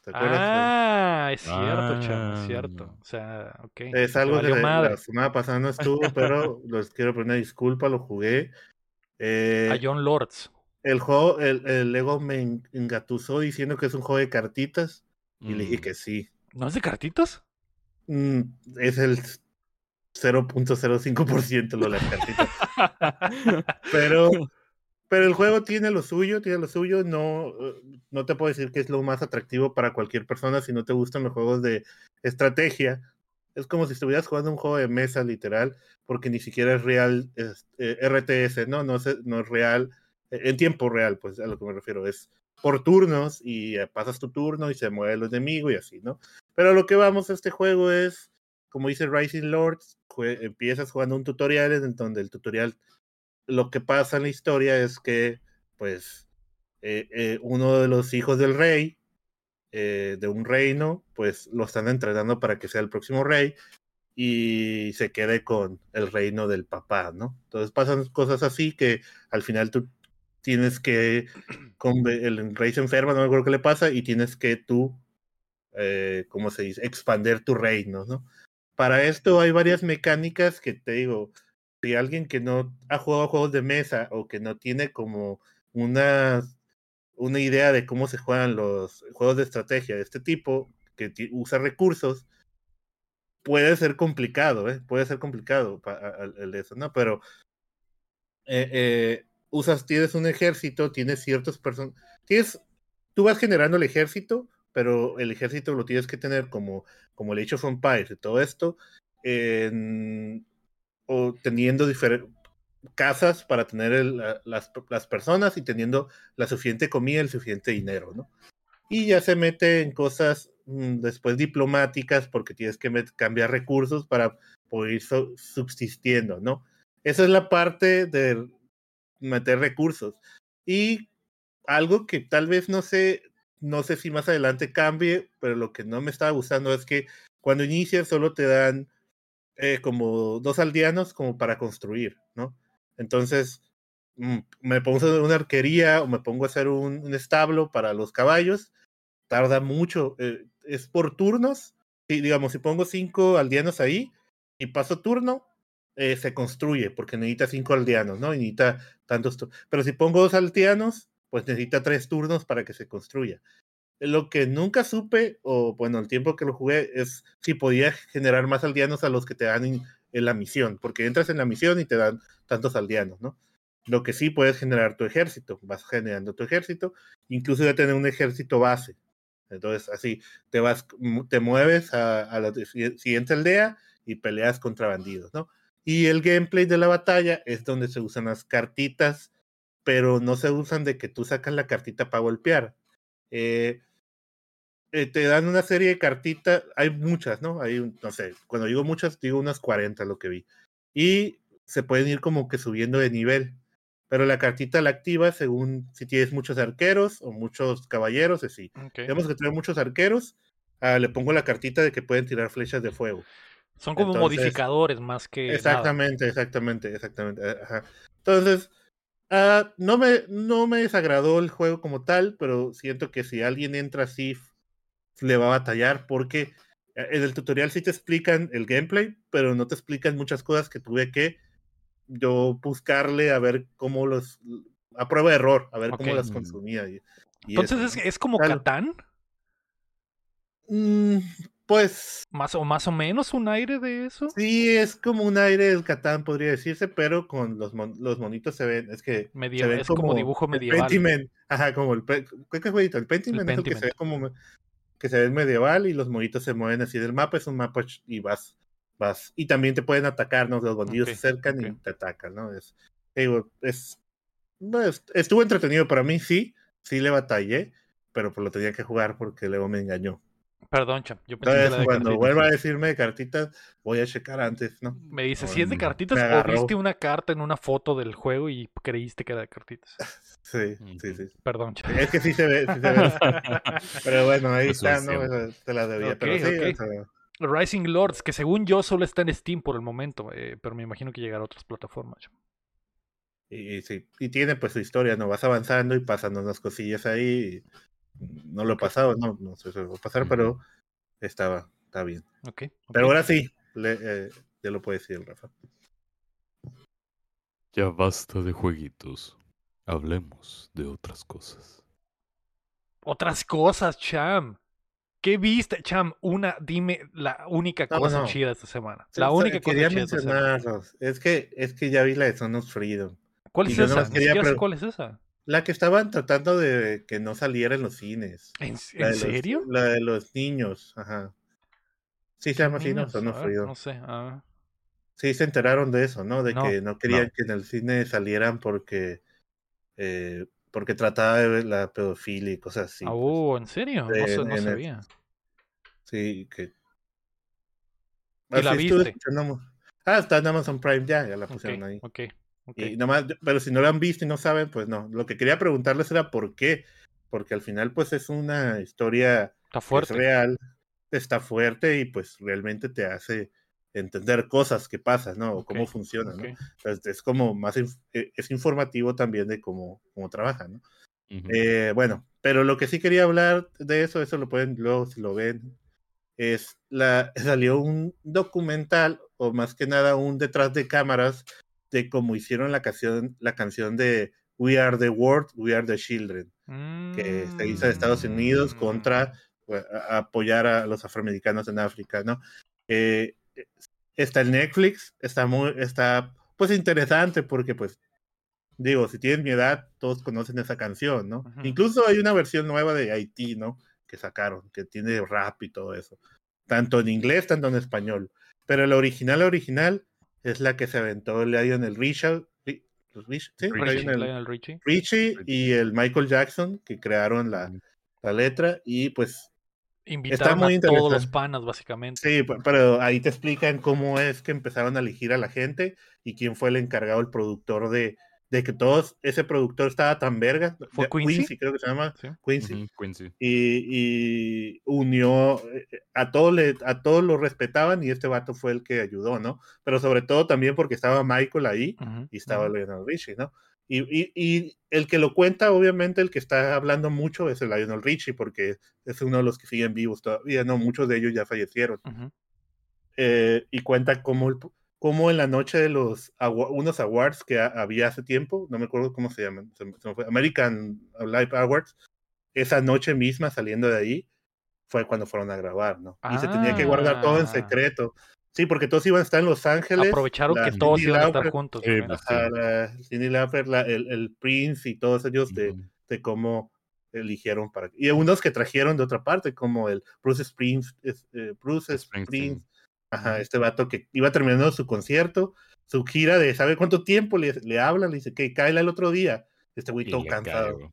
¿Te acuerdas? Ah, es cierto, Cham, es cierto. Ah. O sea, ok. Es algo que la- la semana pasada no *laughs* estuvo, pero les quiero poner una disculpa, lo jugué. Eh, A John Lords. El juego, el, el Lego me en- engatusó diciendo que es un juego de cartitas y le dije Mm. que sí. ¿No es de cartitas? Mm, es el 0.05% lo de las cartitas. *laughs* Pero, pero el juego tiene lo suyo, tiene lo suyo. No, eh, no te puedo decir que es lo más atractivo para cualquier persona si no te gustan los juegos de estrategia. Es como si estuvieras jugando un juego de mesa, literal, porque ni siquiera es real es, eh, RTS, no, no es, no es real, en tiempo real, pues a lo que me refiero, es por turnos y eh, pasas tu turno y se mueve el enemigo y así, ¿no? Pero lo que vamos a este juego es, como dice Rising Lords, empiezas jugando un tutorial en donde el tutorial lo que pasa en la historia es que, pues, eh, eh, uno de los hijos del rey, de un reino, pues lo están entrenando para que sea el próximo rey y se quede con el reino del papá, ¿no? Entonces pasan cosas así que al final tú tienes que, con el rey se enferma, no me acuerdo qué le pasa, y tienes que tú, eh, ¿cómo se dice?, expander tu reino, ¿no? Para esto hay varias mecánicas que te digo, si alguien que no ha jugado juegos de mesa o que no tiene como una, una idea de cómo se juegan los juegos de estrategia de este tipo, que usa recursos, puede ser complicado, ¿eh? Puede ser complicado el eso, ¿no? Pero eh, eh, usas, tienes un ejército, tienes ciertos personas, tienes, tú vas generando el ejército, pero el ejército lo tienes que tener como, como el Age of Empires y todo esto, en- o teniendo casas para tener el- la- las, las personas y teniendo la suficiente comida, el suficiente dinero, ¿no? Y ya se mete en cosas mm, después diplomáticas porque tienes que cambiar recursos para poder ir so- subsistiendo, ¿no? Esa es la parte de meter recursos. Y algo que tal vez no sé, no sé si más adelante cambie, pero lo que no me estaba gustando es que cuando inicias solo te dan eh, como dos aldeanos como para construir, ¿no? Entonces, mm, me pongo a hacer una arquería o me pongo a hacer un, un establo para los caballos, tarda mucho, eh, es por turnos, y digamos, si pongo cinco aldeanos ahí y paso turno, eh, se construye, porque necesita cinco aldeanos, ¿no? Y necesita tantos Pero si pongo dos aldeanos, pues necesita tres turnos para que se construya. Lo que nunca supe, o bueno, el tiempo que lo jugué, es si podía generar más aldeanos a los que te dan en, en la misión, porque entras en la misión y te dan tantos aldeanos, ¿no? Lo que sí puedes generar tu ejército, vas generando tu ejército, incluso ya tener un ejército base. Entonces, así, te vas, te mueves a, la siguiente aldea y peleas contra bandidos, ¿no? Y el gameplay de la batalla es donde se usan las cartitas, pero no se usan de que tú sacas la cartita para golpear. Eh, eh, te dan una serie de cartitas, hay muchas, ¿no? Hay, no sé, cuando digo muchas, digo unas 40 lo que vi. Y se pueden ir como que subiendo de nivel. Pero la cartita la activa según si tienes muchos arqueros o muchos caballeros, así. Digamos que tiene muchos arqueros, ah, le pongo la cartita de que pueden tirar flechas de fuego. Son como modificadores más que. Exactamente, exactamente, exactamente. Entonces, ah, no, me, no me desagradó el juego como tal, pero siento que si alguien entra así le va a batallar porque eh, en el tutorial sí te explican el gameplay, pero no te explican muchas cosas que tuve que yo buscarle a ver cómo los a prueba de error, a ver cómo las consumía. Entonces es, como Catán. Mm, pues. Más o más o menos un aire de eso. Sí, es como un aire del Catán, podría decirse, pero con los, los monitos se ven, es que. es como, dibujo medieval. ajá, como el. ¿Qué es El Pentiment, es el que se ve como que se ve medieval y los monitos se mueven así del mapa, es un mapa y vas, vas, y también te pueden atacar, ¿no? Los bandidos se acercan y te atacan, ¿no? Es, es, estuvo entretenido para mí, sí, sí le batallé, pero pues lo tenía que jugar porque luego me engañó. Perdón, Cham. Yo pensé que cuando vuelva a decirme de cartitas, voy a checar antes, ¿no? Me dice, si es de cartitas o viste una carta en una foto del juego y creíste que era de cartitas. *laughs* Sí, sí, sí. Perdón, Cham. Es que sí se ve, sí se ve. *laughs* pero bueno, ahí está, ¿no? Te la debía. pero sí, Rising Lords, que según yo solo está en Steam por el momento, eh, pero me imagino que llegará a otras plataformas. Y, sí, y tiene pues su historia, ¿no? Vas avanzando y pasando unas cosillas ahí. No lo he pasado, no, no sé si lo va a pasar, pero estaba, está bien. Okay, Pero ahora sí, eh, ya lo puede decir Rafa. Ya basta de jueguitos. Hablemos de otras cosas. Otras cosas, Cham. ¿Qué viste, Cham? Una, dime la única cosa chida esta semana. La única cosa chida esta semana. Es que, es que ya vi la de Sonos Freedom. ¿Cuál es esa? ¿Cuál es esa? La que estaban tratando de que no saliera en los cines. ¿En, serio? la de los niños, ajá. Sí, se llama así, ¿no? No sé. Sí, se enteraron de eso, ¿no? De que no querían que en el cine salieran porque eh, porque trataba de la pedofilia y cosas así. Ah, oh, ¿en serio? no, no sabía. Sí, que. ¿Y la viste? Ah, está en Amazon Prime ya, ya la pusieron ahí. Ok, y nomás, pero si no la han visto y no saben, pues no. Lo que quería preguntarles era por qué. Porque al final, pues es una historia está fuerte. real, está fuerte y pues realmente te hace entender cosas que pasan, ¿no? O cómo funcionan, ¿no? es como más, e, es informativo también de cómo, cómo trabajan, ¿no? eh, bueno, pero lo que sí quería hablar de eso, eso lo pueden, luego si lo ven, es la, *laughs* salió un documental, o más que nada un detrás de cámaras de cómo hicieron la canción, la canción de We Are the World, We Are the Children, que se hizo en Estados Unidos contra mm. apoyar a los afroamericanos en África, ¿no? Eh, está en Netflix, está muy, está pues interesante porque pues digo, si tienen mi edad, todos conocen esa canción, ¿no? Incluso hay una versión nueva de Haití, ¿no? Que sacaron, que tiene rap y todo eso. Tanto en inglés, tanto en español. Pero la original, la original, es la que se aventó Lionel Richie, ¿sí? Lionel, Richie. Richie y el Michael Jackson, que crearon la, la letra, y pues Invitaron a todos los panas, básicamente. Sí, pero ahí te explican cómo es que empezaron a elegir a la gente y quién fue el encargado, el productor de, de que todos, ese productor estaba tan verga. ¿Fue Quincy? creo que se llama. Quincy. Y, unió, eh, a todos, le, a todos lo respetaban y este vato fue el que ayudó, ¿no? Pero sobre todo también porque estaba Michael ahí y estaba Leonard Richie, ¿no? Y, el que lo cuenta, obviamente, el que está hablando mucho es el Lionel Richie, porque es uno de los que siguen vivos todavía, ¿no? Muchos de ellos ya fallecieron. Eh, y cuenta cómo, cómo, en la noche de los unos awards que había hace tiempo, no me acuerdo cómo se llaman, American Live Awards, esa noche misma saliendo de ahí, fue cuando fueron a grabar, ¿no? Y se tenía que guardar todo en ah. secreto. Sí, porque todos iban a estar en Los Ángeles. Aprovecharon que todos Cyndi iban a estar juntos. La Lauper, la- el, el Prince y todos ellos de, cómo eligieron para y unos que trajeron de otra parte como el Bruce Springs eh, Bruce Springsteen. Ajá, este vato que iba terminando su concierto su gira de sabe cuánto tiempo le, le hablan le dice que cae el otro día este güey todo cansado.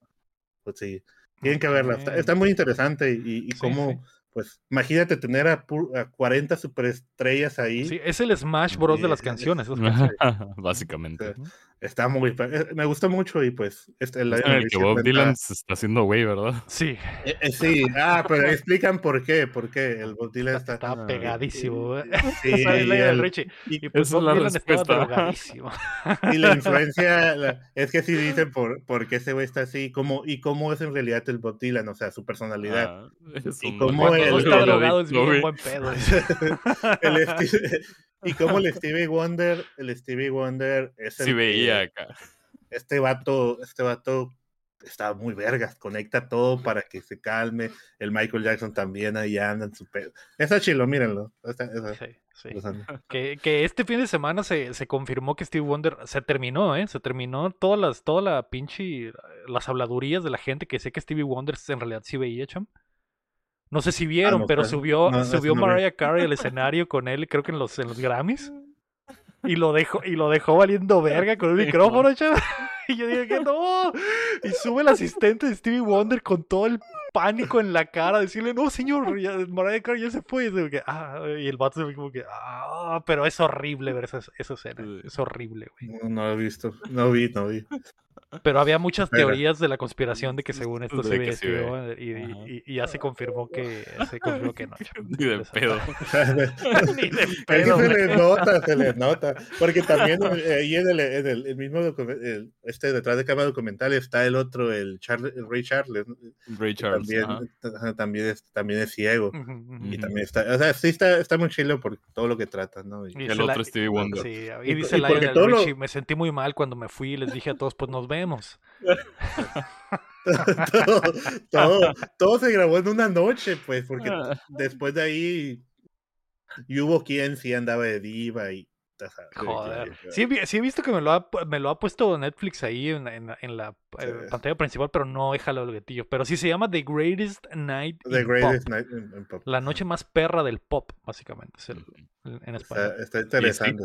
pues sí tienen que verla está, muy interesante y, y Sí, cómo sí. pues imagínate tener a, a 40 superestrellas ahí. Sí, es el Smash Bros. de las canciones. *laughs* Básicamente. Sí. está muy eh, me gusta mucho y pues este el Es en el que Bob Dylan se está haciendo güey, ¿verdad? Sí, Eh, eh, sí, ah, pero *laughs* explican por qué, por qué el Bob Dylan está... Ah, pegadísimo. güey. *laughs* Sí, Esa es la y idea Richie. y, Y pues Bob la Dylan estaba y la *laughs* influencia, la- es que sí dicen por, por qué ese güey está así, cómo, y cómo es en realidad el Bob Dylan, o sea, su personalidad. Ah, es Y un cómo el- Cuando no está drogadicto, drogado es bien güey. buen pedo. El Steve- y cómo el Stevie Wonder, el Stevie Wonder es el Sí veía acá. este vato, este vato está muy vergas, conecta todo para que se calme. El Michael Jackson también ahí anda en su pedo. Está chilo, mírenlo. Esa- esa- Sí, sí. *laughs* Que, que este fin de semana se, se confirmó que Steve Wonder se terminó, ¿eh? Se terminó todas las, toda la pinche, las habladurías de la gente que sé que Stevie Wonder en realidad sí veía, cham. No sé si vieron, Ah, no pero subió, No, subió no. Mariah Carey al escenario con él, creo que en los, en los Grammys. Y lo dejó, y lo dejó valiendo verga con un Sí, micrófono, chaval. Y yo dije que no. Y sube el asistente de Stevie Wonder con todo el pánico en la cara, decirle, no, señor, ya, Mariah Carey ya se fue. Y, como que, ah, y el vato se ve como que, ah, pero es horrible ver esa, esa escena. Es horrible, güey. No, no lo he visto. No vi, no vi. Pero había muchas Pero- teorías de la conspiración de que según esto De se sí ve. Y, y- y ya se confirmó que, se confirmó que no. *laughs* Ni de pedo. *laughs* *laughs* Ni de Es que pedo, se les nota, se les nota. Porque también eh, ahí en el, en el, el mismo el- este detrás de cámara documental está el otro, el, Charles, el Ray Charles. Ray Charles. también, ajá. también, es, también es ciego. Ujú, ujú. Y también está, o sea, sí está, está muy chilo por todo lo que trata, ¿no? Y- Y El dice la- otro Stevie Wonder. Sí, Y- y dice y porque Lionel todo lo- Richie, me sentí muy mal cuando me fui y les dije a todos, pues nos vemos. *laughs* todo, todo, todo se grabó en una noche, pues, porque Ah. después de ahí y hubo quien sí andaba de diva y Joder. sí, Sí, he visto que me lo ha, me lo ha puesto Netflix ahí en, en la- en la eh, Sí. pantalla principal, pero no he jalado el gatillo. Pero sí se llama The Greatest Night The in Greatest Pop. Night in- in Pop. La noche más perra del pop, básicamente, es el- Ujú. en español. Está, está interesante.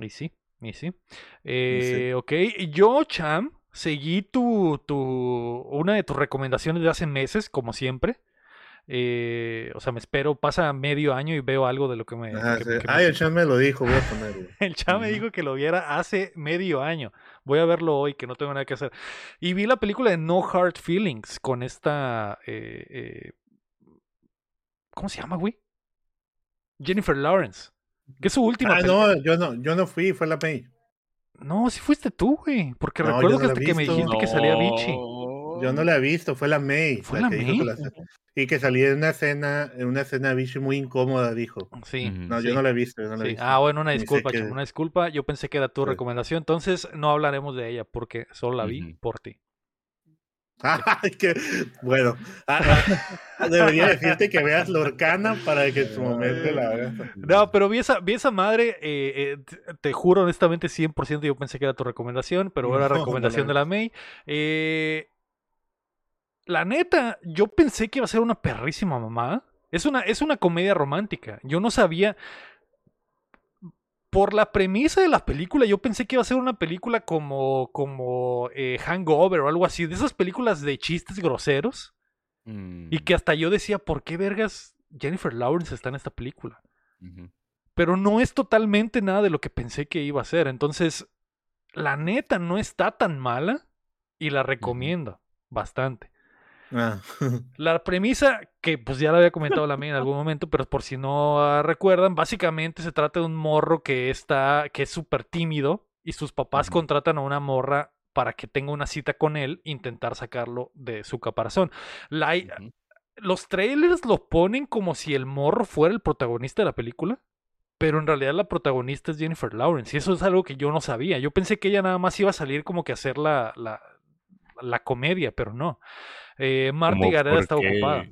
Y sí, y sí. Eh, Ok, yo, Cham, seguí tu, tu, una de tus recomendaciones de hace meses, como siempre. Eh, o sea, me espero, pasa medio año y veo algo de lo que me... Ajá, que- sí. que me- Ay, el chat me lo dijo, voy a ponerlo. *laughs* El Cham me dijo que lo viera hace medio año. Voy a verlo hoy, que no tengo nada que hacer. Y vi la película de No Hard Feelings con esta... eh, eh, ¿Cómo se llama, güey? Jennifer Lawrence. Que es su última Ah, película. no, yo no, yo no fui, fue la May. No, sí fuiste tú, güey. Porque No, recuerdo que hasta que me dijiste que salía Vichy. Yo no la he visto, fue la May. ¿Fue la que dijo May? que la- y que salía en una escena, en una escena Vichy muy incómoda, dijo. Sí. No, Sí. yo no la he visto, yo no la he visto. Ah, bueno, una disculpa, chamo, una disculpa. Yo pensé que era tu Sí. recomendación. Entonces no hablaremos de ella porque solo la vi por ti. *laughs* Bueno. Ah, ah, debería decirte que veas Lorcana para que en su momento la veas. No, pero vi esa, vi esa madre, eh, eh, te, juro honestamente 100% yo pensé que era tu recomendación, pero era No, *laughs* no recomendación la de la May. Eh, la neta, yo pensé que iba a ser una perrísima mamá. Es una, es una comedia romántica. Yo no sabía... Por la premisa de la película, yo pensé que iba a ser una película como, como eh, Hangover o algo así, de esas películas de chistes groseros. Mm, Y que hasta yo decía, ¿por qué vergas Jennifer Lawrence está en esta película? pero no es totalmente nada de lo que pensé que iba a ser. Entonces, la neta no está tan mala y la recomiendo bastante. Ah, *laughs* La premisa, que pues ya la había comentado la mía en algún momento, pero por si no recuerdan, básicamente se trata de un morro que está, que es súper tímido y sus papás contratan a una morra para que tenga una cita con él, intentar sacarlo de su caparazón. La, los trailers lo ponen como si el morro fuera el protagonista de la película, pero en realidad la protagonista es Jennifer Lawrence, y eso es algo que yo no sabía. Yo pensé que ella nada más iba a salir como que a hacer la, la, la comedia, pero no. Eh, Marta Gareda está ¿por qué- ocupada.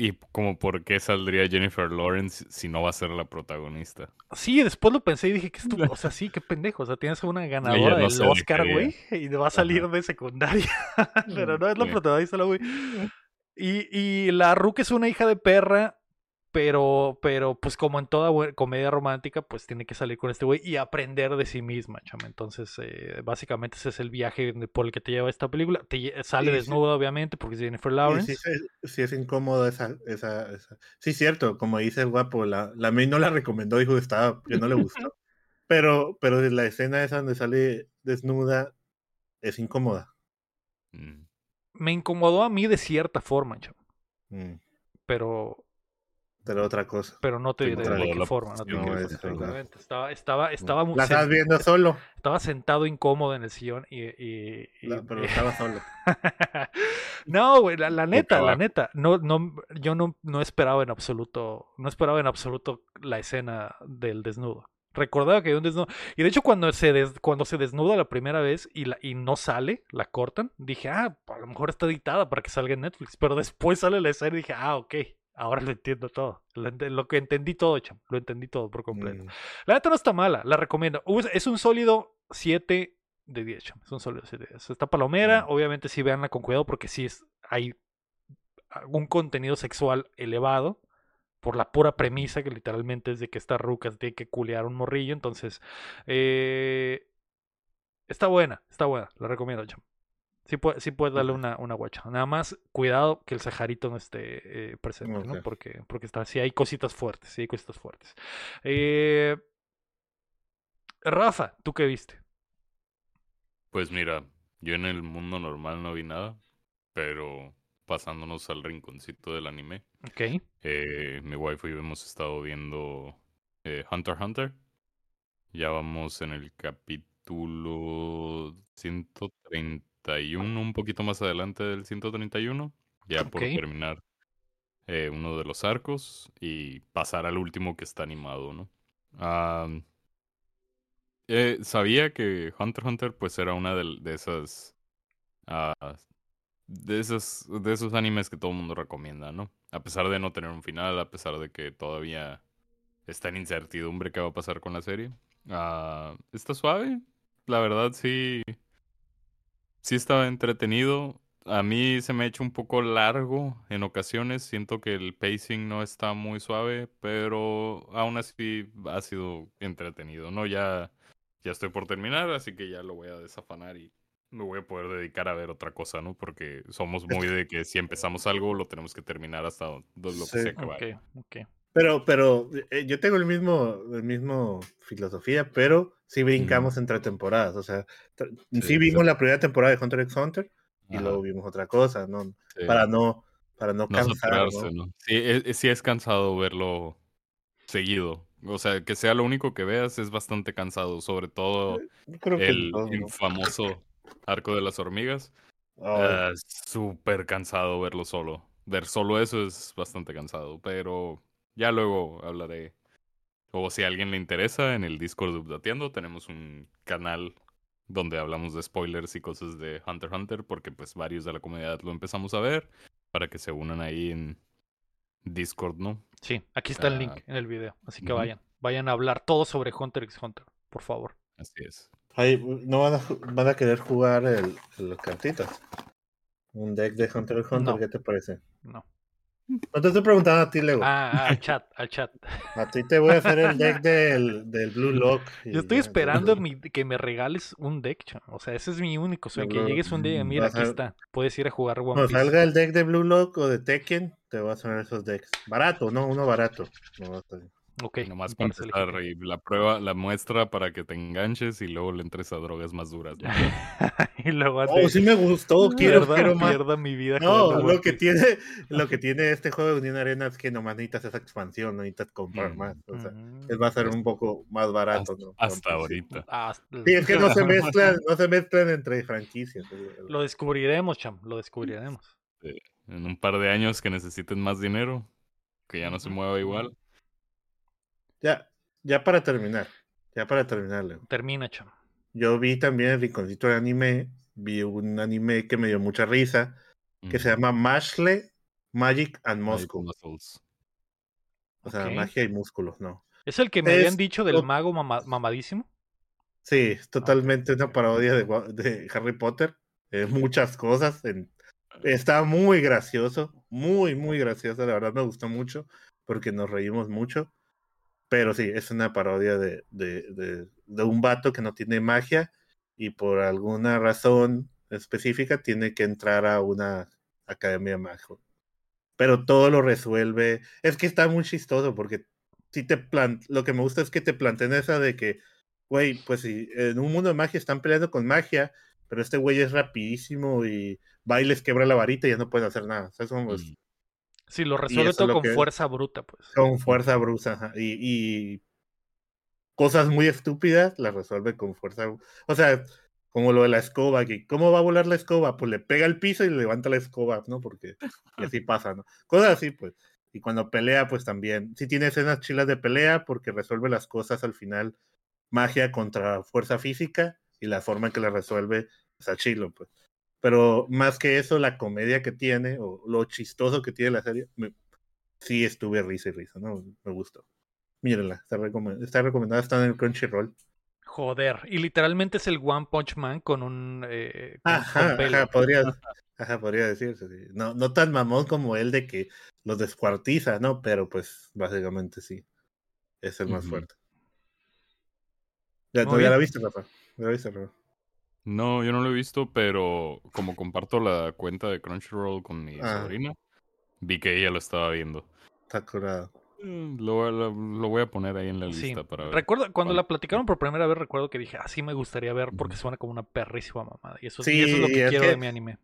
Y como por qué saldría Jennifer Lawrence si no va a ser la protagonista. Sí, después lo pensé y dije que o sea, *laughs* sí, qué pendejo. O sea, tienes una ganadora no del Oscar, güey, y va a salir de secundaria. *laughs* Pero no es la protagonista, la güey. Y, y la Rook es una hija de perra, pero, pero pues como en toda comedia romántica, pues tiene que salir con este güey y aprender de sí misma, chama. Entonces, eh, básicamente ese es el viaje por el que te lleva esta película. Te sale Sí, sí. desnuda, obviamente, porque es Jennifer Lawrence. sí, sí, sí es incómodo esa, esa, esa. Sí, cierto, como dice el guapo, la, la May no la recomendó, dijo que estaba, que no le gustó. *laughs* Pero, pero la escena esa donde sale desnuda es incómoda. Mm. Me incomodó a mí de cierta forma, chama. Mm, Pero, pero otra cosa. pero no te diré de qué la forma. No te diré es. Estaba, estaba, estaba, mu- La estás viendo solo, *laughs* estaba sentado incómodo en el sillón y... y- y- la- pero y- *laughs* estaba solo. *laughs* no, güey, la, la neta, la neta, no, no, yo no, no esperaba en absoluto, no esperaba en absoluto la escena del desnudo. Recordaba que había un desnudo. Y de hecho, cuando se, des- cuando se desnuda la primera vez y, la, y no sale, la cortan, dije, ah, a lo mejor está editada para que salga en Netflix. Pero después sale la escena y dije, ah, ok, ahora lo entiendo todo. Lo, ent- lo que entendí todo, cham, lo entendí todo por completo. Mm, La neta no está mala, la recomiendo. Es un sólido 7 de 10, cham, Es un sólido 7 de 10. Está palomera, Mm. obviamente sí véanla con cuidado porque sí es, hay un contenido sexual elevado por la pura premisa que literalmente es de que esta ruca tiene que culear un morrillo. Entonces, eh, está buena, está buena, la recomiendo, cham. Sí, puede- sí puedes darle una, una guacha. Nada más cuidado que el sajarito no esté eh, presente, ¿no? Porque, porque está, sí hay cositas fuertes, sí hay cositas fuertes. Eh, Rafa, ¿tú qué viste? Pues mira, yo en el mundo normal no vi nada, pero pasándonos al rinconcito del anime, Ok. eh, mi wife y yo hemos estado viendo eh, Hunter x Hunter. Ya vamos en el capítulo 131, un poquito más adelante del 131, ya por terminar eh, uno de los arcos y pasar al último que está animado, ¿no? Eh, sabía que Hunter x Hunter pues era una de, de esas ah, de esos de esos animes que todo el mundo recomienda, ¿no? A pesar de no tener un final, a pesar de que todavía está en incertidumbre qué va a pasar con la serie. Ah, está suave, la verdad sí sí estaba entretenido. A mí se me ha hecho un poco largo en ocasiones. Siento que el pacing no está muy suave, pero aún así ha sido entretenido, ¿no? Ya, ya estoy por terminar, así que ya lo voy a desafanar y me voy a poder dedicar a ver otra cosa, ¿no? Porque somos muy de que si empezamos algo lo tenemos que terminar hasta do- lo que Sí. sea que Ok, vaya. Pero, pero eh, yo tengo el mismo, el mismo filosofía, pero sí brincamos entre temporadas. O sea, sí, Sí, vimos la primera temporada de Hunter x Hunter y Ajá, luego vimos otra cosa, ¿no? sí. Para no, para no No cansar, saturarse, ¿no? ¿no? Sí, es, es- sí es cansado verlo seguido. O sea, que sea lo único que veas es bastante cansado, sobre todo creo que el todo, ¿no? infamoso arco de las hormigas. Ah, es súper cansado verlo solo. Ver solo eso es bastante cansado, pero ya luego hablaré. O si a alguien le interesa, en el Discord de Updateando tenemos un canal donde hablamos de spoilers y cosas de Hunter x Hunter, porque pues varios de la comunidad lo empezamos a ver, para que se unan ahí en Discord, ¿no? Sí, aquí está el Ah, link en el video. Así que vayan. Vayan a hablar todo sobre Hunter x Hunter, por favor. Así es. ay, no van a, van a querer jugar el, cartitas. Un deck de Hunter x Hunter, No. ¿qué te parece? No. No te estoy preguntando a ti, Lego. Ah, al chat, al chat. A ti te voy a hacer el deck *laughs* del, del Blue Lock. Yo estoy esperando mi- que me regales un deck, chamo. O sea, ese es mi único sueño. Que llegues un día y mm, mira, vas aquí a- está. Puedes ir a jugar One Cuando Piece. salga el deck de Blue Lock o de Tekken, te voy a hacer esos decks. Barato, no, uno barato. No, Ok. Nomás legítimo. y la prueba, la muestra para que te enganches y luego le entres a drogas más duras. ¿no? *laughs* y luego Oh, sí me gustó, *laughs* quiero, pierda, quiero más. pierda mi vida. No, lo que tiene, lo que *laughs* tiene este juego de Unión Arena es que nomás necesitas esa expansión, no necesitas comprar Mm. más. O sea, va a ser un poco más barato, Hasta, ¿no? hasta ahorita. Ah, Sí, es que no se mezclan, no se mezclan entre franquicias. Lo descubriremos, cham. Lo descubriremos. En un par de años que necesiten más dinero, que ya no se mueva igual. Ya, ya para terminar, ya para terminar, Leo. Termina, cham. Yo vi también el rinconcito de anime, vi un anime que me dio mucha risa, que se llama Mashle Magic and Muscle. Muscles. O sea, magia y músculos, no. ¿Es el que me Es habían dicho del mago mama- mamadísimo? Sí, es totalmente una parodia de, Harry Potter. eh, muchas cosas. en- está muy gracioso. Muy, muy gracioso. La verdad me gustó mucho porque nos reímos mucho. Pero sí, es una parodia de, de, de, de un vato que no tiene magia y por alguna razón específica tiene que entrar a una academia mágica. Pero todo lo resuelve. Es que está muy chistoso porque si te plan... lo que me gusta es que te planteen esa de que, güey, pues si en un mundo de magia están peleando con magia, pero este güey es rapidísimo y va y les quebra la varita y ya no pueden hacer nada. O sea, pues, Mm. Sí, lo resuelve todo con fuerza bruta, pues. con fuerza brusa ajá, y, y cosas muy estúpidas las resuelve con fuerza. O sea, como lo de la escoba, que ¿cómo va a volar la escoba? Pues le pega al piso y le levanta la escoba, ¿no? Porque *laughs* y así pasa, ¿no? Cosas así, pues. Y cuando pelea, pues también. Sí tiene escenas chilas de pelea porque resuelve las cosas al final. Magia contra fuerza física y la forma en que la resuelve está chilo, pues. Pero más que eso, la comedia que tiene o lo chistoso que tiene la serie, me- sí estuve risa y risa, ¿no? Me gustó. Mírenla, está, recomendada, está recomendada, está en el Crunchyroll. Joder. Y literalmente es el One Punch Man con un. eh, con- Ajá, ajá, podría, *laughs* ajá, podría decirse. sí. No, no tan mamón como él de que los descuartiza, ¿no? Pero pues básicamente sí. Es el más fuerte. ¿Ya, ¿tú ya la viste, Rafa? ¿Ya la viste, Rafa? No, yo no lo he visto, pero como comparto la cuenta de Crunchyroll con mi Ah. sobrina, vi que ella lo estaba viendo. Está curado. Mm, Lo, lo- lo voy a poner ahí en la Sí. lista para ver. Recuerdo, cuando cuál. la platicaron por primera vez, recuerdo que dije, así me gustaría ver porque suena como una perrísima mamada. Y eso, y Sí, eso es lo que es quiero que- de mi anime.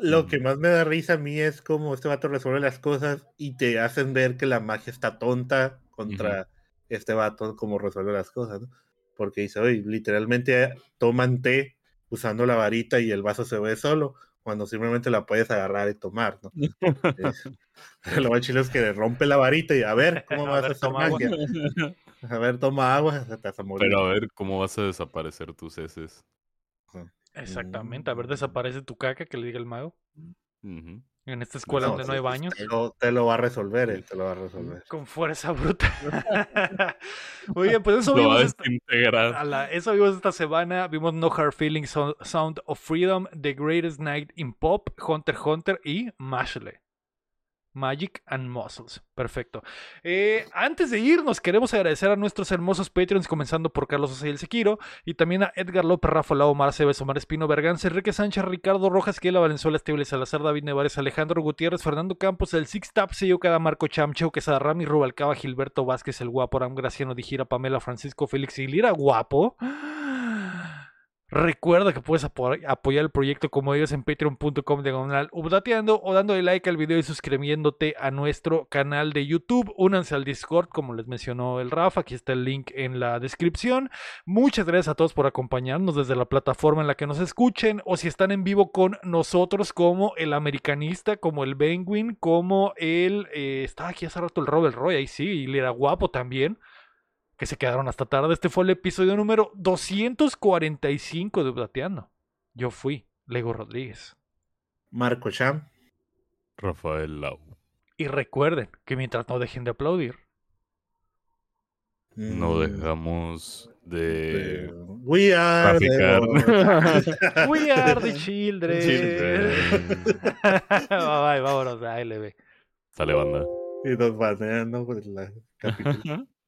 Lo que más me da risa a mí es cómo este vato resuelve las cosas y te hacen ver que la magia está tonta contra este vato, cómo resuelve las cosas, ¿no? Porque dice, oye, literalmente toman té usando la varita y el vaso se ve solo, cuando simplemente la puedes agarrar y tomar, ¿no? *laughs* *laughs* Lo más chido es que le rompe la varita y a ver, ¿cómo *laughs* A vas a, ver, toma agua. A ver, toma agua, te vas a morir. Pero a ver cómo vas a desaparecer tus heces. Exactamente. A ver, Mm. desaparece tu caca, que le diga el mago. Ujú. En esta escuela No, donde no hay baños. Te lo, te lo va a resolver, él te lo va a resolver. Con fuerza bruta. *laughs* *laughs* Muy bien, pues eso vimos esta, a la- eso vimos esta semana. Vimos No Hard Feelings, So- Sound of Freedom, The Greatest Night in Pop, Hunter x Hunter y Mashley. Magic and Muscles. Perfecto. Eh, antes de irnos, queremos agradecer a nuestros hermosos Patreons, comenzando por Carlos Osayel Sequiro, y también a Edgar López, Rafa Lau, Omar Cebes, Omar Espino, Berganza, Enrique Sánchez, Ricardo Rojas, Kiela Valenzuela, Esteble Salazar, David Nevares, Alejandro Gutiérrez, Fernando Campos, el Six Tap, Sello Cada, Marco Chamcheo, Quesada Rami, Rubalcaba, Gilberto Vázquez, el Guapo, Aram Graciano, Dijira, Pamela, Francisco, Félix y Lira, Guapo. Recuerda que puedes apo- apoyar el proyecto como ellos en patreon.com diagonal updateando o dándole like al video y suscribiéndote a nuestro canal de YouTube. Únanse al Discord, como les mencionó el Rafa. Aquí está el link en la descripción. Muchas gracias a todos por acompañarnos desde la plataforma en la que nos escuchen o si están en vivo con nosotros como el americanista, como el Penguin, como el... eh, estaba aquí hace rato el Robert Roy, ahí sí, y era guapo también que se quedaron hasta tarde. Este fue el episodio número 245 de Updateando. Yo fui Lego Rodríguez. Marco Cham. Rafael Lau. Y recuerden que mientras no dejen de aplaudir, No mm, dejamos de... We are the. *laughs* We are the children. Children. *laughs* bye, bye, vámonos a LB. Sale banda. y nos banean, ¿no? Por la capítulo. *laughs*